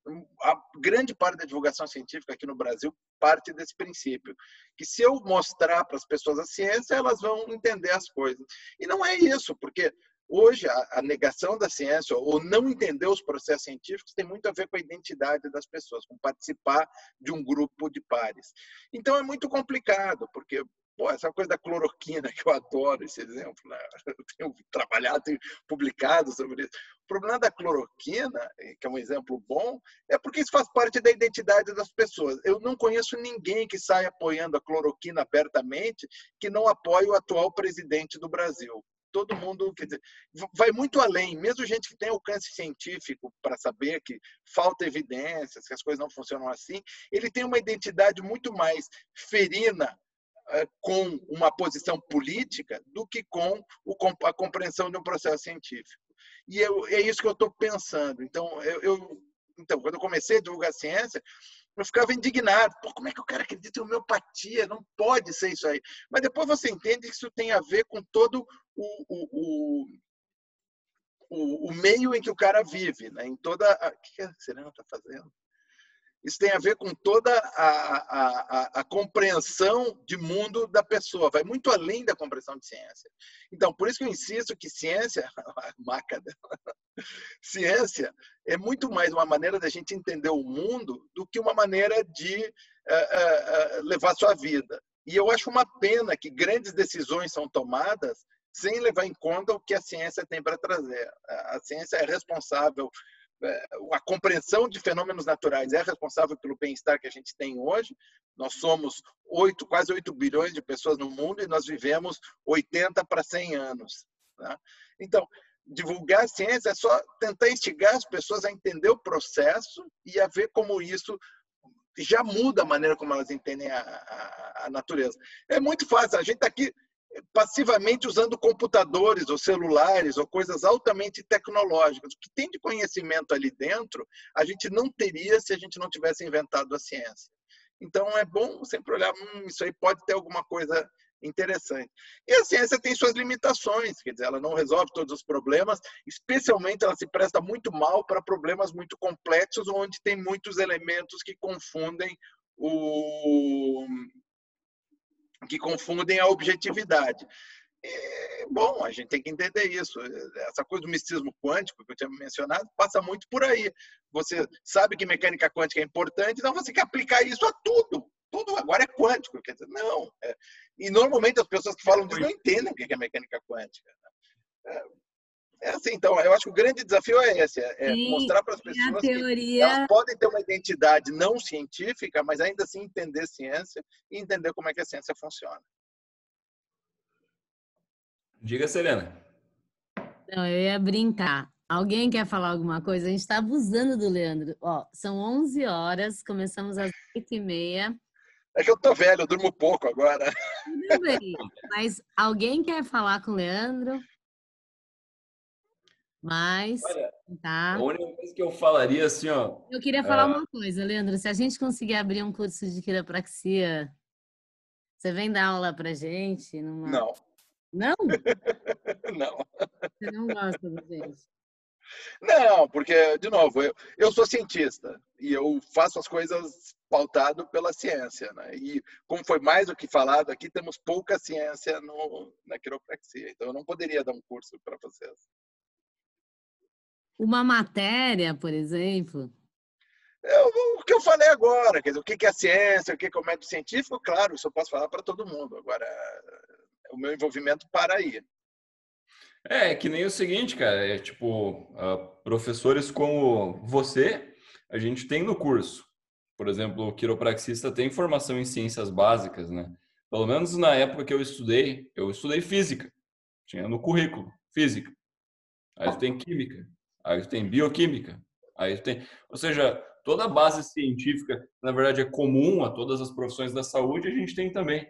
A grande parte da divulgação científica aqui no Brasil parte desse princípio, que se eu mostrar para as pessoas a ciência, elas vão entender as coisas. E não é isso, porque Hoje, a, negação da ciência ou não entender os processos científicos tem muito a ver com a identidade das pessoas, com participar de um grupo de pares. Então, é muito complicado, porque Pô, essa coisa da cloroquina, [LAUGHS] que eu adoro esse exemplo, né? [LAUGHS] eu tenho trabalhado, tenho publicado sobre isso. O problema da cloroquina, que é um exemplo bom, é porque isso faz parte da identidade das pessoas. Eu não conheço ninguém que saia apoiando a cloroquina abertamente que não apoie o atual presidente do Brasil todo mundo, quer dizer, vai muito além, mesmo gente que tem alcance científico para saber que falta evidências, que as coisas não funcionam assim, ele tem uma identidade muito mais ferina eh, com uma posição política do que com a compreensão de um processo científico. E eu, é isso que eu estou pensando. Então, eu, eu, então, quando eu comecei a divulgar ciência, eu ficava indignado. Pô, como é que o cara acredita em homeopatia? Não pode ser isso aí. Mas depois você entende que isso tem a ver com todo o, o, o, o meio em que o cara vive, né? em toda. A... O que a Serena está fazendo? Isso tem a ver com toda a, a, a, compreensão de mundo da pessoa, vai muito além da compreensão de ciência. Então, por isso que eu insisto que ciência, [LAUGHS] a maca dela, [LAUGHS] ciência é muito mais uma maneira da gente entender o mundo do que uma maneira de uh, uh, levar sua vida. E eu acho uma pena que grandes decisões são tomadas sem levar em conta o que a ciência tem para trazer. A ciência é responsável a compreensão de fenômenos naturais é responsável pelo bem-estar que a gente tem hoje. Nós somos 8, quase 8 bilhões de pessoas no mundo e nós vivemos 80 para 100 anos. Né? Então, divulgar a ciência é só tentar instigar as pessoas a entender o processo e a ver como isso já muda a maneira como elas entendem a, a, a natureza. É muito fácil. A gente está aqui passivamente usando computadores ou celulares ou coisas altamente tecnológicas. O que tem de conhecimento ali dentro, a gente não teria se a gente não tivesse inventado a ciência. Então é bom sempre olhar, hum, isso aí pode ter alguma coisa interessante. E a ciência tem suas limitações, quer dizer, ela não resolve todos os problemas, especialmente ela se presta muito mal para problemas muito complexos, onde tem muitos elementos que confundem o, que confundem a objetividade. E, bom, a gente tem que entender isso. Essa coisa do misticismo quântico que eu tinha mencionado passa muito por aí. Você sabe que mecânica quântica é importante, então você quer aplicar isso a tudo. Tudo agora é quântico. Quer dizer, não. É, e normalmente as pessoas que falam disso não entendem o que é mecânica quântica. É, é assim, então, eu acho que o grande desafio é esse, é Sim, mostrar para as pessoas teoria... que elas podem ter uma identidade não científica, mas ainda assim entender ciência e entender como é que a ciência funciona. Diga, Selena. Não, eu ia brincar. Alguém quer falar alguma coisa? A gente está abusando do Leandro. Ó, são 11 horas, começamos às 8h30. É que eu tô velho, eu durmo pouco agora. Tudo bem. Mas alguém quer falar com o Leandro? Mas. Olha, tá. A única coisa que eu falaria assim, ó. Eu queria falar é... uma coisa, Leandro. Se a gente conseguir abrir um curso de quiropraxia, você vem dar aula pra gente? Numa... Não. Não? [LAUGHS] não. Você não gosta da gente? Não, porque, de novo, eu, eu sou cientista e eu faço as coisas pautado pela ciência. Né? E, como foi mais do que falado aqui, temos pouca ciência no, na quiropraxia. Então, eu não poderia dar um curso para vocês. Uma matéria, por exemplo? É o que eu falei agora, quer dizer, o que é a ciência, o que é o método científico, claro, isso eu posso falar para todo mundo. Agora, o meu envolvimento para aí. É, que nem o seguinte, cara, é tipo, professores como você, a gente tem no curso. Por exemplo, o quiropraxista tem formação em ciências básicas, né? Pelo menos na época que eu estudei, eu estudei física. Tinha no currículo, física. Aí tem química, aí tem bioquímica, aí tem, ou seja, toda a base científica, na verdade, é comum a todas as profissões da saúde, a gente tem também.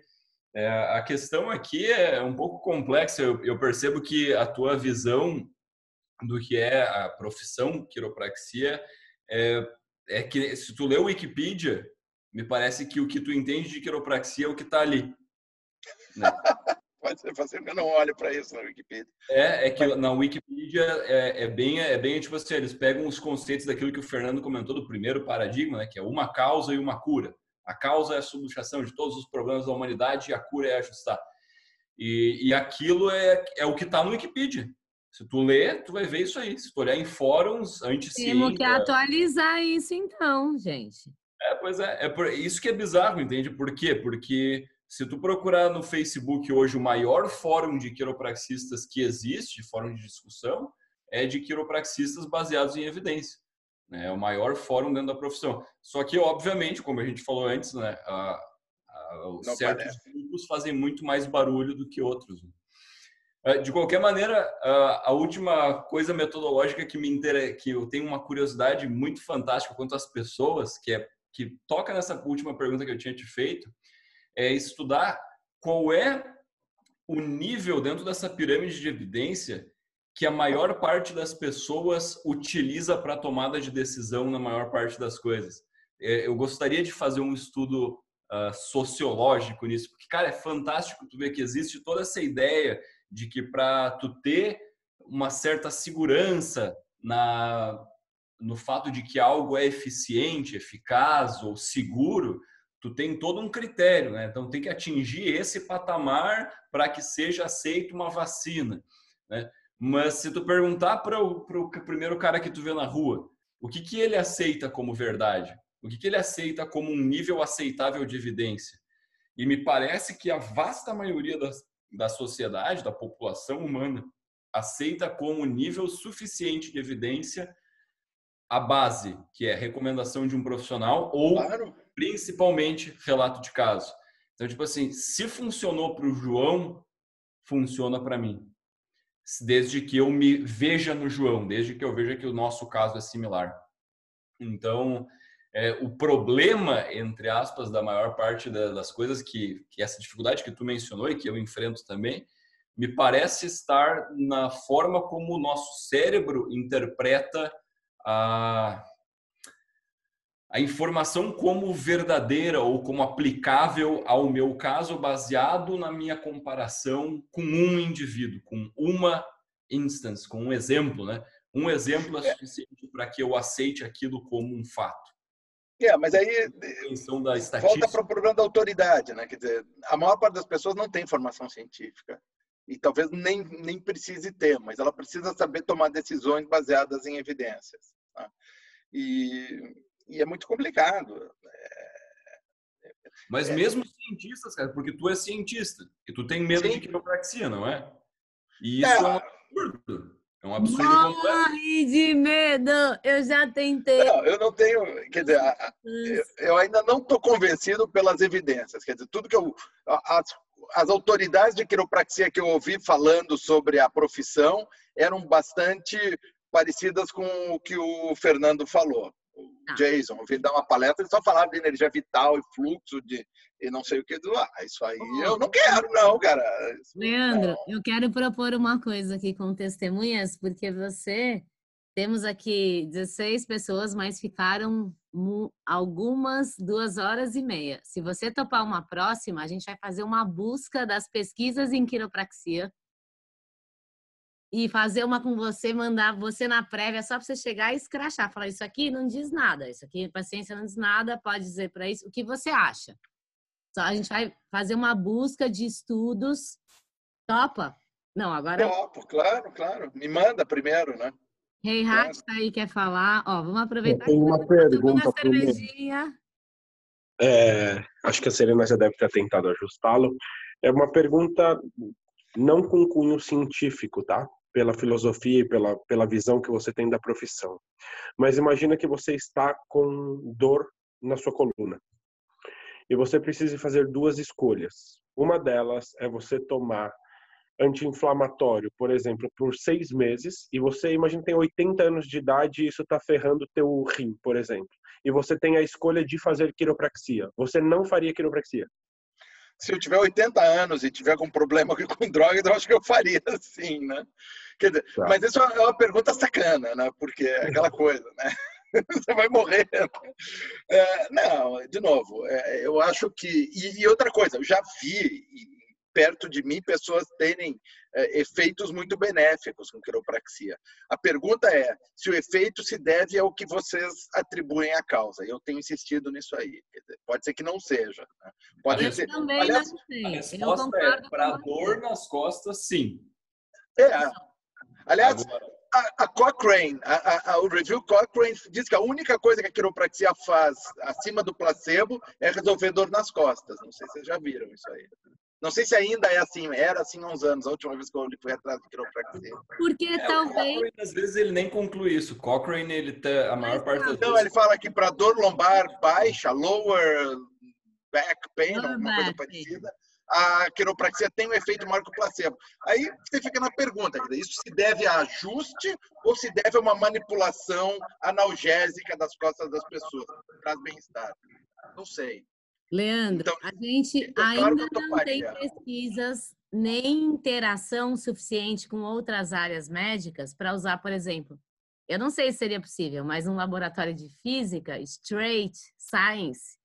É, a questão aqui é um pouco complexa. Eu, eu, percebo que a tua visão do que é a profissão quiropraxia é, é que se tu lê o Wikipedia, me parece que o que tu entende de quiropraxia é o que está ali. Né? [LAUGHS] Pode que eu não olho para isso na Wikipedia. É, é que na Wikipedia é, é, bem, é bem tipo assim, eles pegam os conceitos daquilo que o Fernando comentou do primeiro paradigma, né, que é uma causa e uma cura. A causa é a subluxação de todos os problemas da humanidade e a cura é ajustar. E, e aquilo é, é o que está no Wikipedia. Se tu ler, tu vai ver isso aí. Se tu olhar em fóruns antes Temos que atualizar isso então, gente. É, pois é. É por isso que é bizarro, entende? Por quê? Porque Se tu procurar no Facebook hoje o maior fórum de quiropraxistas que existe, fórum de discussão, é de quiropraxistas baseados em evidência. Né? É o maior fórum dentro da profissão. Só que, obviamente, como a gente falou antes, né, a, a, certos parece. grupos fazem muito mais barulho do que outros. Né? É, de qualquer maneira, a última coisa metodológica que me interessa, que eu tenho uma curiosidade muito fantástica quanto às pessoas, que é que toca nessa última pergunta que eu tinha te feito, é estudar qual é o nível dentro dessa pirâmide de evidência que a maior parte das pessoas utiliza para tomada de decisão na maior parte das coisas. É, eu gostaria de fazer um estudo uh, sociológico nisso, porque, cara, é fantástico tu ver que existe toda essa ideia de que para tu ter uma certa segurança na no fato de que algo é eficiente, eficaz ou seguro, tu tem todo um critério, né? Então tem que atingir esse patamar para que seja aceita uma vacina, né? Mas se tu perguntar para o primeiro cara que tu vê na rua, o que, que ele aceita como verdade? O que, que ele aceita como um nível aceitável de evidência? E me parece que a vasta maioria das, da sociedade, da população humana, aceita como nível suficiente de evidência a base, que é recomendação de um profissional ou claro. principalmente relato de caso. Então, tipo assim, se funcionou para o João, funciona para mim. Desde que eu me veja no João, desde que eu veja que o nosso caso é similar. Então, é, o problema, entre aspas, da maior parte das coisas que, que essa dificuldade que tu mencionou e que eu enfrento também, me parece estar na forma como o nosso cérebro interpreta a, a informação como verdadeira ou como aplicável ao meu caso, baseado na minha comparação com um indivíduo, com uma instance, com um exemplo, né? Um exemplo é suficiente para que eu aceite aquilo como um fato. É, mas aí volta para o problema da autoridade, né? Quer dizer, a maior parte das pessoas não tem formação científica e talvez nem, nem precise ter, mas ela precisa saber tomar decisões baseadas em evidências. Tá? E, e, é muito complicado. É, mas é, mesmo cientistas, cara, porque tu é cientista e tu tem medo sim. de quiropraxia, não é? E isso é, é um absurdo. É um absurdo Morre de medo! Eu já tentei. Não, eu não tenho. Quer dizer, eu ainda não estou convencido pelas evidências. Quer dizer, tudo que eu. As, as autoridades de quiropraxia que eu ouvi falando sobre a profissão eram bastante parecidas com o que o Fernando falou. O ah. Jason, ouvi dar uma palestra, ele só falava de energia vital e fluxo de e não sei o que do ah, isso aí oh. eu não quero não, cara. Leandro, não. eu quero propor uma coisa aqui com testemunhas, porque você temos aqui 16 pessoas, mas ficaram algumas duas horas e meia. Se você topar uma próxima, a gente vai fazer uma busca das pesquisas em quiropraxia e fazer uma com você, mandar você na prévia só para você chegar e escrachar, falar isso aqui não diz nada, isso aqui paciência não diz nada, pode dizer para isso o que você acha. Só a gente vai fazer uma busca de estudos. Topa? Não, agora. Topo, claro, claro. Me manda primeiro, né? Rei hey, Hat tá aí, quer falar? Ó, vamos aproveitar. Tem uma pergunta para é, acho que a Serena já deve ter tentado ajustá-lo. É uma pergunta não com cunho científico, tá? pela filosofia e pela, pela visão que você tem da profissão. Mas imagina que você está com dor na sua coluna. E você precisa fazer duas escolhas. Uma delas é você tomar anti-inflamatório, por exemplo, por seis meses, e você imagina tem 80 anos de idade e isso está ferrando teu rim, por exemplo. E você tem a escolha de fazer quiropraxia. Você não faria quiropraxia se eu tiver 80 anos e tiver algum problema [LAUGHS] com droga, eu acho que eu faria assim, né? Dizer, tá. Mas isso é uma pergunta sacana, né? Porque é aquela [LAUGHS] coisa, né? [LAUGHS] Você vai morrer. É, não, de novo, é, eu acho que. E, e, outra coisa, eu já vi perto de mim pessoas terem é, efeitos muito benéficos com quiropraxia. A pergunta é se o efeito se deve ao que vocês atribuem à causa. Eu tenho insistido nisso aí. Pode ser que não seja. Né? Pode eu ser. também Aliás, não sei. A resposta é para dor nas costas, sim. É. Aliás, Agora... a, a Cochrane, a, a, o review Cochrane diz que a única coisa que a quiropraxia faz acima do placebo é resolver dor nas costas. Não sei se vocês já viram isso aí. Não sei se ainda é assim, era assim há uns anos, a última vez que eu fui atrás do quiropraxia. Porque É, talvez. Cochrane, às vezes ele nem conclui isso. Cochrane, ele tá, a maior parte das Então, vezes... ele fala que para dor lombar baixa, lower back pain, Lower alguma coisa back pain. parecida, a quiropraxia tem um efeito maior que o placebo. Aí você fica na pergunta, isso se deve a ajuste ou se deve a uma manipulação analgésica das costas das pessoas, traz bem-estar? Não sei. Leandro, Então, a gente então, ainda não tem pesquisas nem interação suficiente com outras áreas médicas para usar, por exemplo, eu não sei se seria possível, mas um laboratório de física, straight science,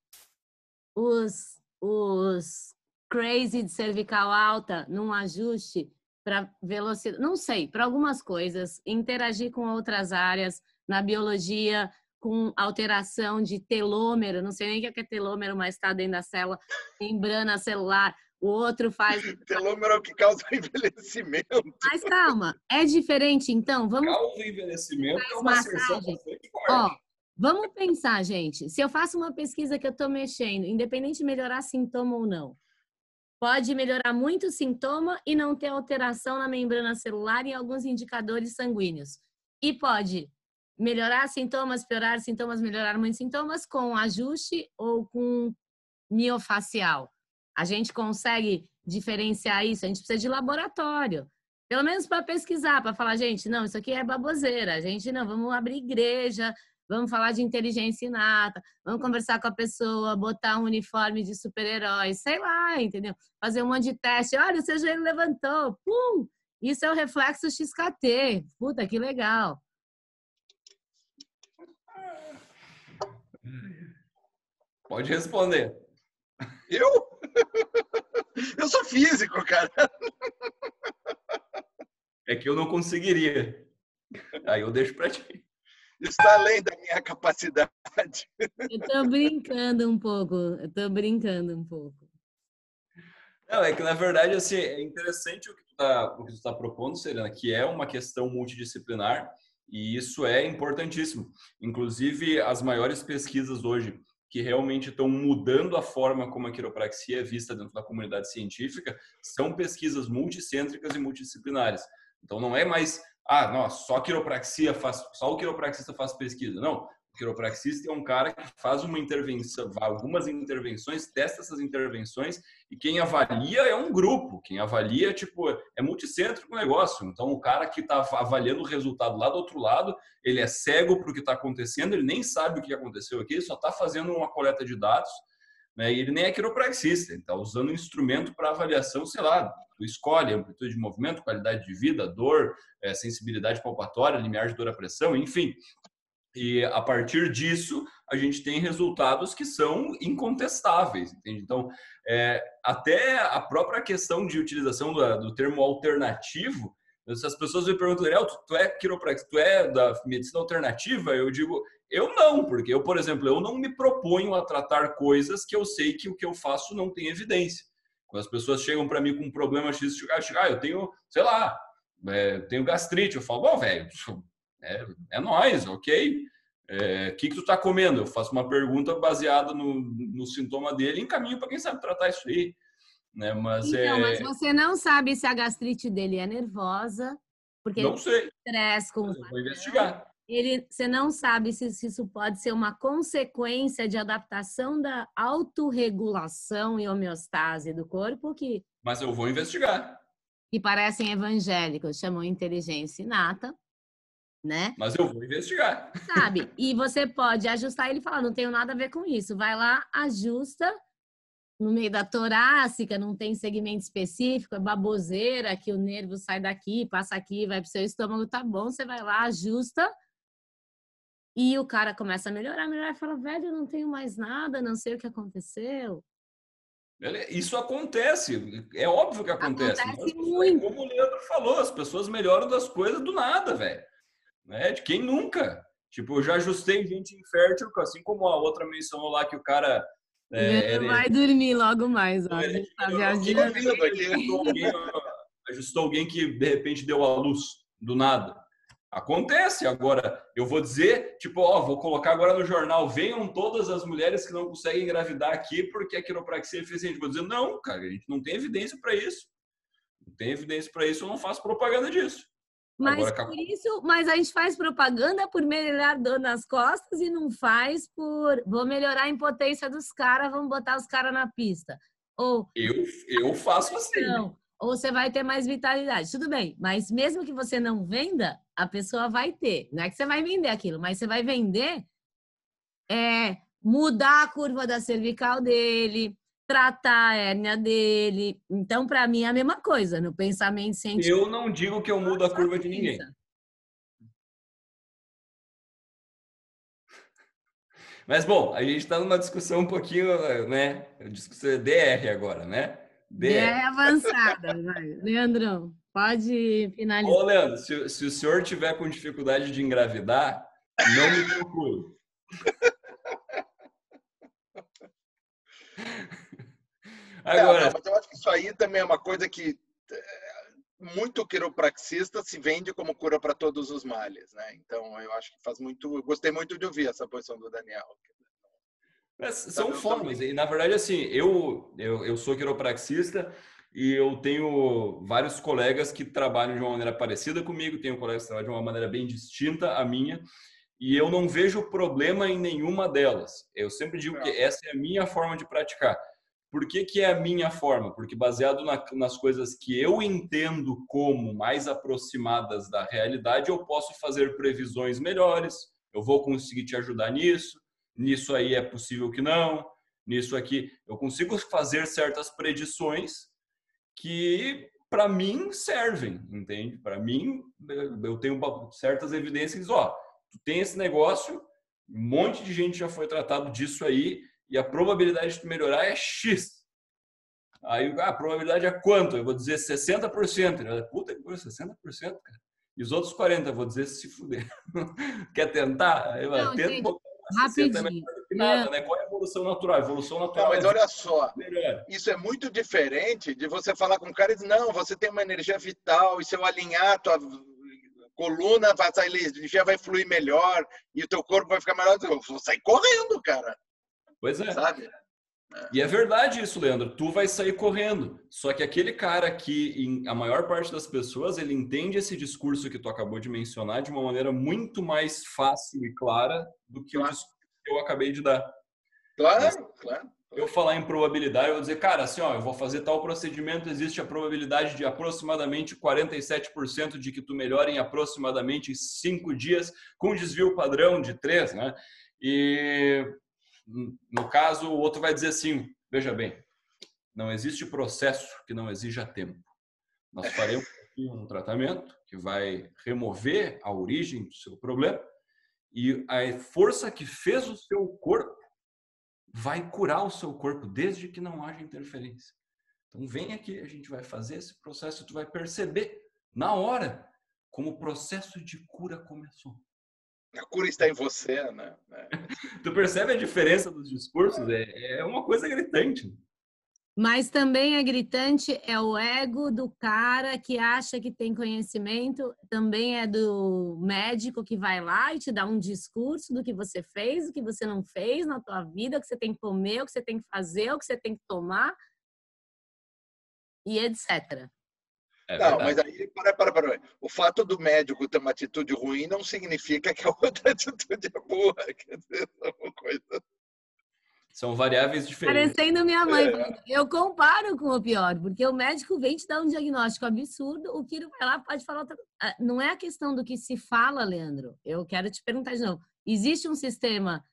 os, os crazy de cervical alta num ajuste para velocidade, não sei, para algumas coisas, interagir com outras áreas na biologia, com alteração de telômero, não sei nem o que é telômero, mas está dentro da célula, membrana celular. O outro faz. [LAUGHS] Telômero é o que causa o envelhecimento. Mas calma, é diferente então? Vamos Causa envelhecimento é uma massagem. Ó, vamos pensar, gente. Se eu faço uma pesquisa que eu estou mexendo, independente de melhorar sintoma ou não, pode melhorar muito o sintoma e não ter alteração na membrana celular e alguns indicadores sanguíneos. E pode melhorar sintomas, piorar sintomas, melhorar muitos sintomas com ajuste ou com miofacial. A gente consegue diferenciar isso? A gente precisa de laboratório. Pelo menos para pesquisar, para falar, gente, não, isso aqui é baboseira. A gente não, vamos abrir igreja, vamos falar de inteligência inata, vamos conversar com a pessoa, botar um uniforme de super-herói, sei lá, entendeu? Fazer um monte de teste. Olha, o seu joelho levantou, pum! Isso é o reflexo XKT. Puta, que legal. Pode responder. Eu? [LAUGHS] Eu sou físico, cara. É que eu não conseguiria. Aí eu deixo pra ti. Isso está além da minha capacidade. Eu tô brincando um pouco, eu tô brincando um pouco. Não, é que na verdade assim, é interessante o que tu tá, o que tu tá propondo, Serena, que é uma questão multidisciplinar e isso é importantíssimo. Inclusive, as maiores pesquisas hoje que realmente estão mudando a forma como a quiropraxia é vista dentro da comunidade científica são pesquisas multicêntricas e multidisciplinares. Então não é mais, ah, não, só quiropraxia faz, só o quiropraxista faz pesquisa. Não, quiropraxista é um cara que faz uma intervenção, algumas intervenções, testa essas intervenções e quem avalia é um grupo. Quem avalia, tipo, é multicêntrico o negócio. Então, o cara que está avaliando o resultado lá do outro lado, ele é cego para o que está acontecendo, ele nem sabe o que aconteceu aqui, ele só está fazendo uma coleta de dados, né? E ele nem é quiropraxista, ele está usando um instrumento para avaliação, sei lá, tu escolhe amplitude de movimento, qualidade de vida, dor, é, sensibilidade palpatória, limiar de dor à pressão, enfim. E a partir disso, a gente tem resultados que são incontestáveis, entende? Então, é, até a própria questão de utilização do, do termo alternativo, se as pessoas me perguntam, Daniel, tu, tu é quiropraxista, tu é da medicina alternativa? Eu digo, eu não, porque eu, por exemplo, eu não me proponho a tratar coisas que eu sei que o que eu faço não tem evidência. Quando as pessoas chegam para mim com um problema X, ah, eu tenho, sei lá, é, tenho gastrite, eu falo, bom, velho, é, é nós, ok? O é, que, que tu tá comendo? Eu faço uma pergunta baseada no, no sintoma dele e encaminho para quem sabe tratar isso aí. Né? Mas, então, é... mas você não sabe se a gastrite dele é nervosa, porque não ele sei. estresse com vou investigar. ele, você não sabe se, se isso pode ser uma consequência de adaptação da autorregulação e homeostase do corpo, que, Mas eu vou investigar. que parecem evangélicos, chamam inteligência inata, né? Mas eu vou investigar. [LAUGHS] Sabe? E você pode ajustar ele e falar, não tenho nada a ver com isso. Vai lá, ajusta no meio da torácica, não tem segmento específico, é baboseira, que o nervo sai daqui, passa aqui, vai pro seu estômago, tá bom, você vai lá, ajusta. E o cara começa a melhorar, melhorar e fala, velho, eu não tenho mais nada, não sei o que aconteceu. Isso acontece, é óbvio que acontece. Acontece Mas, muito. Como o Leandro falou, as pessoas melhoram das coisas do nada, velho. Né? De quem nunca? Tipo, eu já ajustei gente infértil, assim como a outra mencionou lá que o cara. É, Ele vai dormir logo mais, ó. Gente tá viajando. ajustou alguém, ajustou alguém que de repente deu a luz do nada. Acontece. Agora, eu vou dizer, tipo, ó, vou colocar agora no jornal, venham todas as mulheres que não conseguem engravidar aqui porque a quiropraxia é eficiente. Vou dizer, não, cara, a gente não tem evidência para isso. Não tem evidência para isso, eu não faço propaganda disso. Mas agora, por isso, mas a gente faz propaganda por melhorar dor nas costas e não faz por vou melhorar a impotência dos caras, vamos botar os caras na pista. Ou eu, eu faço assim. Não ou você vai ter mais vitalidade. Tudo bem, mas mesmo que você não venda, a pessoa vai ter. Não é que você vai vender aquilo, mas você vai vender é, mudar a curva da cervical dele, tratar a hérnia dele. Então, para mim, é a mesma coisa no pensamento científico. Eu não digo que eu mudo a curva de ninguém. Mas, bom, a gente está numa discussão um pouquinho, né? Discussão DR agora, né? É avançada, vai. Leandrão, pode finalizar. Ô, Leandro, se, se, o senhor tiver com dificuldade de engravidar, não me procure. Agora... É, mas eu acho que isso aí também é uma coisa que é, muito quiropraxista se vende como cura para todos os males, né? Então eu acho que faz muito. Eu gostei muito de ouvir essa posição do Daniel. Mas são formas. E, na verdade, assim, eu, eu, eu sou quiropraxista e eu tenho vários colegas que trabalham de uma maneira parecida comigo, tenho colegas que trabalham de uma maneira bem distinta à minha, e eu não vejo problema em nenhuma delas. Eu sempre digo que essa é a minha forma de praticar. Por que, que é a minha forma? Porque baseado na, nas coisas que eu entendo como mais aproximadas da realidade, eu posso fazer previsões melhores, eu vou conseguir te ajudar nisso, nisso aí é possível que não, nisso aqui eu consigo fazer certas predições que para mim servem, entende? Para mim eu tenho certas evidências, ó, tu tem esse negócio, um monte de gente já foi tratado disso aí e a probabilidade de tu melhorar é X. Aí ah, a probabilidade é quanto? Eu vou dizer 60%. Ele Puta que coisa, 60%, cara. E os outros 40%, eu vou dizer se fuder. [LAUGHS] Quer tentar? Aí, não, tenta um pouco Rapidinho. Nada, né? Qual é a evolução natural? A evolução natural. Não, mas é olha só, melhor. isso é muito diferente de você falar com um cara e dizer, não, você tem uma energia vital, e se eu alinhar tua coluna, a energia vai fluir melhor e o teu corpo vai ficar melhor. Eu vou sair correndo, cara. Pois é. Sabe? É. E é verdade isso, Leandro. Tu vai sair correndo. Só que aquele cara que, a maior parte das pessoas, ele entende esse discurso que tu acabou de mencionar de uma maneira muito mais fácil e clara do que claro. o discurso que eu acabei de dar. Claro, Mas, claro. Eu falar em probabilidade, eu vou dizer, cara, assim, ó, eu vou fazer tal procedimento, existe a probabilidade de aproximadamente 47% de que tu melhore em aproximadamente 5 dias, com desvio padrão de 3, né? E no caso, o outro vai dizer assim: veja bem, não existe processo que não exija tempo. Nós faremos um tratamento que vai remover a origem do seu problema e a força que fez o seu corpo vai curar o seu corpo desde que não haja interferência. Então vem aqui, a gente vai fazer esse processo, tu vai perceber na hora como o processo de cura começou. A cura está em você, né? É. [LAUGHS] tu percebe a diferença dos discursos? É, é uma coisa gritante. Mas também é gritante é o ego do cara que acha que tem conhecimento, também é do médico que vai lá e te dá um discurso do que você fez, o que você não fez na tua vida, o que você tem que comer, o que você tem que fazer, o que você tem que tomar e etc. É não, mas aí, para, para, para. O fato do médico ter uma atitude ruim não significa que a outra [LAUGHS] atitude é boa. Quer dizer, é uma coisa. São variáveis diferentes. Parecendo minha mãe. É. Eu comparo com o pior, porque o médico vem te dar um diagnóstico absurdo, o Kiro vai lá pode falar outra ah, Não é a questão do que se fala, Leandro. Eu quero te perguntar de novo. Existe um sistema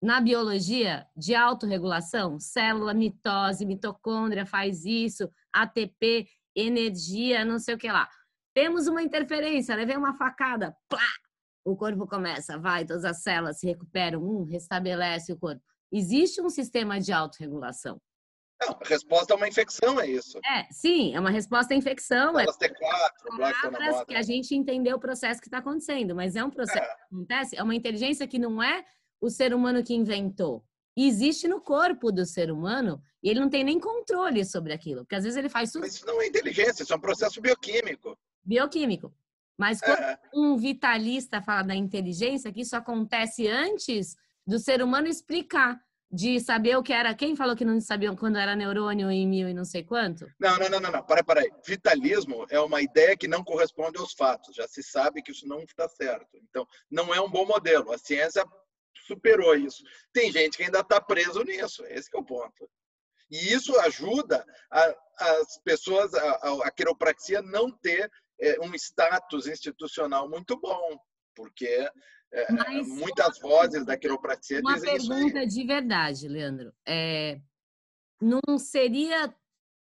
na biologia de autorregulação? Célula, mitose, mitocôndria faz isso, ATP energia, não sei o que lá. Temos uma interferência, levei uma facada, plá! O corpo começa, vai, todas as células se recuperam, um, restabelece o corpo. Existe um sistema de autorregulação. Não, a resposta a uma infecção, é isso. É, sim, é uma resposta à infecção. Elas é T4, palavras que a gente entendeu o processo que está acontecendo, mas é um processo é. que acontece, é uma inteligência que não é o ser humano que inventou existe no corpo do ser humano e ele não tem nem controle sobre aquilo, porque às vezes ele faz tudo. Mas isso não é inteligência, isso é um processo bioquímico. Bioquímico. Mas quando um vitalista fala da inteligência, que isso acontece antes do ser humano explicar, de saber o que era. Quem falou que não sabia quando era neurônio em mil e não sei quanto? Não, não, não, não, não. Para, para aí. Vitalismo é uma ideia que não corresponde aos fatos. Já se sabe que isso não está certo. Então, não é um bom modelo. A ciência superou isso. Tem gente que ainda está preso nisso. Esse é o ponto. E isso ajuda a, as pessoas, a, a, a quiropraxia não ter é, um status institucional muito bom, porque é, Mas, muitas vozes da quiropraxia uma dizem isso. Uma pergunta de verdade, Leandro. É, não seria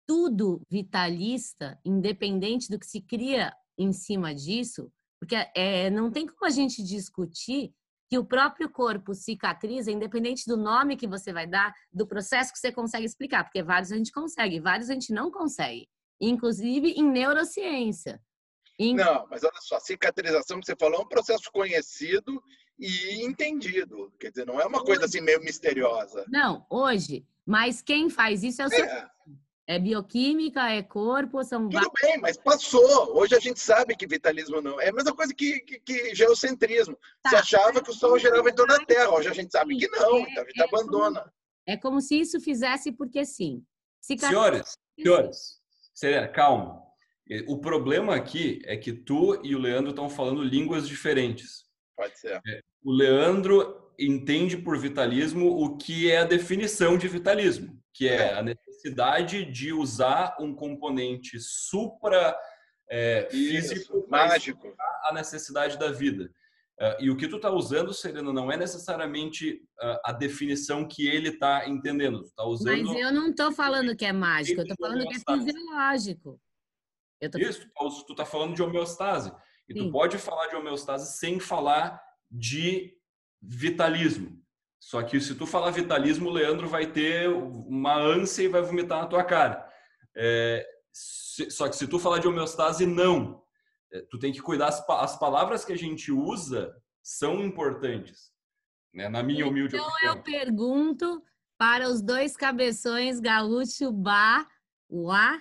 tudo vitalista, independente do que se cria em cima disso? Porque é, não tem como a gente discutir que o próprio corpo cicatriza, independente do nome que você vai dar, do processo que você consegue explicar, porque vários a gente consegue, vários a gente não consegue, inclusive em neurociência. Não, mas olha só, cicatrização que você falou é um processo conhecido e entendido. Quer dizer, não é uma coisa assim meio misteriosa. Não, hoje. Mas quem faz isso é o seu. É. É bioquímica, é corpo, são Tudo bem, mas passou. Hoje a gente sabe que vitalismo não. É a mesma coisa que, que, que geocentrismo. Tá. Você achava que o Sol girava em torno da Terra. Hoje a gente sabe que não, é, então a gente é abandona. Como, é como se isso fizesse porque sim. Senhores, senhores, calma. O problema aqui é que tu e o Leandro estão falando línguas diferentes. Pode ser. É, o Leandro entende por vitalismo o que é a definição de vitalismo, que é a necessidade de usar um componente supra é, físico mágico a necessidade da vida. Uh, e o que tu está usando, Serena, não é necessariamente uh, a definição que ele está entendendo. Tu tá usando Mas eu não estou falando que é mágico, eu estou falando que é fisiológico. Tô... Isso, tu está falando de homeostase. E Sim. tu pode falar de homeostase sem falar de vitalismo. Só que se tu falar vitalismo, o Leandro vai ter uma ânsia e vai vomitar na tua cara. É, se, só que se tu falar de homeostase, não. É, tu tem que cuidar, as, as, palavras que a gente usa são importantes. Né? Na minha humilde então, opinião. Então eu pergunto para os dois cabeções, Gaúcho Bar, Uá,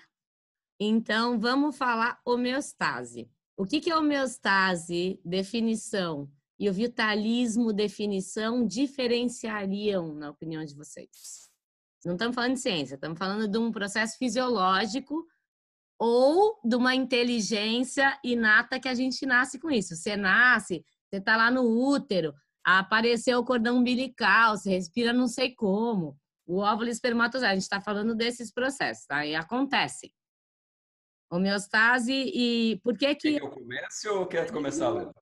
então, vamos falar homeostase. O que, que é homeostase? Definição. E o vitalismo, definição, diferenciariam, na opinião de vocês? Não estamos falando de ciência, estamos falando de um processo fisiológico ou de uma inteligência inata que a gente nasce com isso. Você nasce, você está lá no útero, apareceu o cordão umbilical, você respira não sei como, o óvulo espermatozoide. A gente está falando desses processos, tá? E acontecem. Homeostase e por que que... Quer que eu comece ou quer começar, Leandro?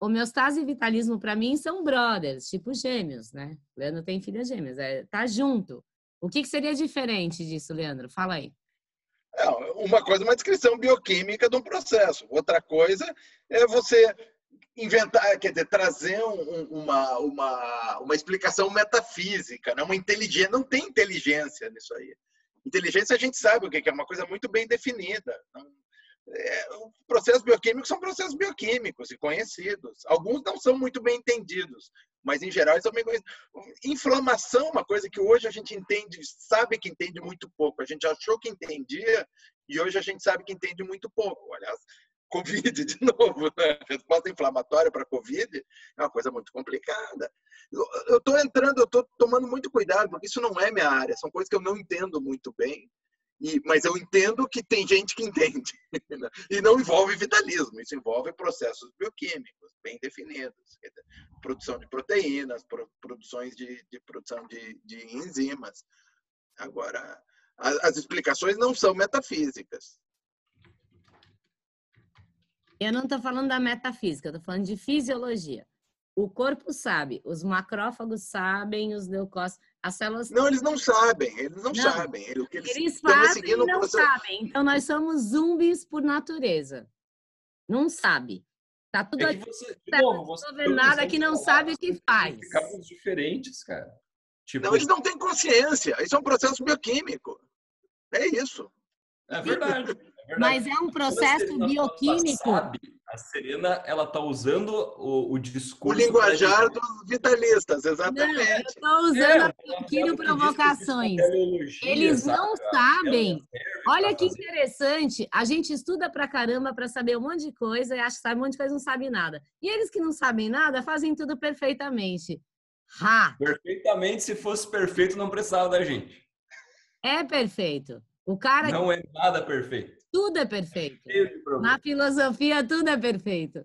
Homeostase e vitalismo, para mim, são brothers, tipo gêmeos, né? Leandro tem filhas gêmeas, é, tá junto. O que, que seria diferente disso, Leandro? Fala aí. Uma coisa é uma descrição bioquímica de um processo. Outra coisa é você inventar, quer dizer, trazer um, uma, uma, uma explicação metafísica, né? uma inteligência. Não tem inteligência nisso aí. Inteligência a gente sabe o que é, uma coisa muito bem definida. É, processos bioquímicos são processos bioquímicos e conhecidos. Alguns não são muito bem entendidos, mas em geral são bem conhecidos. Inflamação, é uma coisa que hoje a gente entende, sabe que entende muito pouco. A gente achou que entendia e hoje a gente sabe que entende muito pouco. Aliás, [LAUGHS] Covid de novo, né? Resposta inflamatória para Covid é uma coisa muito complicada. Eu estou entrando, eu estou tomando muito cuidado, porque isso não é minha área, são coisas que eu não entendo muito bem. E, mas eu entendo que tem gente que entende. [LAUGHS] E não envolve vitalismo, isso envolve processos bioquímicos bem definidos. Produção de proteínas, pro, produções de, de produção de, de, enzimas. Agora, as explicações não são metafísicas. Eu não estou falando da metafísica, estou falando de fisiologia. O corpo sabe, os macrófagos sabem, os leucócitos, as células. Não, eles não sabem, eles não, não. sabem. Eles, eles fazem e não processo... sabem. Então nós somos zumbis por natureza. Não sabe. Tá tudo é aqui. Você, de novo, você nada que não sabe o que faz. Ficamos diferentes, cara. Tipo... Não, eles não têm consciência. Isso é um processo bioquímico. É isso. É verdade. É Mas é um processo bioquímico. Sabe, a Serena, ela tá usando o, o discurso... O linguajar dos vitalistas, exatamente. Não, eu tô usando é, a provocações. Eles não sabem. Olha que interessante, a gente estuda pra caramba para saber um monte de coisa e acha que sabe um monte de coisa e não sabe nada. E eles que não sabem nada fazem tudo perfeitamente. Ha! Perfeitamente, se fosse perfeito, não precisava da gente. É perfeito. O cara. Não é nada perfeito. Tudo é perfeito. Na filosofia, tudo é perfeito.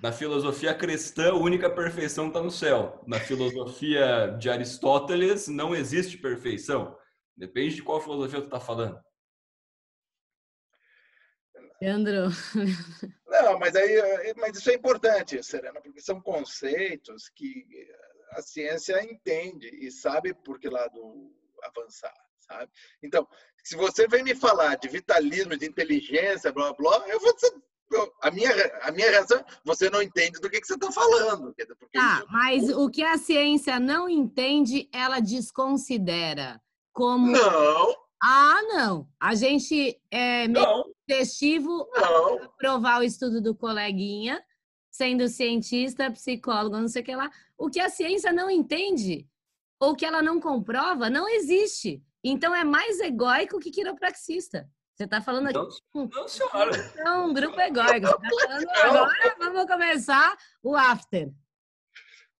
Na filosofia cristã, a única perfeição está no céu. Na filosofia de Aristóteles, não existe perfeição. Depende de qual filosofia tu está falando. Leandro. Não, mas aí, mas isso é importante, Serena, porque são conceitos que a ciência entende e sabe por que lado avançar, sabe? Então, se você vem me falar de vitalismo, de inteligência, blá blá, eu vou dizer, a minha a minha reação, você não entende do que, que você está falando. Tá, isso... mas o que a ciência não entende, ela desconsidera como não ah, não. A gente é meio festivo provar o estudo do coleguinha, sendo cientista, psicólogo, não sei o que lá. O que a ciência não entende ou que ela não comprova, não existe. Então é mais egóico que quiropraxista. Você está falando aqui. Não, não senhora. Não, um grupo egóico. Tá falando agora, vamos começar o after.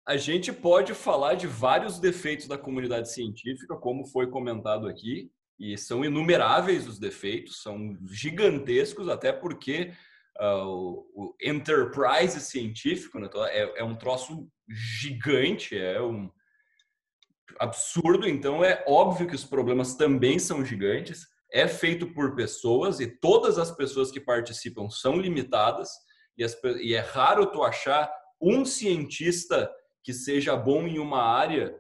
A gente pode falar de vários defeitos da comunidade científica, como foi comentado aqui, e são inumeráveis os defeitos, são gigantescos, até porque uh, o, o, enterprise científico né, é, é, um troço gigante, é um absurdo, então é óbvio que os problemas também são gigantes, é feito por pessoas e todas as pessoas que participam são limitadas, e, as, e é raro tu achar um cientista que seja bom em uma área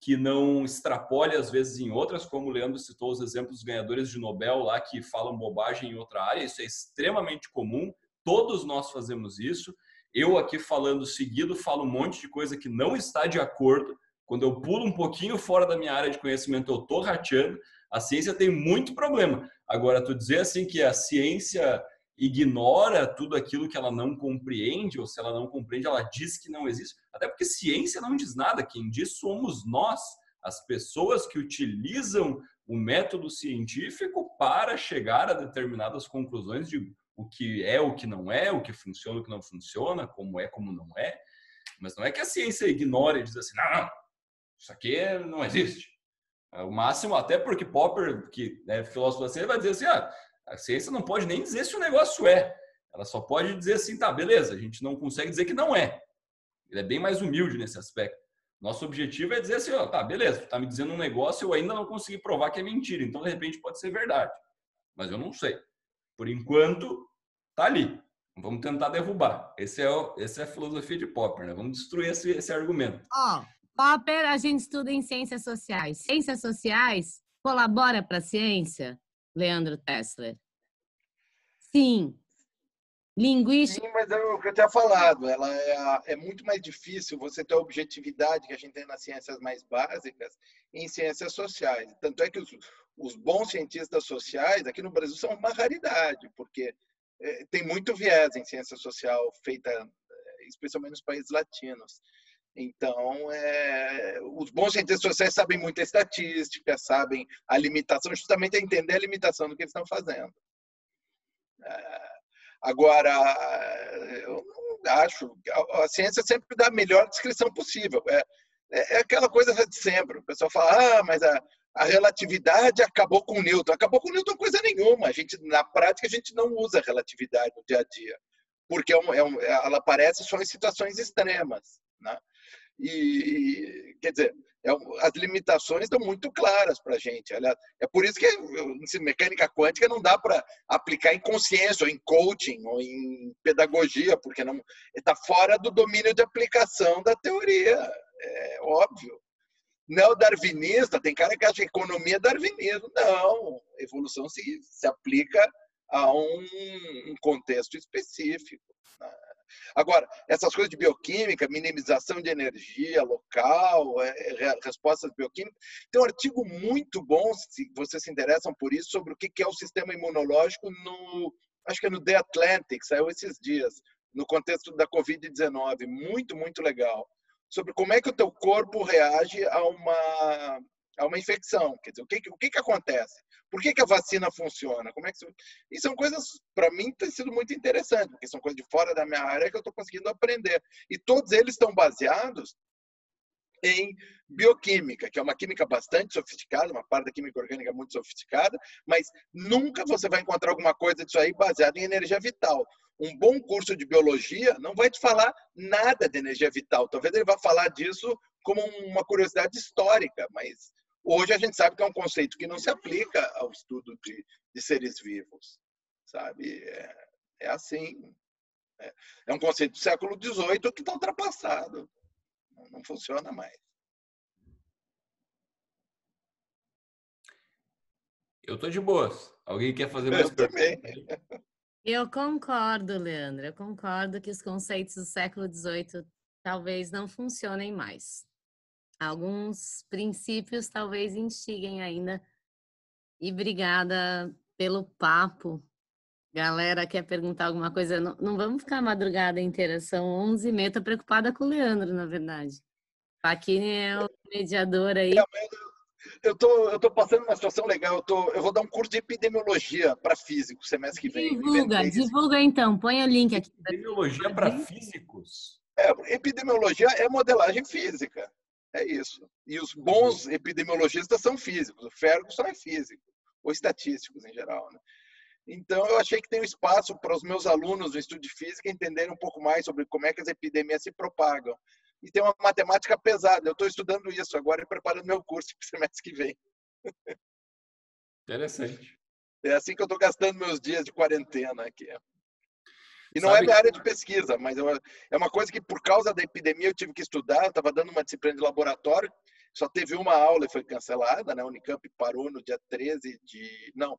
que não extrapole às vezes em outras, como o Leandro citou os exemplos ganhadores de Nobel lá que falam bobagem em outra área, isso é extremamente comum, todos nós fazemos isso. Eu aqui falando seguido falo um monte de coisa que não está de acordo. Quando eu pulo um pouquinho fora da minha área de conhecimento, eu tô rateando. A ciência tem muito problema. Agora, tu dizer assim que a ciência ignora tudo aquilo que ela não compreende, ou se ela não compreende, ela diz que não existe. Até porque ciência não diz nada, quem diz somos nós, as pessoas que utilizam o método científico para chegar a determinadas conclusões de o que é, o que não é, o que funciona, o que não funciona, como é, como não é. Mas não é que a ciência ignore e diz assim, não, não, isso aqui não existe. O máximo, até porque Popper, que é filósofo da ciência, vai dizer assim, ah, a ciência não pode nem dizer se o negócio é. Ela só pode dizer assim, tá, beleza, a gente não consegue dizer que não é. Ele é bem mais humilde nesse aspecto. Nosso objetivo é dizer assim, ó, tá, beleza, tu tá me dizendo um negócio, eu ainda não consegui provar que é mentira, então de repente pode ser verdade. Mas eu não sei. Por enquanto, tá ali. Vamos tentar derrubar. Esse é, o, esse é a filosofia de Popper, né? Vamos destruir esse, esse argumento. Oh, Popper a gente estuda em ciências sociais. Ciências sociais colabora para a ciência? Leandro Tessler? Sim. Linguística. Sim, mas é o que eu tinha falado. Ela é, é, muito mais difícil você ter a objetividade que a gente tem nas ciências mais básicas em ciências sociais. Tanto é que os, os bons cientistas sociais aqui no Brasil são uma raridade, porque é, tem muito viés em ciência social feita é, especialmente nos países latinos. Então, é, os bons cientistas sociais sabem muita estatística, sabem a limitação, justamente a entender a limitação do que eles estão fazendo. É, agora, eu não acho. A, a, ciência sempre dá a melhor descrição possível. É, é, é aquela coisa de sempre. O pessoal fala, ah, mas a, a relatividade acabou com Newton. Acabou com Newton coisa nenhuma. A gente, na prática, a gente não usa a relatividade no dia a dia. Porque é um, é um, ela aparece só em situações extremas. Né? E, quer dizer, é, as limitações estão muito claras para a gente. Aliás, é por isso que em mecânica quântica não dá para aplicar em consciência, ou em coaching, ou em pedagogia, porque não está fora do domínio de aplicação da teoria. É óbvio. Neo-darwinista, tem cara que acha que economia é darwinismo. Não, evolução se, se aplica a um, um contexto específico. Né? Agora, essas coisas de bioquímica, minimização de energia local, é, é, respostas bioquímicas, tem um artigo muito bom, se vocês se interessam por isso, sobre o que é o sistema imunológico no, acho que é no The Atlantic, saiu esses dias, no contexto da Covid-19, muito, muito legal, sobre como é que o teu corpo reage a uma a uma infecção. Quer dizer, o que, o que, que acontece? Por que, que a vacina funciona? Como é que E são coisas, para mim, tem sido muito interessante, porque são coisas de fora da minha área que eu estou conseguindo aprender. E todos eles estão baseados em bioquímica, que é uma química bastante sofisticada, uma parte da química orgânica muito sofisticada, mas nunca você vai encontrar alguma coisa disso aí baseado em energia vital. Um bom curso de biologia não vai te falar nada de energia vital. Talvez ele vá falar disso como uma curiosidade histórica, mas hoje a gente sabe que é um conceito que não se aplica ao estudo de, de seres vivos, sabe? É, é assim. É, é um conceito do século XVIII que está ultrapassado. Não funciona mais. Eu tô de boas. Alguém quer fazer mais? Eu também. Eu concordo, Leandro. Eu concordo que os conceitos do século XVIII talvez não funcionem mais. Alguns princípios talvez instiguem ainda. E obrigada pelo papo. Galera, quer perguntar alguma coisa? Não, não vamos ficar a madrugada inteira, são 11h30. Estou preocupada com o Leandro, na verdade. Paquini é o mediador aí. eu tô, eu tô passando uma situação legal. Eu, tô, eu vou dar um curso de epidemiologia para físicos semestre que vem. Divulga, divulga então. Põe o link aqui. Epidemiologia para físicos? É, epidemiologia é modelagem física. É isso. E os bons epidemiologistas são físicos. O Ferguson é físico, ou estatísticos em geral. Né? Então, eu achei que tem um espaço para os meus alunos do estudo de física entenderem um pouco mais sobre como é que as epidemias se propagam. E tem uma matemática pesada. Eu estou estudando isso agora e preparando meu curso [LAUGHS] para o semestre que vem. Interessante. É assim que eu estou gastando meus dias de quarentena aqui. E não é Sabe é minha área de pesquisa, mas é uma coisa que, por causa da epidemia, eu tive que estudar. Estava dando uma disciplina de laboratório, só teve uma aula e foi cancelada. Né? A Unicamp parou no dia 13 de. Não,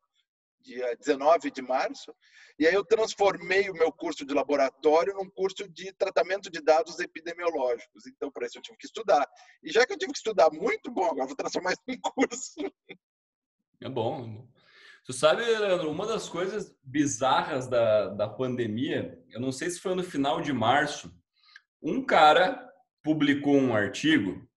dia 19 de março, e aí eu transformei o meu curso de laboratório num curso de tratamento de dados epidemiológicos. Então, para isso eu tive que estudar. E já que eu tive que estudar muito, bom, agora vou transformar isso em curso. É bom. Tu sabe, Leandro, uma das coisas bizarras da, da pandemia, eu não sei se foi no final de março, um cara publicou um artigo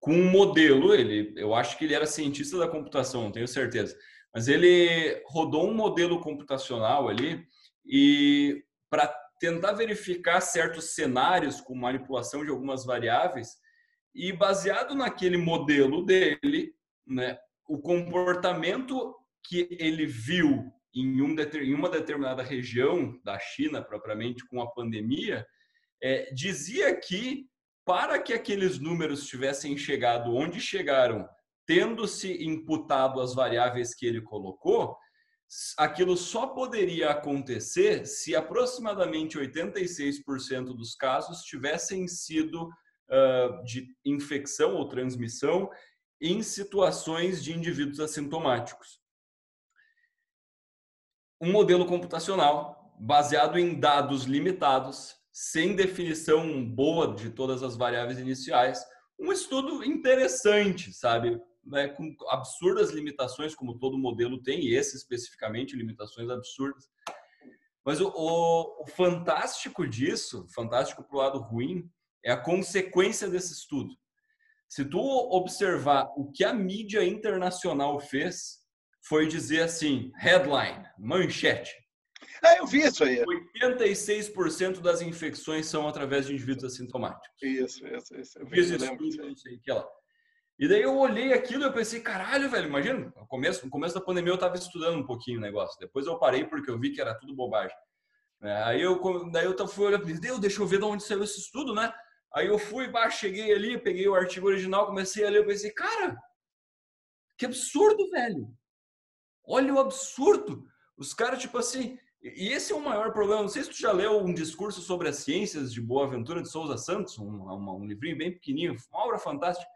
com um modelo, ele, eu acho que ele era cientista da computação, não tenho certeza, mas ele rodou um modelo computacional ali e para tentar verificar certos cenários com manipulação de algumas variáveis e baseado naquele modelo dele, né, o comportamento que ele viu em, um, em uma determinada região da China propriamente com a pandemia é, dizia que para que aqueles números tivessem chegado onde chegaram tendo-se imputado as variáveis que ele colocou, aquilo só poderia acontecer se aproximadamente 86% dos casos tivessem sido uh, de infecção ou transmissão em situações de indivíduos assintomáticos. Um modelo computacional baseado em dados limitados, sem definição boa de todas as variáveis iniciais, um estudo interessante, sabe? né, com absurdas limitações, como todo modelo tem, e esse especificamente, limitações absurdas. Mas o, o, o fantástico disso, fantástico para o lado ruim, é a consequência desse estudo. Se tu observar o que a mídia internacional fez, foi dizer assim, headline, manchete. Ah, eu vi isso aí. 86% das infecções são através de indivíduos assintomáticos. Isso, isso, isso. Eu, lembro estudo, não sei o que lá. E daí eu olhei aquilo e eu pensei, caralho, velho, imagina, no começo, no começo da pandemia eu tava estudando um pouquinho o negócio. Depois eu parei porque eu vi que era tudo bobagem. É, aí eu, daí eu fui olhando, Deus, deixa eu ver de onde saiu esse estudo, né? Aí eu fui, bah, cheguei ali, peguei o artigo original, comecei a ler, eu pensei, cara, que absurdo, velho. Olha o absurdo. Os caras, tipo assim, e esse é o maior problema. Não sei se tu já leu um discurso sobre as ciências de Boaventura de Souza Santos, um, um, um livrinho bem pequenininho, uma obra fantástica.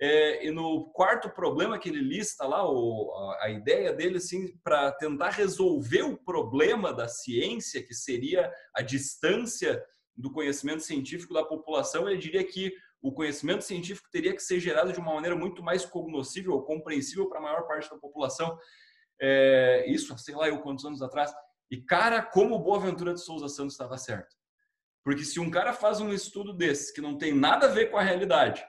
É, e no quarto problema que ele lista lá, o, a, a ideia dele, assim, para tentar resolver o problema da ciência, que seria a distância do conhecimento científico da população, ele diria que o conhecimento científico teria que ser gerado de uma maneira muito mais cognoscível ou compreensível para a maior parte da população. É, isso, sei lá, eu quantos anos atrás. E, cara, como Boaventura de Souza Santos estava certo. Porque se um cara faz um estudo desse que não tem nada a ver com a realidade,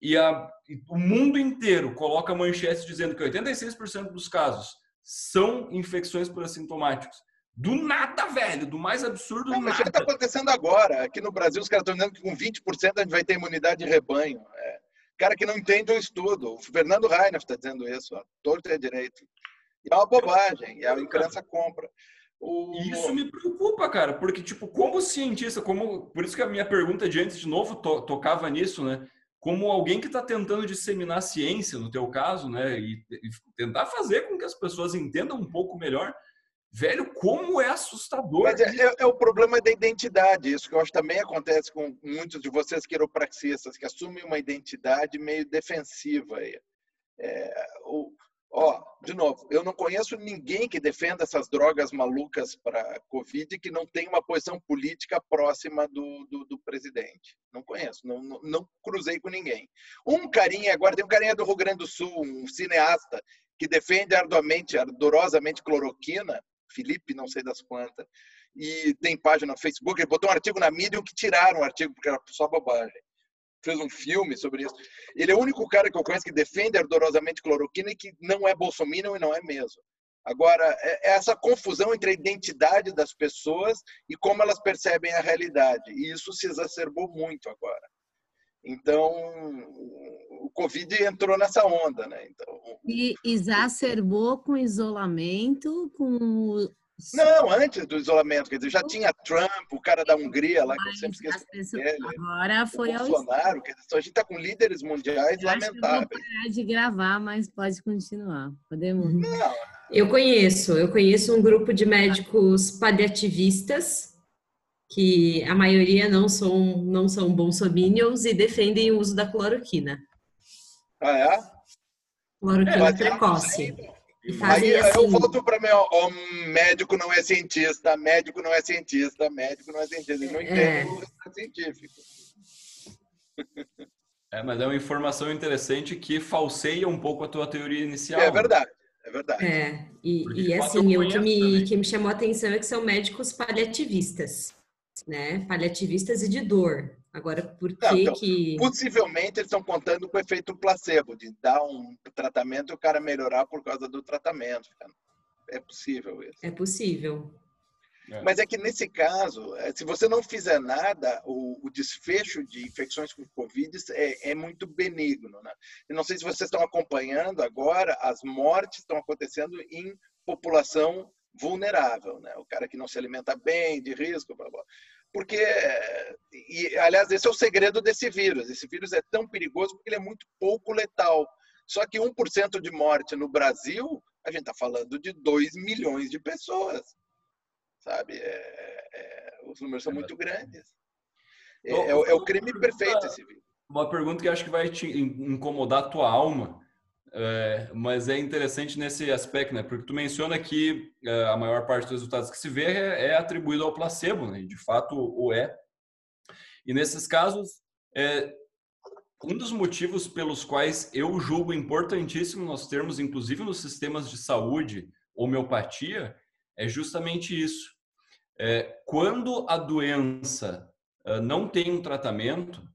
e, a, e o mundo inteiro coloca manchetes dizendo que 86% dos casos são infecções por assintomáticos. Do nada, velho, do mais absurdo Não, mas nada. está acontecendo agora. Aqui no Brasil, os caras estão dizendo que com 20% a gente vai ter imunidade de rebanho. É. Cara que não entende o estudo. O Fernando Reiner está dizendo isso. Ó. Torto é direito. E é uma bobagem. E a imprensa compra. O... E Isso me preocupa, cara, porque, tipo, como cientista, como. Por isso que a minha pergunta de antes, de novo, to, tocava nisso, né? Como alguém que está tentando disseminar ciência, no teu caso, né? E, e tentar fazer com que as pessoas entendam um pouco melhor. Velho, como é assustador. Mas é, é, é, o problema da identidade. Isso que eu acho também acontece com muitos de vocês quiropraxistas, que assumem uma identidade meio defensiva. Aí. É, o, ó, de novo, eu não conheço ninguém que defenda essas drogas malucas para Covid que não tenha uma posição política próxima do, do, do presidente. Não conheço, não, não, não, cruzei com ninguém. Um carinha, agora tem um carinha do Rio Grande do Sul, um cineasta, que defende arduamente, ardorosamente cloroquina, Felipe, não sei das quantas, e tem página no Facebook, ele botou um artigo na mídia que tiraram o artigo porque era só bobagem. Fez um filme sobre isso. Ele é o único cara que eu conheço que defende ardorosamente cloroquina e que não é bolsominion e não é mesmo. Agora, é essa confusão entre a identidade das pessoas e como elas percebem a realidade. E isso se exacerbou muito agora. Então, o Covid entrou nessa onda, né? Então, e exacerbou com isolamento, com não, antes do isolamento, quer dizer, já tinha Trump, o cara da Hungria lá, que eu sempre esqueço pessoas, dele. Agora foi o Bolsonaro, quer dizer, a gente está com líderes mundiais eu lamentáveis. Acho parar de gravar, mas pode continuar. Podemos. Não. Eu conheço, eu conheço um grupo de médicos paliativistas que a maioria não são não são bolsominions e defendem o uso da cloroquina. Ah, é? Cloroquina é, precoce. Aí assim... eu volto para meu, ó, médico não é cientista, médico não é cientista, médico não é cientista. Ele não entende é. o científico. É, mas é uma informação interessante que falseia um pouco a tua teoria inicial. É verdade, é verdade. É, e, e assim, o que me, que me chamou a atenção é que são médicos paliativistas, né? Paliativistas e de dor. Agora, por que então, que... Possivelmente eles estão contando com o efeito placebo, de dar um tratamento e o cara melhorar por causa do tratamento. É possível isso. É possível. É. Mas é que nesse caso, é, se você não fizer nada, o, o desfecho de infecções com Covid é, é, muito benigno. Né? Eu não sei se vocês estão acompanhando agora, as mortes estão acontecendo em população vulnerável, né? O cara que não se alimenta bem, de risco, blá, blá porque, e, aliás, esse é o segredo desse vírus. Esse vírus é tão perigoso porque ele é muito pouco letal. Só que 1% de morte no Brasil, a gente está falando de 2 milhões de pessoas. Sabe? É, é, os números são muito grandes. É, é, é o crime perfeito esse vírus. Uma pergunta que acho que vai te incomodar a tua alma. É, mas é interessante nesse aspecto, né? Porque tu menciona que é, a maior parte dos resultados que se vê é, é atribuído ao placebo, né? De fato, o é. E nesses casos, é, um dos motivos pelos quais eu julgo importantíssimo nós termos, inclusive nos sistemas de saúde, homeopatia, é justamente isso. É, quando a doença é, não tem um tratamento,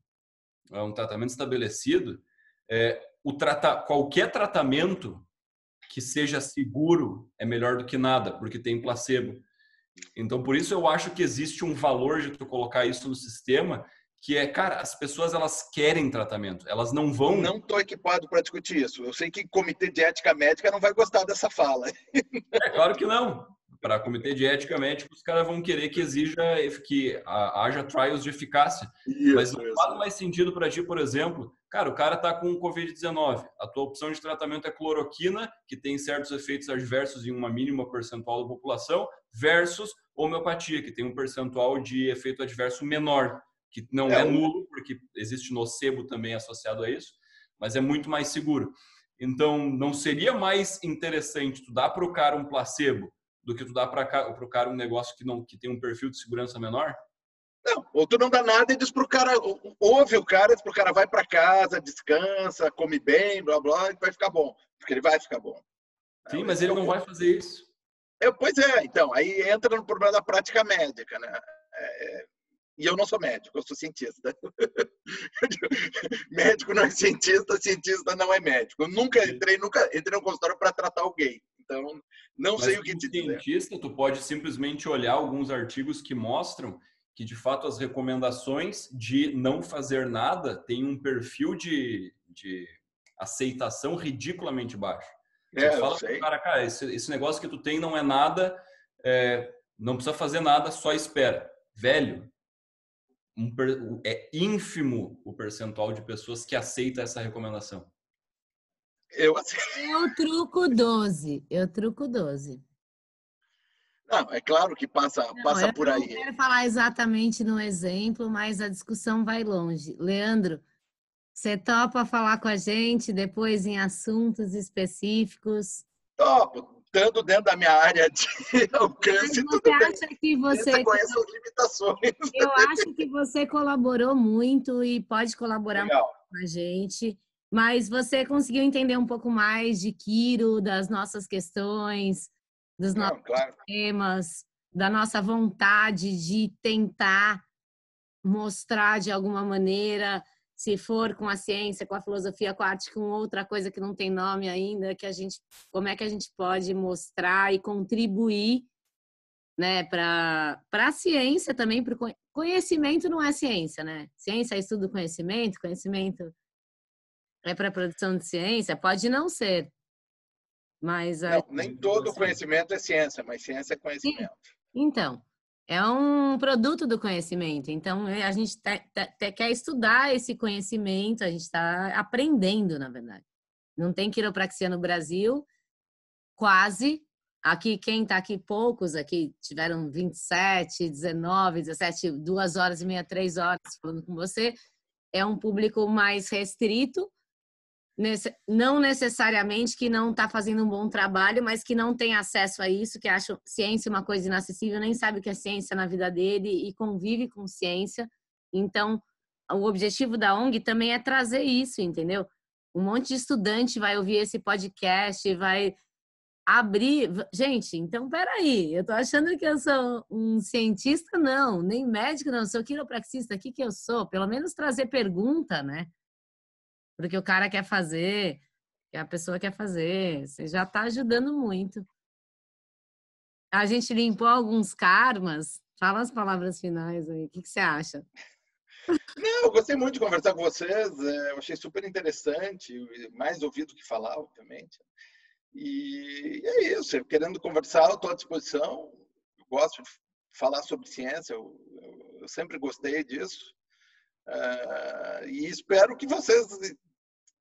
é, um tratamento estabelecido, é, trata, qualquer tratamento que seja seguro é melhor do que nada, porque tem placebo. Então, por isso eu acho que existe um valor de tu colocar isso no sistema, que é, cara, as pessoas elas querem tratamento, elas não vão. Não estou equipado para discutir isso. Eu sei que o comitê de ética médica não vai gostar dessa fala. É claro que não para comitê de ética médica, os caras vão querer que exija que haja trials de eficácia. Isso, Mas não faz mais sentido para ti, por exemplo, cara, o cara está com Covid-19, a tua opção de tratamento é cloroquina, que tem certos efeitos adversos em uma mínima percentual da população, versus homeopatia, que tem um percentual de efeito adverso menor, que não é, é nulo, porque existe nocebo também associado a isso, mas é muito mais seguro. Então, não seria mais interessante tu dar para o cara um placebo do que tu dá para o cara um negócio que não que tem um perfil de segurança menor? Não, ou tu não dá nada e diz pro cara, ouve o cara, diz pro cara, vai para casa, descansa, come bem, blá blá, e vai ficar bom, porque ele vai ficar bom. Sim, é, mas ele não vai fazer isso. É, pois é, então, aí entra no problema da prática médica, né? É, E eu não sou médico, eu sou cientista. [LAUGHS] médico não é cientista, cientista não é médico. Eu nunca entrei, nunca entrei no consultório para tratar alguém. Então, não Mas sei o que te dizer. cientista, tu pode simplesmente olhar alguns artigos que mostram que, de fato, as recomendações de não fazer nada têm um perfil de, de aceitação ridiculamente baixo. É, tu fala pro cara, cara, esse, esse, negócio que tu tem não é nada, é, não precisa fazer nada, só espera. Velho, um, é ínfimo o percentual de pessoas que aceita essa recomendação. Eu, [LAUGHS] eu truco 12. Eu truco 12. Não, é claro que passa, não, passa por aí. Não quero falar exatamente no exemplo, mas a discussão vai longe. Leandro, você topa falar com a gente depois em assuntos específicos? Topo, estando dentro da minha área de [LAUGHS] alcance, Mas você acha bem. que você conhece as limitações. Eu acho que você colaborou muito e pode colaborar Legal. com a gente. Mas você conseguiu entender um pouco mais de Kiro, das nossas questões, dos Não, nossos claro. temas, da nossa vontade de tentar mostrar de alguma maneira, se for com a ciência, com a filosofia, com a arte, com outra coisa que não tem nome ainda, que a gente, como é que a gente pode mostrar e contribuir, né, para para a ciência também, para conhecimento não é ciência, né? Ciência é estudo do conhecimento, conhecimento é para produção de ciência, pode não ser, mas não, nem todo conhecimento é ciência, mas ciência é conhecimento. Então, é um produto do conhecimento. Então, a gente te, te, te, quer estudar esse conhecimento, a gente está aprendendo, na verdade. Não tem quiropraxia no Brasil, quase. Aqui, quem está aqui, poucos aqui, tiveram 27, 19, 17, duas horas e meia, três horas falando com você. É um público mais restrito, não necessariamente que não está fazendo um bom trabalho, mas que não tem acesso a isso, que acha ciência uma coisa inacessível, nem sabe o que é ciência na vida dele e convive com ciência. Então, o objetivo da ONG também é trazer isso, entendeu? Um monte de estudante vai ouvir esse podcast, vai abrir. Gente, então peraí, eu tô achando que eu sou um cientista, não, nem médico, não, sou quiropraxista, o que, que eu sou? Pelo menos trazer pergunta, né? Porque o cara quer fazer, a pessoa quer fazer. Você já está ajudando muito. A gente limpou alguns karmas. Fala as palavras finais aí. O que, que você acha? Não, eu gostei muito de conversar com vocês. É, eu achei super interessante, mais ouvido que falar, obviamente. E é isso. Querendo conversar, eu estou à disposição. Eu gosto de falar sobre ciência. Eu, eu, eu sempre gostei disso. Uh, e espero que vocês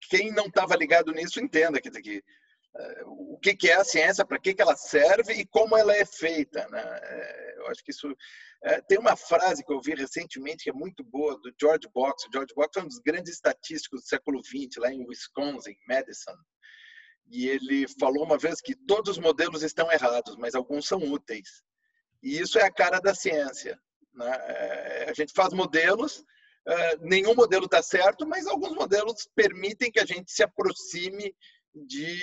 quem não estava ligado nisso entenda dizer, que, uh, o que, que, é a ciência, para que, que ela serve e como ela é feita. Né? Uh, eu acho que isso. Uh, tem uma frase que eu vi recentemente que é muito boa, do George Box. O George Box é um dos grandes estatísticos do século XX, lá em Wisconsin, Madison. E ele falou uma vez que todos os modelos estão errados, mas alguns são úteis. E isso é a cara da ciência. Né? a gente faz modelos Uh, nenhum modelo está certo, mas alguns modelos permitem que a gente se aproxime de,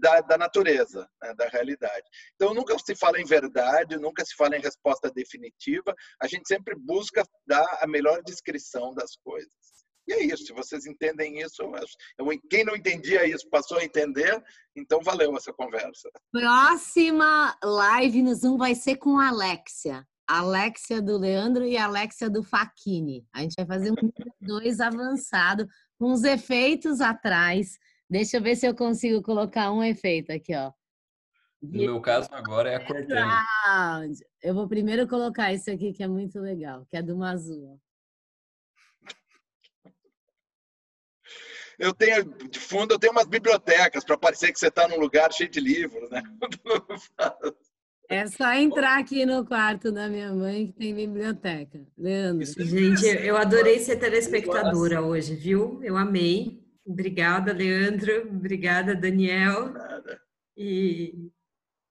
da, da natureza, né, da realidade. Então, nunca se fala em verdade, nunca se fala em resposta definitiva, a gente sempre busca dar a melhor descrição das coisas. E é isso, se vocês entendem isso, eu, quem não entendia isso passou a entender, então valeu essa conversa. Próxima live no Zoom vai ser com a Alexia. Alexia do Leandro e Alexia do Faquini. A gente vai fazer um dois avançado com os efeitos atrás. Deixa eu ver se eu consigo colocar um efeito aqui, ó. No meu caso agora é a Cortana. Eu vou primeiro colocar esse aqui que é muito legal, que é do Mazua. Eu tenho de fundo eu tenho umas bibliotecas para parecer que você está num lugar cheio de livros, né? [LAUGHS] É só entrar aqui no quarto da minha mãe que tem biblioteca. Leandro. Gente, eu adorei ser telespectadora hoje, viu? Eu amei. Obrigada, Leandro. Obrigada, Daniel. Nada. E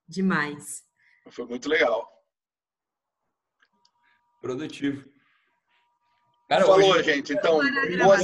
demais. Foi muito legal. Produtivo. Cara, Falou, hoje... gente. Então, boa